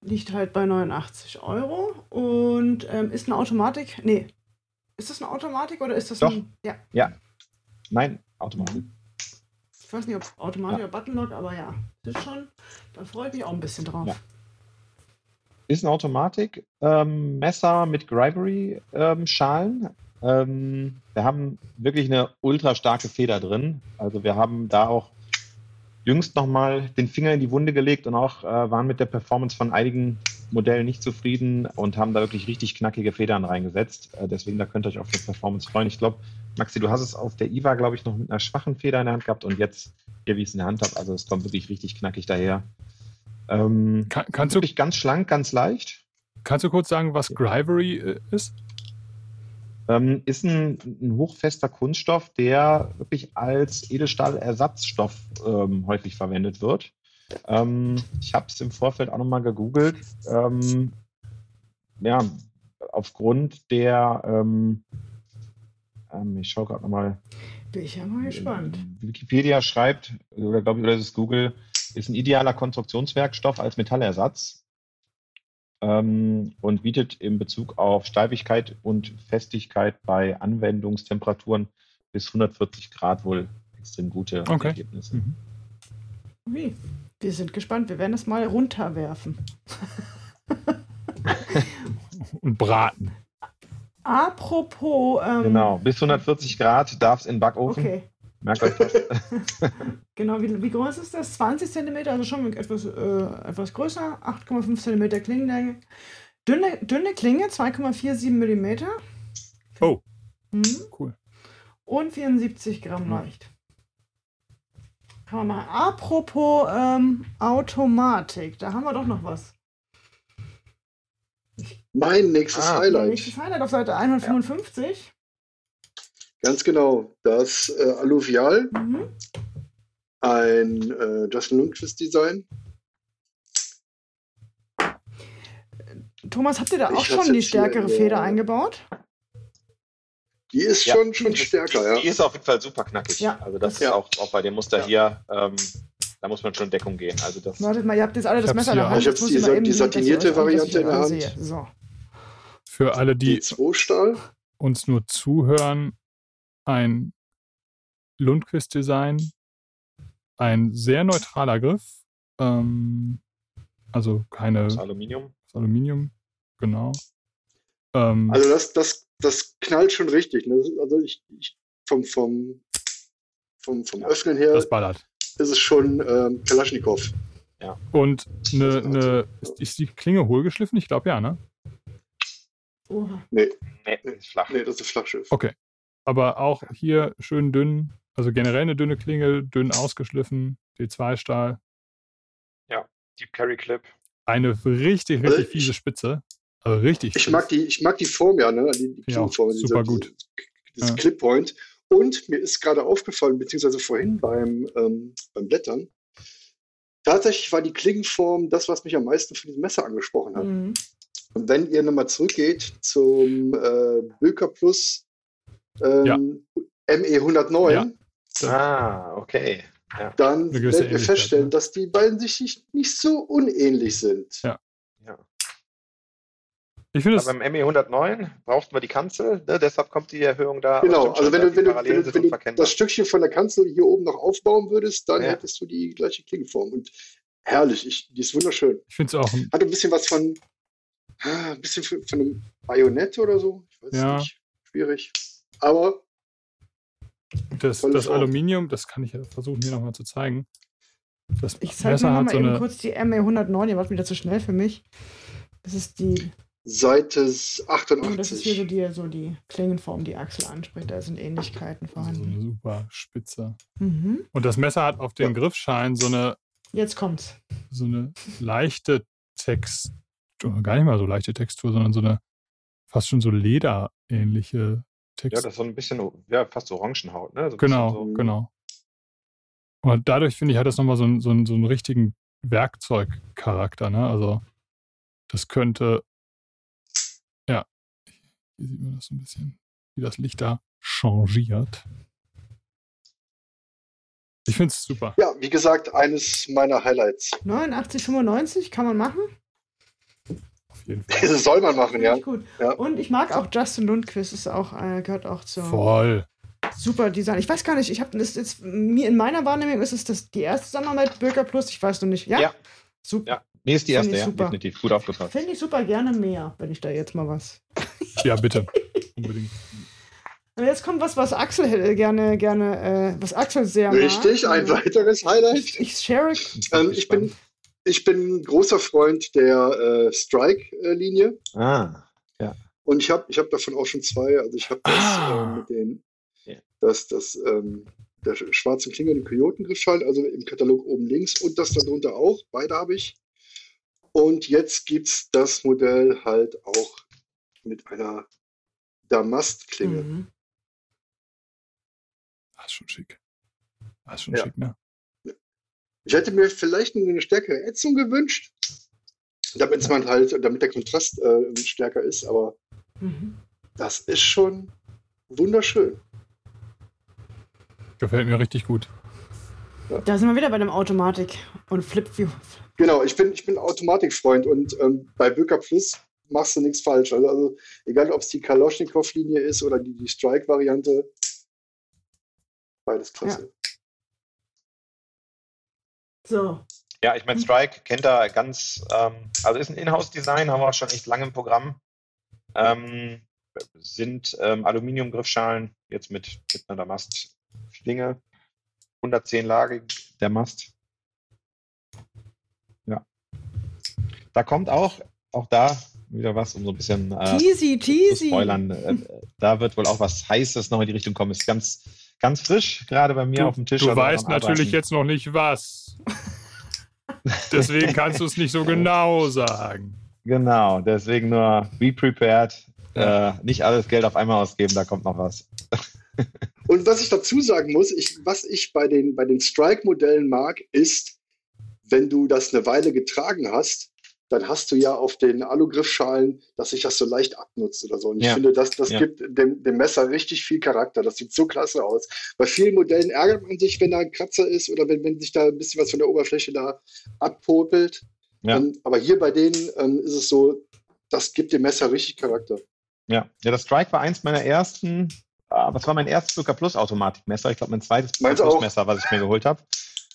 Liegt halt bei 89 Euro und ähm, ist eine Automatik. Nee. Ist das eine Automatik oder ist das Doch. ein. Ja. Nein, Automatik. Ich weiß nicht, ob Automatik Ja. oder Buttonlock, aber ja. Das ist schon. Da freue ich mich auch ein bisschen drauf. Ja. Ist eine Automatik. Ähm, mit Grivery-Schalen. Ähm, wir haben wirklich eine ultra starke Feder drin. Also wir haben da auch jüngst nochmal den Finger in die Wunde gelegt und auch äh, waren mit der Performance von einigen Modellen nicht zufrieden und haben da wirklich richtig knackige Federn reingesetzt. Äh, deswegen, da könnt ihr euch auf die Performance freuen. Ich glaube, Maxi, du hast es auf der IVA, glaube ich, noch mit einer schwachen Feder in der Hand gehabt und jetzt hier, wie ich es in der Hand habe. Also es kommt wirklich richtig knackig daher. Ähm, Kann, kannst, du, wirklich ganz schlank, ganz leicht. kannst du kurz sagen, was Grivery äh, ist? Ähm, ist ein, ein hochfester Kunststoff, der wirklich als Edelstahlersatzstoff ähm, häufig verwendet wird. Ähm, ich habe es im Vorfeld auch nochmal gegoogelt. Ähm, ja, aufgrund der, ähm, ähm, ich schaue gerade nochmal, Bin ich ja mal gespannt. Wikipedia schreibt, oder glaube ich, oder ist es Google, ist ein idealer Konstruktionswerkstoff als Metallersatz ähm, und bietet in Bezug auf Steifigkeit und Festigkeit bei Anwendungstemperaturen bis 140 Grad wohl extrem gute Okay. Ergebnisse. Mhm. Wie? Wir sind gespannt. Wir werden es mal runterwerfen. *laughs* Und braten. Apropos. Ähm, Genau, bis 140 Grad darf es in den Backofen. Okay. Merkt euch das. *laughs* Genau, wie, wie groß ist das? 20 cm, also schon etwas, äh, etwas größer. 8,5 cm Klingenlänge. Dünne, dünne Klinge, 2,47 mm. Oh, Mhm. cool. Und 74 Gramm Mhm. leicht. Kann man machen. Apropos ähm, Automatik, da haben wir doch noch was. Mein nächstes Ah. Highlight. Nächstes Highlight auf Seite 155. Ganz genau. Das äh, Alluvial, Mhm. ein äh, Justin Lundquist Design. Thomas, habt ihr da Ich auch schon die stärkere Feder eingebaut? Die ist Ja. schon, schon stärker, ja. Die ist auf jeden Fall super knackig. Ja, also das das- ist auch, auch bei dem Muster Ja. hier, ähm, da muss man schon in Deckung gehen. Also das Wartet mal, ihr habt jetzt alle das Messer in der Hand. Ich hab's die eben die satinierte Variante in der Hand. So. Für alle, die D2-Stahl. uns nur zuhören, ein Lundquist-Design, ein sehr neutraler Griff, ähm, also keine ist Aluminium. Aluminium, genau. Ähm, Also das, das, das knallt schon richtig. Ne? Also ich, ich vom, vom, vom, vom Öffnen her das ballert. ist es schon ähm, Kalaschnikow. Und eine, eine, ist die Klinge hohlgeschliffen? Ich glaube ja, ne? Oha. Nee, Nee, ist flach. nee, das ist ein Flachschiff. Okay. Aber auch hier schön dünn, also generell eine dünne Klinge, dünn ausgeschliffen, D2-Stahl. Deep Carry Clip. Eine richtig, Also richtig ich- fiese Spitze. Also richtig Ich fies. mag die, ich mag die Form ja, ne? Die, die Ja, Klingenform, super gut. Dieses Ja. Clip-Point. Und mir ist gerade aufgefallen, beziehungsweise vorhin beim, ähm, beim Blättern, tatsächlich war die Klingenform das, was mich am meisten für dieses Messer angesprochen hat. Mhm. Und wenn ihr nochmal zurückgeht zum äh, Böker Plus ähm, ME 109, Ja. Ah, okay. dann gewisse werdet ihr Ähnlichkeit, feststellen, ne? dass die beiden sich nicht, nicht so unähnlich sind. Ja. Ja. Ich finde beim ME 109 brauchten wir die Kanzel, ne? deshalb kommt die Erhöhung da. Genau, also wenn du, wenn du, wenn du, wenn du das Stückchen von der Kanzel hier oben noch aufbauen würdest, dann Ja. hättest du die gleiche Klingenform. Und herrlich, ich, die ist wunderschön. ich finde es auch ein Hat ein bisschen was von, ah, ein bisschen von von einem Bajonett oder so. Ich weiß Ja. nicht. Schwierig. Aber Das, das. Aluminium, das kann ich ja versuchen hier nochmal zu zeigen. Das Ich zeige mir mal so eben eine. kurz die ME 109. Ihr wart wieder zu schnell für mich. Das ist die. Seite Oh, das ist hier 88. so die, so die Klingenform, die Axel anspricht. Da sind Ähnlichkeiten Also so eine vorhanden. super Spitze. Mhm. Und das Messer hat auf den Griffschein so eine, Jetzt kommt's. so eine leichte Textur, gar nicht mal so leichte Textur, sondern so eine fast schon so lederähnliche Ja, Textur. das ist so ein bisschen, ja, fast Orangenhaut, ne? So genau, So, genau. Und dadurch finde ich, hat das nochmal so, einen- so, so einen richtigen Werkzeugcharakter. Ne? Also, das könnte, ja, hier sieht man das so ein bisschen, wie das Licht da changiert. Ich finde es super. Ja, wie gesagt, eines meiner Highlights. 89,95 kann man machen. Auf jeden *laughs* Fall. Das soll man machen, ja. Gut. Ja. Und ich mag auch Justin Lundquist, ist auch, äh, gehört auch zur Voll. super Design. Ich weiß gar nicht, ich habe das jetzt, mir in meiner Wahrnehmung ist es das, die erste Zusammenarbeit mit Bürger Plus, ich weiß noch nicht. Ja? Ja. Super. Ja. Nee, ist die erste, ja. super. Definitiv. Gut aufgepasst. Finde ich super gerne mehr, wenn ich da jetzt mal was. *laughs* Ja, bitte. *laughs* Unbedingt. Und jetzt kommt was, was Axel hätte gerne, gerne, äh, was Axel sehr Richtig, mag. ein weiteres Highlight. Ich, ich share. Ähm, ich, bin, ich bin großer Freund der äh, Strike-Linie Ah, und ich habe ich hab davon auch schon zwei. Also ich habe das Ah. äh, mit den, Ja. das, das, ähm, der sch- schwarzen Klinge und den Kojoten-Griffschalen, also im Katalog oben links und das darunter auch. Beide habe ich. Und jetzt gibt es das Modell halt auch mit einer Damastklinge. Mhm. Das ist schon schick. Das ist schon Ja. schick, ne? Ich hätte mir vielleicht eine stärkere Ätzung gewünscht, damit man halt, damit der Kontrast äh, stärker ist, aber Mhm. das ist schon wunderschön. Gefällt mir richtig gut. Da sind wir wieder bei dem Automatik und Flipview. Genau, ich bin, ich bin Automatikfreund und ähm, bei Böker Plus machst du nichts falsch. Also, also egal, ob es die Kaloschnikow-Linie ist oder die, die Strike-Variante, beides klasse. So. Ja, ich meine, Strike kennt er ganz, ähm, also ist ein Inhouse-Design, haben wir auch schon echt lange im Programm. Ähm, sind ähm, Aluminium-Griffschalen, jetzt mit, mit einer Damastschlinge. 110 Lage der Mast. Ja. Da kommt auch, auch da wieder was, um so ein bisschen äh, Teasy, zu teasy. spoilern. Äh, da wird wohl auch was Heißes noch in die Richtung kommen. Ist ganz, ganz frisch, gerade bei mir Du, auf dem Tisch. du also weißt natürlich Arbeiten. jetzt noch nicht was. Deswegen kannst du es nicht so genau sagen. Genau, deswegen nur be prepared. Äh, nicht alles Geld auf einmal ausgeben, da kommt noch was. *laughs* Und was ich dazu sagen muss, ich, was ich bei den, bei den Strike-Modellen mag, ist, wenn du das eine Weile getragen hast, dann hast du ja auf den Alugriffschalen, dass sich das so leicht abnutzt oder so. Und ich Ja. finde, das, das Ja. gibt dem, dem Messer richtig viel Charakter. Das sieht so klasse aus. Bei vielen Modellen ärgert man sich, wenn da ein Kratzer ist oder wenn, wenn sich da ein bisschen was von der Oberfläche da abpopelt. Ja. Ähm, aber hier bei denen ähm, ist es so, das gibt dem Messer richtig Charakter. Ja, ja das Strike war eins meiner ersten, ah, was war mein erstes Zucker Plus Automatikmesser? Ich glaube, mein zweites Plus. Messer, was ich mir geholt habe.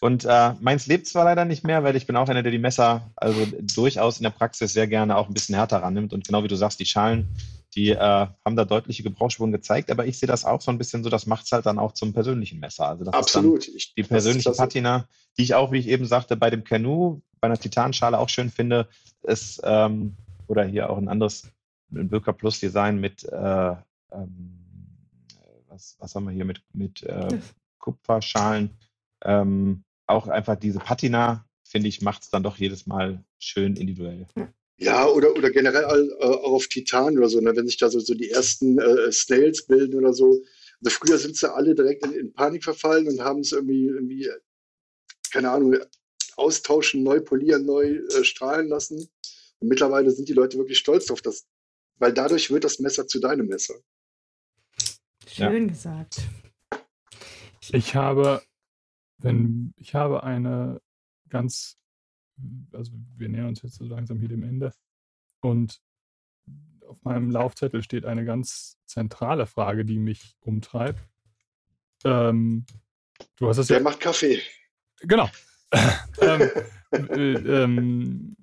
Und äh, meins lebt zwar leider nicht mehr, weil ich bin auch einer, der die Messer also durchaus in der Praxis sehr gerne auch ein bisschen härter rannimmt. Und genau wie du sagst, die Schalen, die äh, haben da deutliche Gebrauchsspuren gezeigt. Aber ich sehe das auch so ein bisschen so, das macht es halt dann auch zum persönlichen Messer. Also das ist Absolut. Ich, die das ist persönliche klasse. Patina, die ich auch, wie ich eben sagte, bei dem Canoe, bei einer Titanschale auch schön finde, ist, ähm, oder hier auch ein anderes, ein Böker Plus Design mit, äh, ähm, was, was haben wir hier mit, mit äh, Kupferschalen, ähm, auch einfach diese Patina, finde ich, macht es dann doch jedes Mal schön individuell. Ja, oder, oder generell äh, auch auf Titan oder so, ne? wenn sich da so, so die ersten äh, Snails bilden oder so. Also früher sind sie alle direkt in, in Panik verfallen und haben es irgendwie, irgendwie, keine Ahnung, austauschen, neu polieren, neu äh, strahlen lassen. Und mittlerweile sind die Leute wirklich stolz auf das, weil dadurch wird das Messer zu deinem Messer. Schön gesagt. Ich habe, wenn, ich habe eine ganz, also wir nähern uns jetzt so langsam hier dem Ende. Und auf meinem Laufzettel steht eine ganz zentrale Frage, die mich umtreibt. Ähm, du hast es ja Wer macht Kaffee? Genau. *laughs* ähm, äh, ähm,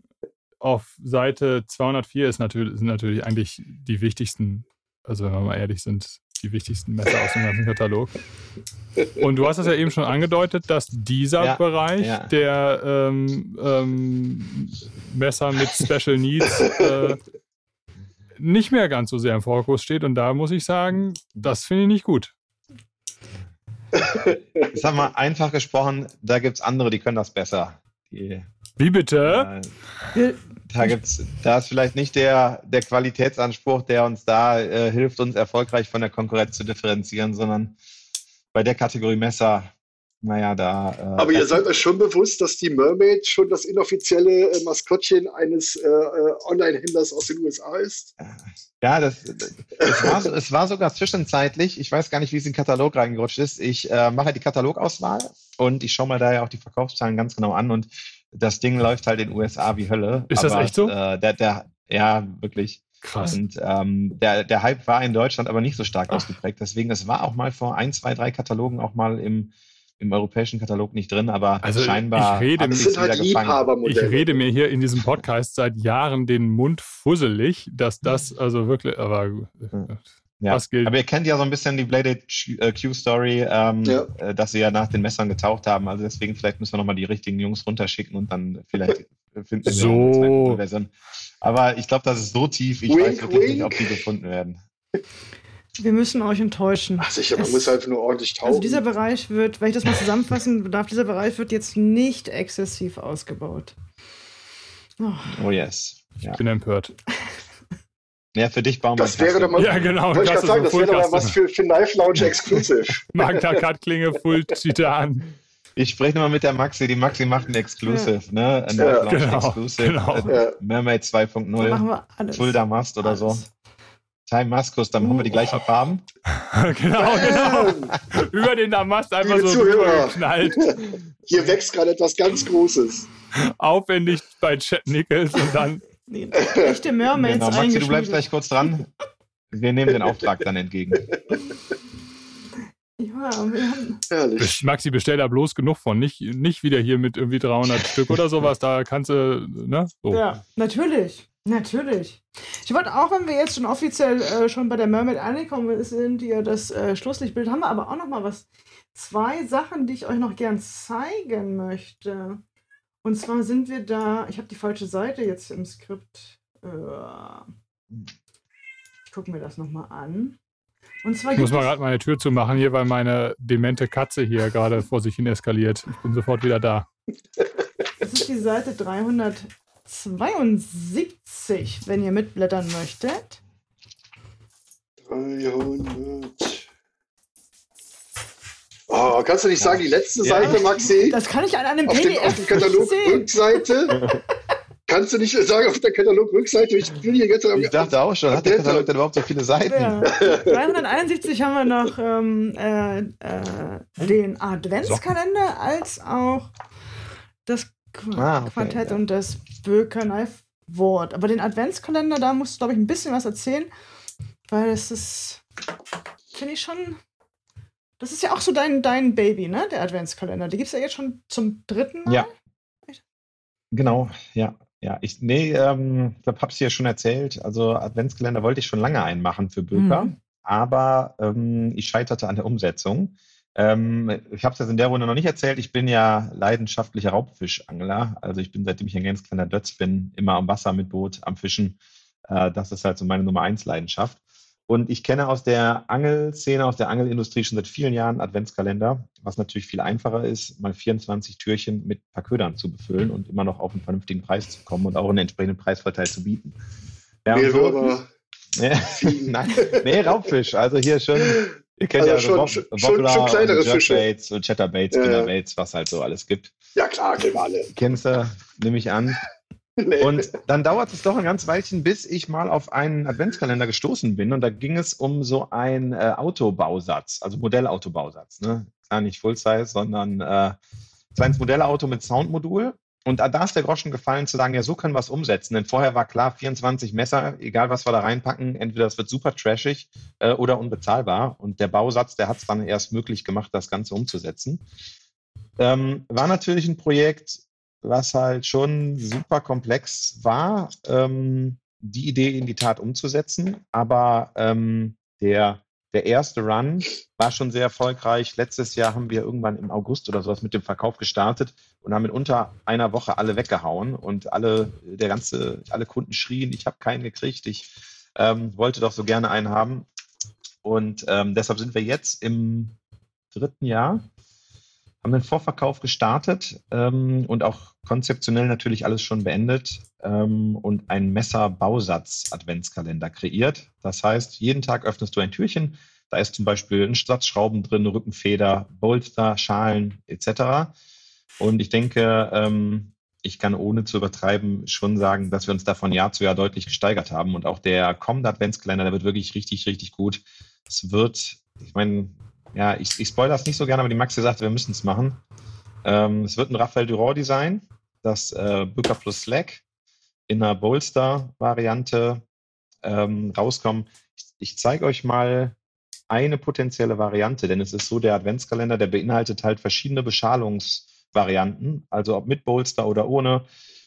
auf Seite 204 ist natürlich, sind natürlich eigentlich die wichtigsten, also wenn wir mal ehrlich sind, die wichtigsten Messer aus dem ganzen Katalog. Und du hast es ja eben schon angedeutet, dass dieser Ja, Bereich ja. der ähm, ähm, Messer mit Special Needs äh, nicht mehr ganz so sehr im Fokus steht. Und da muss ich sagen, das finde ich nicht gut. Ich sag mal, einfach gesprochen, da gibt es andere, die können das besser. Die, Wie bitte? äh, Da gibt's, da ist vielleicht nicht der, der Qualitätsanspruch, der uns da äh, hilft, uns erfolgreich von der Konkurrenz zu differenzieren, sondern bei der Kategorie Messer, naja, da. Äh, Aber ihr seid euch schon bewusst, dass die Mermaid schon das inoffizielle äh, Maskottchen eines äh, äh, Online-Händlers aus den USA ist? Ja, das, das war, so- es war sogar zwischenzeitlich, ich weiß gar nicht, wie es in den Katalog reingerutscht ist. Ich äh, mache die Katalogauswahl und ich schaue mal da ja auch die Verkaufszahlen ganz genau an und das Ding läuft halt in den USA wie Hölle. Ist das echt so? Äh, der, der, ja, wirklich. Krass. Und ähm, der, der Hype war in Deutschland aber nicht so stark Ach. ausgeprägt. Deswegen, es war auch mal vor ein, zwei, drei Katalogen auch mal im, im europäischen Katalog nicht drin, aber also scheinbar ich rede, sind halt Ich rede mir hier in diesem Podcast seit Jahren den Mund fusselig, dass das also wirklich, aber ja. Was gilt. Aber ihr kennt ja so ein bisschen die Bladed Q-Story, ähm, ja. Äh, dass sie ja nach den Messern getaucht haben. Also deswegen vielleicht müssen wir nochmal die richtigen Jungs runterschicken und dann vielleicht *laughs* finden wir so. eine Version. Aber ich glaube, das ist so tief, ich wink, weiß wirklich wink. nicht, ob die gefunden werden. Wir müssen euch enttäuschen. Ach sicher, man es, muss einfach nur ordentlich tauchen. Also dieser Bereich wird, wenn ich das mal zusammenfassen *laughs* darf, dieser Bereich wird jetzt nicht exzessiv ausgebaut. Oh, oh yes. *laughs* Ich bin empört. Ja, für dich bauen wir Das wäre doch mal, ja, genau, wollte ich gerade sagen, das wäre doch mal was für, für Knife Lounge *laughs* Exclusive. Magda Cut-Klinge Full *laughs* Titan. Ich spreche nochmal mit der Maxi. Die Maxi macht ein Exclusive, ja. ne? Ein ja. genau, Exclusive. Genau. Äh, Mermaid 2.0. Full Damast oder so. Time Maskus, dann uh. haben wir die gleichen Farben. *laughs* genau, genau. Über den Damast einfach Liebe so geknallt. Hier wächst gerade etwas ganz Großes. Aufwendig bei Chat Nichols und dann Nee, *laughs* echte Mermaids genau, Maxi, du bleibst gleich kurz dran. Wir nehmen den Auftrag dann entgegen. *laughs* Ja, wir haben Maxi, bestell da bloß genug von. Nicht, nicht wieder hier mit irgendwie 300 Stück oder sowas. Da kannst du, ne? So. Ja, natürlich. Natürlich. Ich wollte auch, wenn wir jetzt schon offiziell äh, schon bei der Mermaid angekommen sind, hier das äh, Schlusslichtbild, haben wir aber auch noch mal was. Zwei Sachen, die ich euch noch gern zeigen möchte. Und zwar sind wir da, ich habe die falsche Seite jetzt im Skript. Äh, ich gucke mir das nochmal an. Und zwar ich muss mal gerade meine Tür zumachen hier, weil meine demente Katze hier gerade vor sich hin eskaliert. Ich bin sofort wieder da. Das ist die Seite 372, wenn ihr mitblättern möchtet. 300. Oh, kannst du nicht sagen, die letzte ja. Seite, Maxi? Das kann ich an einem auf PDF den, Auf der Katalog-Rückseite? kannst du nicht sagen, auf der Katalog-Rückseite? Ich bin hier jetzt Ich dachte auch schon, hat der Katalog denn überhaupt so viele Seiten? Ja. 371 haben wir noch ähm, äh, äh, den Adventskalender als auch das Qu ah, okay, Quartett ja. und das Böker-Knife-Wort. Aber den Adventskalender, da musst du, glaube ich, ein bisschen was erzählen, weil es ist, finde ich schon das ist ja auch so dein, dein Baby, ne? Der Adventskalender. Die gibt es ja jetzt schon zum dritten Mal. Ja. Genau, ja. Ja, ich, nee, ähm, ich glaube, hab's dir ja schon erzählt. Also Adventskalender wollte ich schon lange einmachen für Böker, mhm. aber ähm, ich scheiterte an der Umsetzung. Ähm, ich habe es jetzt in der Runde noch nicht erzählt. Ich bin ja leidenschaftlicher Raubfischangler. Also ich bin, seitdem ich ein ganz kleiner Dötz bin, immer am Wasser mit Boot, am Fischen. Äh, das ist halt so meine Nummer eins Leidenschaft. Und ich kenne aus der Angelszene, aus der Angelindustrie schon seit vielen Jahren Adventskalender, was natürlich viel einfacher ist, mal 24 Türchen mit ein paar Ködern zu befüllen und immer noch auf einen vernünftigen Preis zu kommen und auch einen entsprechenden Preisvorteil zu bieten. Ja, so, ja, *laughs* nein, nee, Raubfisch. Also hier schon, ihr kennt also ja schon, Wobbler, schon, schon kleinere Fische. und Chatterbaits, Spinnerbaits, was halt so alles gibt. Ja klar, kennen wir alle. Kennst du, nehme ich an. *laughs* Nee. Und dann dauert es doch ein ganz Weilchen, bis ich mal auf einen Adventskalender gestoßen bin. Und da ging es um so einen äh, Autobausatz, also Modellautobausatz. Ne? Klar nicht Full-Size, sondern äh, kleines Modellauto mit Soundmodul. Und da, ist der Groschen gefallen zu sagen, ja, so können wir es umsetzen. Denn vorher war klar, 24 Messer, egal was wir da reinpacken, entweder es wird super trashig äh, oder unbezahlbar. Und der Bausatz, der hat es dann erst möglich gemacht, das Ganze umzusetzen. Ähm, war natürlich ein Projekt, was halt schon super komplex war, ähm, die Idee in die Tat umzusetzen. Aber ähm, der, der erste Run war schon sehr erfolgreich. Letztes Jahr haben wir irgendwann im August oder sowas mit dem Verkauf gestartet und haben in unter einer Woche alle weggehauen und alle, der ganze, alle Kunden schrien, ich habe keinen gekriegt, ich ähm, wollte doch so gerne einen haben. Und ähm, deshalb sind wir jetzt im dritten Jahr haben den Vorverkauf gestartet ähm, und auch konzeptionell natürlich alles schon beendet ähm, und einen Messer-Bausatz-Adventskalender kreiert. Das heißt, jeden Tag öffnest du ein Türchen. Da ist zum Beispiel ein Satz Schrauben drin, Rückenfeder, Bolster, Schalen etc. Und ich denke, ähm, ich kann ohne zu übertreiben schon sagen, dass wir uns da von Jahr zu Jahr deutlich gesteigert haben. Und auch der kommende Adventskalender, der wird wirklich richtig, richtig gut. Es wird, ich meine, ja, ich, ich spoilere das nicht so gerne, aber die Maxi sagte, wir müssen es machen. Ähm, es wird ein Raphael Durand-Design, das äh, Booker plus Slack in einer Bolster-Variante ähm, rauskommen. Ich, ich zeige euch mal eine potenzielle Variante, denn es ist so, der Adventskalender, der beinhaltet halt verschiedene Beschalungsvarianten, also ob mit Bolster oder ohne,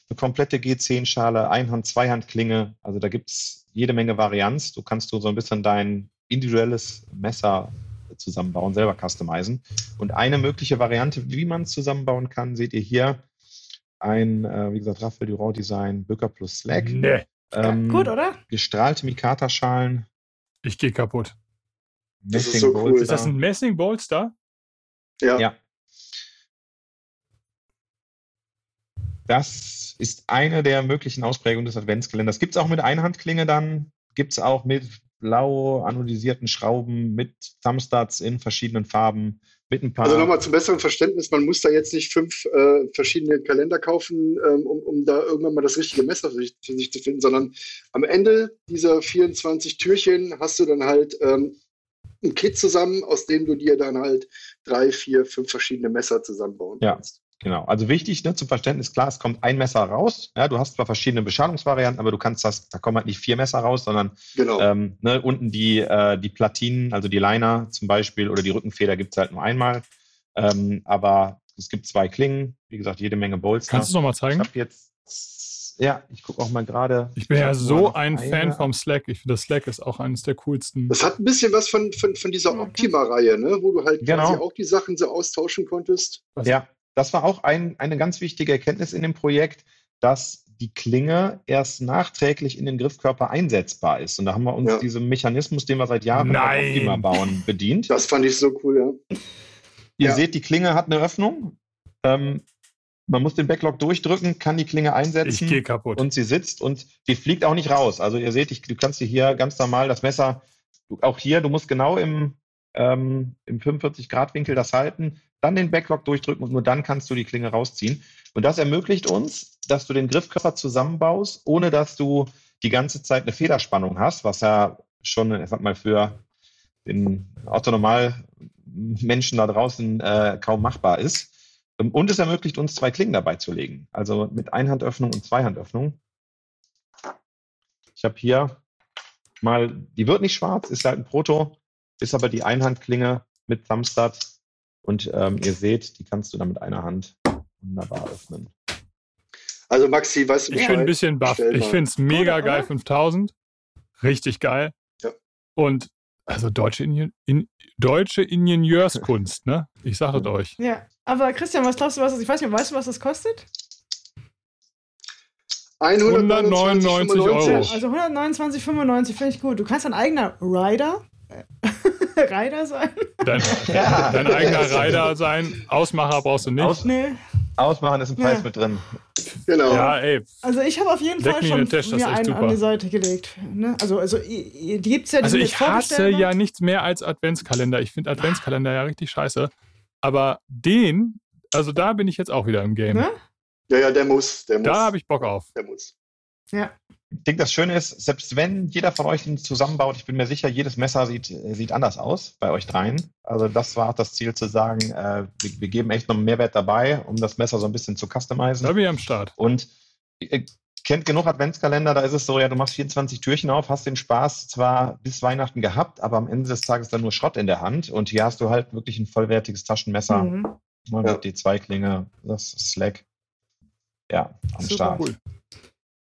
eine komplette G10-Schale, Einhand-, Zweihand-Klinge, also da gibt es jede Menge Varianz. Du kannst du so ein bisschen dein individuelles Messer zusammenbauen, selber customizen. Und eine mögliche Variante, wie man es zusammenbauen kann, seht ihr hier. Ein, äh, wie gesagt, Raphael Durand Design, Bücker plus Slack. Nee. Ähm, Gut, oder? Gestrahlte Mikata-Schalen. Ich gehe kaputt. Das ist so cool. Ist das ein Messing-Bolster? Ja. ja. Das ist eine der möglichen Ausprägungen des Adventskalenders. Gibt es auch mit Einhandklinge dann? Gibt es auch mit blau anodisierten Schrauben, mit Thumbstuds in verschiedenen Farben, mit ein paar. Also nochmal zum besseren Verständnis, man muss da jetzt nicht fünf äh, verschiedene Kalender kaufen, ähm, um, um da irgendwann mal das richtige Messer für sich, für sich, zu finden, sondern am Ende dieser 24 Türchen hast du dann halt ähm, ein Kit zusammen, aus dem du dir dann halt drei, vier, fünf verschiedene Messer zusammenbauen ja. kannst. Genau. Also wichtig ne, zum Verständnis, klar, es kommt ein Messer raus. Ja, du hast zwar verschiedene Beschadungsvarianten, aber du kannst das, da kommen halt nicht vier Messer raus, sondern genau. ähm, ne, unten die, äh, die Platinen, also die Liner zum Beispiel oder die Rückenfeder gibt es halt nur einmal. Ähm, aber es gibt zwei Klingen, wie gesagt, jede Menge Bolster. Kannst du es nochmal zeigen? Ich habe jetzt, ja, ich gucke auch mal gerade. Ich bin ja so ein eine. Fan vom Slack. Ich finde, das Slack ist auch eines der coolsten. Das hat ein bisschen was von, von, von dieser Optima-Reihe, ne? wo du halt genau. quasi auch die Sachen so austauschen konntest. Ja, das war auch ein, eine ganz wichtige Erkenntnis in dem Projekt, dass die Klinge erst nachträglich in den Griffkörper einsetzbar ist. Und da haben wir uns ja. diesen Mechanismus, den wir seit Jahren beim Optima bauen, bedient. Das fand ich so cool, ja. Ihr Ja. seht, die Klinge hat eine Öffnung. Ähm, man muss den Backlog durchdrücken, kann die Klinge Ich einsetzen gehe kaputt. und sie sitzt und die fliegt auch nicht raus. Also ihr seht, ich, du kannst dir hier ganz normal das Messer, du, auch hier, du musst genau im, ähm, im 45-Grad-Winkel das halten, dann den Backlog durchdrücken und nur dann kannst du die Klinge rausziehen. Und das ermöglicht uns, dass du den Griffkörper zusammenbaust, ohne dass du die ganze Zeit eine Federspannung hast, was ja schon, ich sag mal, für den Autonormal-Menschen da draußen äh, kaum machbar ist. Und es ermöglicht uns, zwei Klingen dabei zu legen. Also mit Einhandöffnung und Zweihandöffnung. Ich habe hier mal, die wird nicht schwarz, ist halt ein Proto, ist aber die Einhandklinge mit Thumbstud. Und ähm, ihr seht, die kannst du dann mit einer Hand wunderbar öffnen. Also Maxi, weißt du Ich bin ein bisschen baff. Ich finde es mega Gut, geil, oder? 5000. Richtig geil. Ja. Und also deutsche, Ingen in, deutsche Ingenieurskunst, ne? Ich sage es euch. Ja. Aber Christian, was glaubst du, was das? Ich weiß nicht, weißt du, was das kostet? 199 Euro. Also 129,95 finde ich gut. Du kannst ein eigener Rider, *laughs* *laughs* Rider sein. Dein, *laughs* Ja. dein eigener Rider sein. Ausmacher brauchst du nicht. Aus- Nee. Ausmachen ist ein Preis Ja. mit drin. Genau. ja, ey. Also ich habe auf jeden Leck Fall schon den Tisch, mir einen super. an die Seite gelegt. Ne? Also, also es ja die Also sind ich hasse ja nichts mehr als Adventskalender. Ich finde Adventskalender ja richtig scheiße. Aber den, also da bin ich jetzt auch wieder im Game. Ne? Ja, ja, der muss. Der muss. Da habe ich Bock auf. Der muss. Ja. Ich denke, das Schöne ist, selbst wenn jeder von euch ihn zusammenbaut, ich bin mir sicher, jedes Messer sieht, äh, sieht anders aus bei euch dreien. Also das war auch das Ziel zu sagen, äh, wir, wir geben echt noch einen Mehrwert dabei, um das Messer so ein bisschen zu customizen. Da bin ich am Start. Und ihr kennt genug Adventskalender, da ist es so, ja, du machst 24 Türchen auf, hast den Spaß zwar bis Weihnachten gehabt, aber am Ende des Tages dann nur Schrott in der Hand. Und hier hast du halt wirklich ein vollwertiges Taschenmesser. Mhm. Mal Ja. mit die Zweiklinge, das Slack. Ja, am Super. Start. Cool.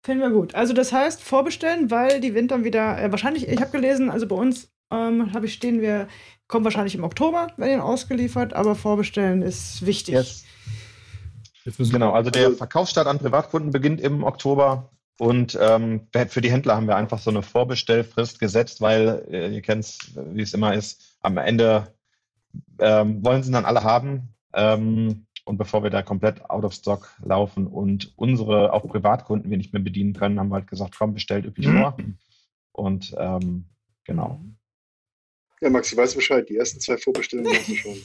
Finden wir gut. Also das heißt, vorbestellen, weil die Winter wieder, äh, wahrscheinlich, ich habe gelesen, also bei uns ähm, habe ich stehen, wir kommen wahrscheinlich im Oktober, werden ausgeliefert, aber vorbestellen ist wichtig. Yes. Genau, also der Verkaufsstart an Privatkunden beginnt im Oktober und ähm, für die Händler haben wir einfach so eine Vorbestellfrist gesetzt, weil äh, ihr kennt es, wie es immer ist, am Ende ähm, wollen sie dann alle haben. Ähm, und bevor wir da komplett out of stock laufen und unsere auch Privatkunden wir nicht mehr bedienen können, haben wir halt gesagt, komm, bestellt üppig Mhm. vor. Und ähm, genau. Ja, Maxi, weißt du Bescheid. Die ersten zwei Vorbestellungen hast *laughs* du schon.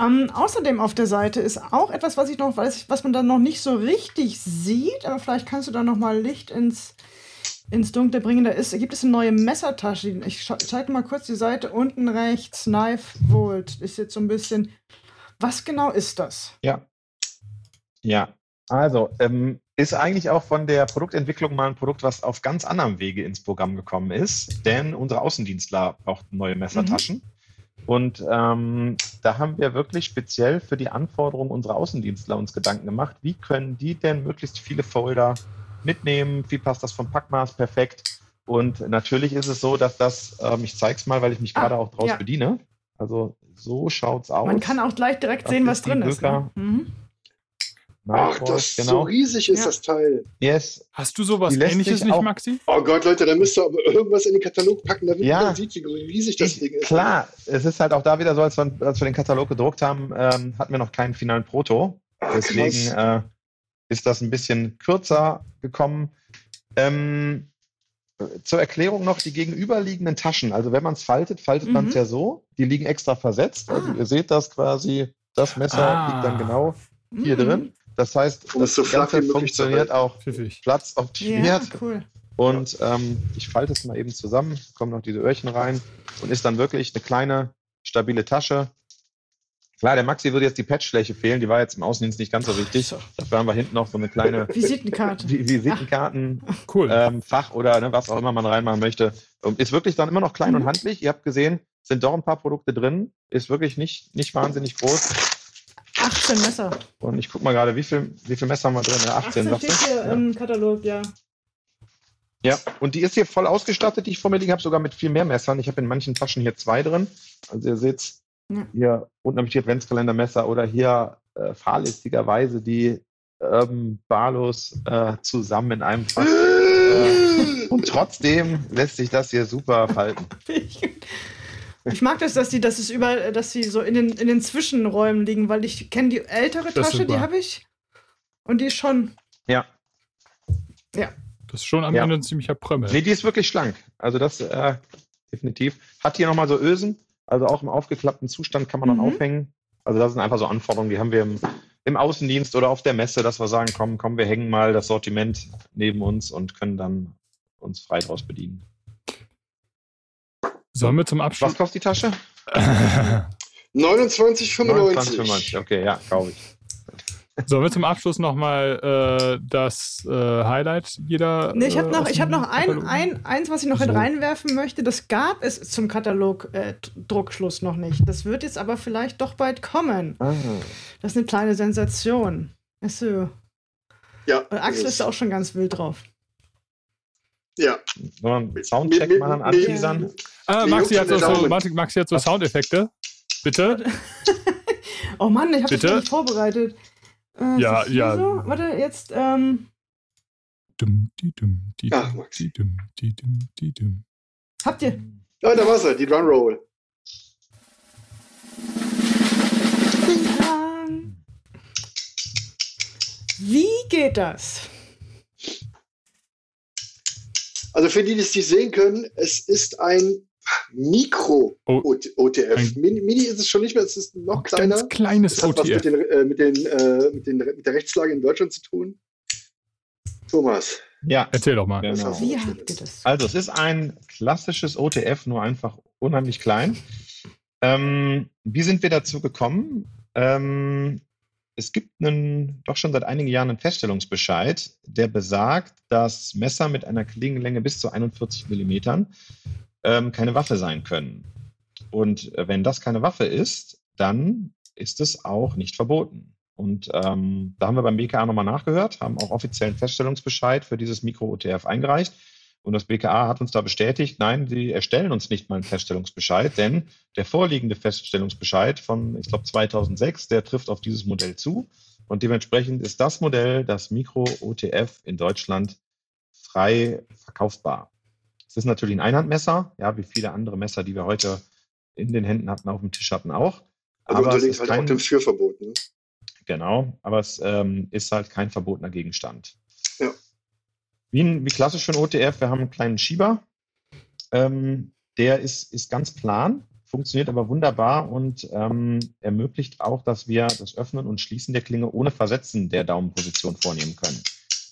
Ähm, außerdem auf der Seite ist auch etwas, was ich noch weiß, was man dann noch nicht so richtig sieht, aber vielleicht kannst du da noch mal Licht ins ins Dunkle bringen. Da ist, gibt es eine neue Messertasche. Ich zeige mal kurz die Seite unten rechts. Knife Volt ist jetzt so ein bisschen. Was genau ist das? Ja. Ja. Also, ähm, ist eigentlich auch von der Produktentwicklung mal ein Produkt, was auf ganz anderem Wege ins Programm gekommen ist. Denn unsere Außendienstler brauchten neue Messertaschen. Mhm. Und ähm, da haben wir wirklich speziell für die Anforderungen unserer Außendienstler uns Gedanken gemacht, wie können die denn möglichst viele Folder mitnehmen, wie passt das vom Packmaß perfekt. Und natürlich ist es so, dass das, ähm, ich zeige es mal, weil ich mich ah, gerade auch draus ja. bediene. Also so schaut es aus. Man kann auch gleich direkt das sehen, was drin ist. Ne? Mhm. Ach, das genau. so riesig ist ja. das Teil. Yes. Hast du sowas ähnliches nicht, Maxi? Oh Gott, Leute, da müsst ihr aber irgendwas in den Katalog packen, damit ja. man sieht, wie riesig das ich, Ding ist. Klar, es ist halt auch da wieder so, als wir, als wir den Katalog gedruckt haben, ähm, hatten wir noch keinen finalen Proto. Ach, Deswegen äh, ist das ein bisschen kürzer gekommen. Ähm, zur Erklärung noch die gegenüberliegenden Taschen. Also wenn man es faltet, faltet mhm. man es ja so. Die liegen extra versetzt. Also ah. ihr seht das quasi, das Messer ah. liegt dann genau hier mhm. drin. Das heißt, um das so Ganze funktioniert auch Pfiffig. platzoptimiert. Ja, cool. Und ähm, ich falte es mal eben zusammen, kommen noch diese Öhrchen rein und ist dann wirklich eine kleine, stabile Tasche. Klar, der Maxi würde jetzt die Patchfläche fehlen, die war jetzt im Außendienst nicht ganz so wichtig. So. Dafür haben wir hinten noch so eine kleine Visitenkarte. *laughs* Visitenkarten, *laughs* cool. Ähm, Fach oder ne, was auch immer man reinmachen möchte. Ist wirklich dann immer noch klein mhm. und handlich. Ihr habt gesehen, sind doch ein paar Produkte drin. Ist wirklich nicht, nicht wahnsinnig groß. 18 Messer. Und ich gucke mal gerade, wie viel, wie viel Messer haben wir drin? 18, 18 steht hier ja. im Katalog, ja. Ja, und die ist hier voll ausgestattet, die ich vor mir liegen habe, sogar mit viel mehr Messern. Ich habe in manchen Taschen hier zwei drin. Also ihr seht ja. hier unten habe ich die Adventskalendermesser oder hier äh, fahrlässigerweise die Urban Barlos äh, zusammen in einem äh, *laughs* und trotzdem lässt sich das hier super falten. *laughs* Ich mag das, dass die, dass es über, dass sie so in den, in den Zwischenräumen liegen, weil ich kenne die ältere Tasche, die habe ich. Und die ist schon. Ja. Ja. Das ist schon am ja. Ende ein ziemlicher Prömmel. Nee, die ist wirklich schlank. Also das äh, definitiv. Hat hier nochmal so Ösen, also auch im aufgeklappten Zustand kann man dann mhm. aufhängen. Also das sind einfach so Anforderungen, die haben wir im, im Außendienst oder auf der Messe, dass wir sagen, komm, komm, wir hängen mal das Sortiment neben uns und können dann uns frei draus bedienen. Sollen wir zum Abschluss? Was kostet die Tasche? *laughs* 29,95. 29,95, okay, ja, kaufe ich. Sollen wir zum Abschluss nochmal äh, das äh, Highlight jeder. Nee, ich habe äh, noch, ich hab noch ein, ein, eins, was ich noch so. reinwerfen möchte. Das gab es zum Katalog-Druckschluss äh, noch nicht. Das wird jetzt aber vielleicht doch bald kommen. Ah. Das ist eine kleine Sensation. Achso. Ja. Und Axel ist auch schon ganz wild drauf. Ja. Soundcheck machen, anteasern. Ah, Maxi hat so, so, Maxi hat so Soundeffekte. Bitte? *laughs* oh Mann, ich habe das nicht vorbereitet. Äh, ja, ja. So? Warte, jetzt. Ähm. Dum, die, dum, die, Ach, Maxi. Die, dum, die, dum, die, dum. Habt ihr? Ja, da war sie, die Drum Roll. Wie geht das? Also für die, die es nicht sehen können, es ist ein Mikro-OTF. Oh, Mini, Mini, ist es schon nicht mehr, es ist noch kleiner. Ganz kleines das hat OTF. Was mit, den, äh, mit, den, äh, mit, den, mit der Rechtslage in Deutschland zu tun. Thomas. Ja, erzähl doch mal. Genau. Wie habt ihr das? Also, es ist ein klassisches OTF, nur einfach unheimlich klein. Ähm, wie sind wir dazu gekommen? Ähm, es gibt einen, doch schon seit einigen Jahren einen Feststellungsbescheid, der besagt, dass Messer mit einer Klingenlänge bis zu 41 Millimetern ähm, keine Waffe sein können. Und äh, wenn das keine Waffe ist, dann ist es auch nicht verboten. Und ähm, da haben wir beim BKA nochmal nachgehört, haben auch offiziellen Feststellungsbescheid für dieses Mikro-OTF eingereicht. Und das BKA hat uns da bestätigt, nein, sie erstellen uns nicht mal einen Feststellungsbescheid, denn der vorliegende Feststellungsbescheid von, ich glaube, 2006, der trifft auf dieses Modell zu. Und dementsprechend ist das Modell, das Mikro-OTF in Deutschland frei verkaufbar. Es ist natürlich ein Einhandmesser, ja, wie viele andere Messer, die wir heute in den Händen hatten, auf dem Tisch hatten auch. Aber es ist halt kein, auch dem Führverbot. Ne? Genau, aber es ähm, ist halt kein verbotener Gegenstand. Ja. Wie, ein, wie klassisch für ein OTF, wir haben einen kleinen Schieber. Ähm, der ist, ist ganz plan, funktioniert aber wunderbar und ähm, ermöglicht auch, dass wir das Öffnen und Schließen der Klinge ohne Versetzen der Daumenposition vornehmen können.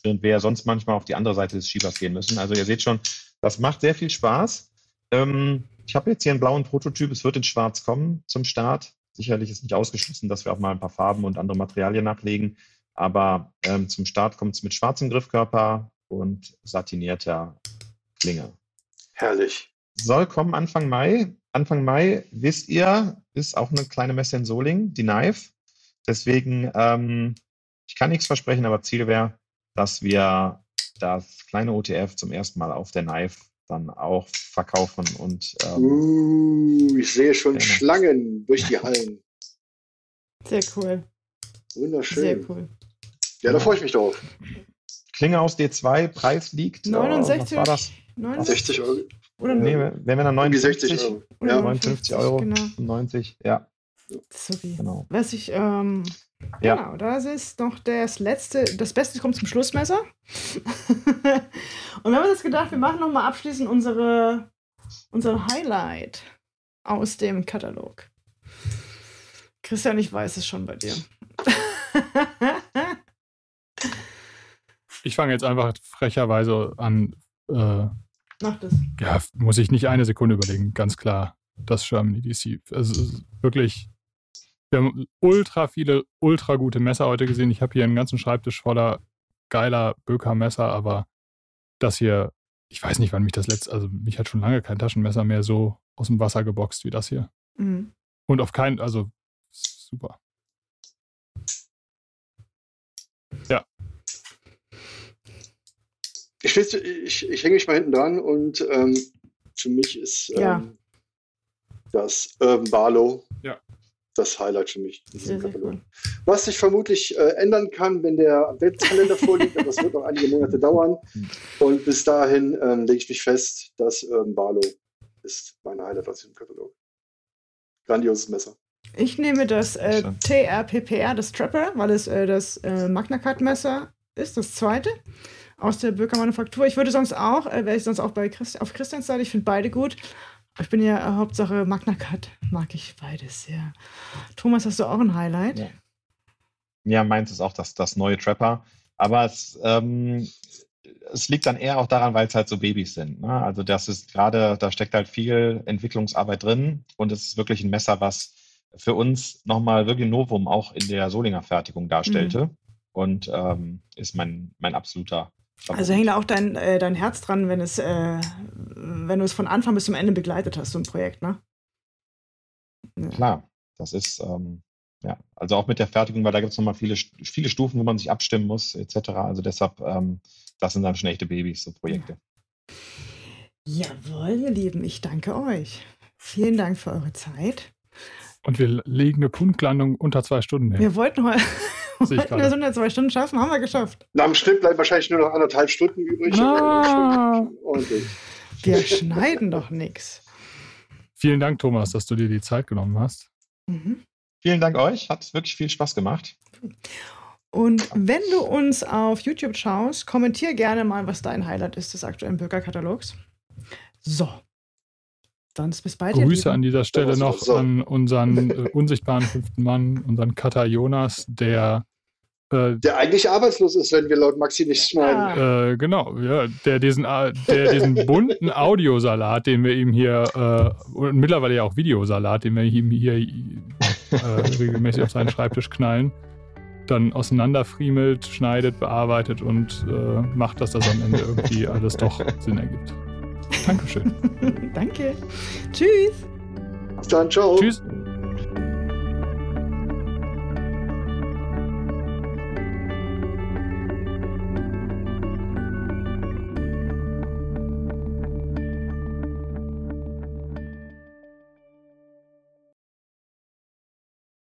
während wir sonst manchmal auf die andere Seite des Schiebers gehen müssen. Also ihr seht schon, das macht sehr viel Spaß. Ähm, ich habe jetzt hier einen blauen Prototyp, es wird in schwarz kommen zum Start. Sicherlich ist nicht ausgeschlossen, dass wir auch mal ein paar Farben und andere Materialien nachlegen. Aber ähm, zum Start kommt es mit schwarzem Griffkörper und satinierter Klinge. Herrlich. Soll kommen Anfang Mai. Anfang Mai, wisst ihr, ist auch eine kleine Messe in Soling, die Knife. Deswegen, ähm, ich kann nichts versprechen, aber Ziel wäre, dass wir das kleine OTF zum ersten Mal auf der Knife dann auch verkaufen und. Ähm, uh, ich sehe schon gerne. Schlangen durch die Hallen. Sehr cool. Wunderschön. Sehr cool. Ja, da freue ich mich drauf. Klinge aus D2, Preis liegt. 69, was war das? 60 Euro. Oder nee, wenn wir dann 59 Euro. Ja. 59 Euro, genau. 90, ja. Sorry. Genau. Was ich, ähm, Ja. genau, das ist noch das letzte, das Beste kommt zum Schlussmesser. *laughs* Und wir haben uns gedacht, wir machen nochmal abschließend unsere, unseren Highlight aus dem Katalog. Christian, ich weiß es schon bei dir. *laughs* Ich fange jetzt einfach frecherweise an. Äh, Mach das. ja, muss ich nicht eine Sekunde überlegen, ganz klar. Das Germany DC. Also es ist wirklich. Wir haben ultra viele, ultra gute Messer heute gesehen. Ich habe hier einen ganzen Schreibtisch voller geiler Böker-Messer, aber das hier, ich weiß nicht, wann mich das letzte, also mich hat schon lange kein Taschenmesser mehr so aus dem Wasser geboxt wie das hier. Mhm. Und auf keinen, also super. Ich, weiß, ich, ich hänge mich mal hinten dran und ähm, für mich ist ähm, Ja. das Urban Barlow Ja. Das Highlight für mich. Sehr, sehr cool. Was sich vermutlich äh, ändern kann, wenn der Adventskalender *laughs* vorliegt, aber das wird noch einige Monate dauern. Und bis dahin ähm, lege ich mich fest, dass Urban Barlow ist mein Highlight aus diesem Katalog. Grandioses Messer. Ich nehme das äh. TRPPR, das Trapper, weil es äh, das äh, Magna Cut Messer ist, das zweite aus der Böker Manufaktur. Ich würde sonst auch, äh, wäre ich sonst auch bei Christ auf Christians Seite, ich finde beide gut. Ich bin ja äh, Hauptsache Magna Cut, mag ich beides sehr. Thomas, hast du auch ein Highlight? Ja. Ja, meins ist auch das, das neue Trapper. Aber es, ähm, es liegt dann eher auch daran, weil es halt so Babys sind. Ne? Also das ist gerade, da steckt halt viel Entwicklungsarbeit drin und es ist wirklich ein Messer, was für uns nochmal wirklich ein Novum auch in der Solinger Fertigung darstellte. Und ähm, ist mein, mein absoluter. Also hängt da auch dein, äh, dein Herz dran, wenn es, äh, wenn du es von Anfang bis zum Ende begleitet hast, so ein Projekt, ne? Ja. Klar, das ist, ähm, ja, also auch mit der Fertigung, weil da gibt es nochmal viele, viele Stufen, wo man sich abstimmen muss, etc. Also deshalb, ähm, das sind dann schon echte Babys, so Projekte. Jawohl, ihr Lieben, ich danke euch. Vielen Dank für eure Zeit. Und wir legen eine Punktlandung unter zwei Stunden hin. Wir wollten heute *laughs* wollten wir so eine zwei Stunden schaffen, haben wir geschafft. Nach dem Schnitt bleiben wahrscheinlich nur noch anderthalb Stunden übrig. Ah. Ordentlich. Wir schneiden doch nichts. Vielen Dank, Thomas, dass du dir die Zeit genommen hast. Mhm. Vielen Dank euch, hat wirklich viel Spaß gemacht. Und wenn du uns auf YouTube schaust, kommentier gerne mal, was dein Highlight ist des aktuellen Bürgerkatalogs. So. Sonst bis bald. Grüße an dieser Stelle noch so. an unseren *laughs* äh, unsichtbaren fünften Mann, unseren Cutter Jonas, der äh, Der eigentlich arbeitslos ist, wenn wir laut Maxi nicht schneiden. Äh, genau, ja, der diesen, äh, der diesen bunten *laughs* Audiosalat, den wir ihm hier, äh, und mittlerweile ja auch Videosalat, den wir ihm hier äh, regelmäßig auf seinen Schreibtisch knallen, dann auseinanderfriemelt, schneidet, bearbeitet und äh, macht, dass das am Ende irgendwie alles doch Sinn ergibt. Dankeschön. *laughs* Danke. Tschüss. Bis dann, ciao. Tschüss.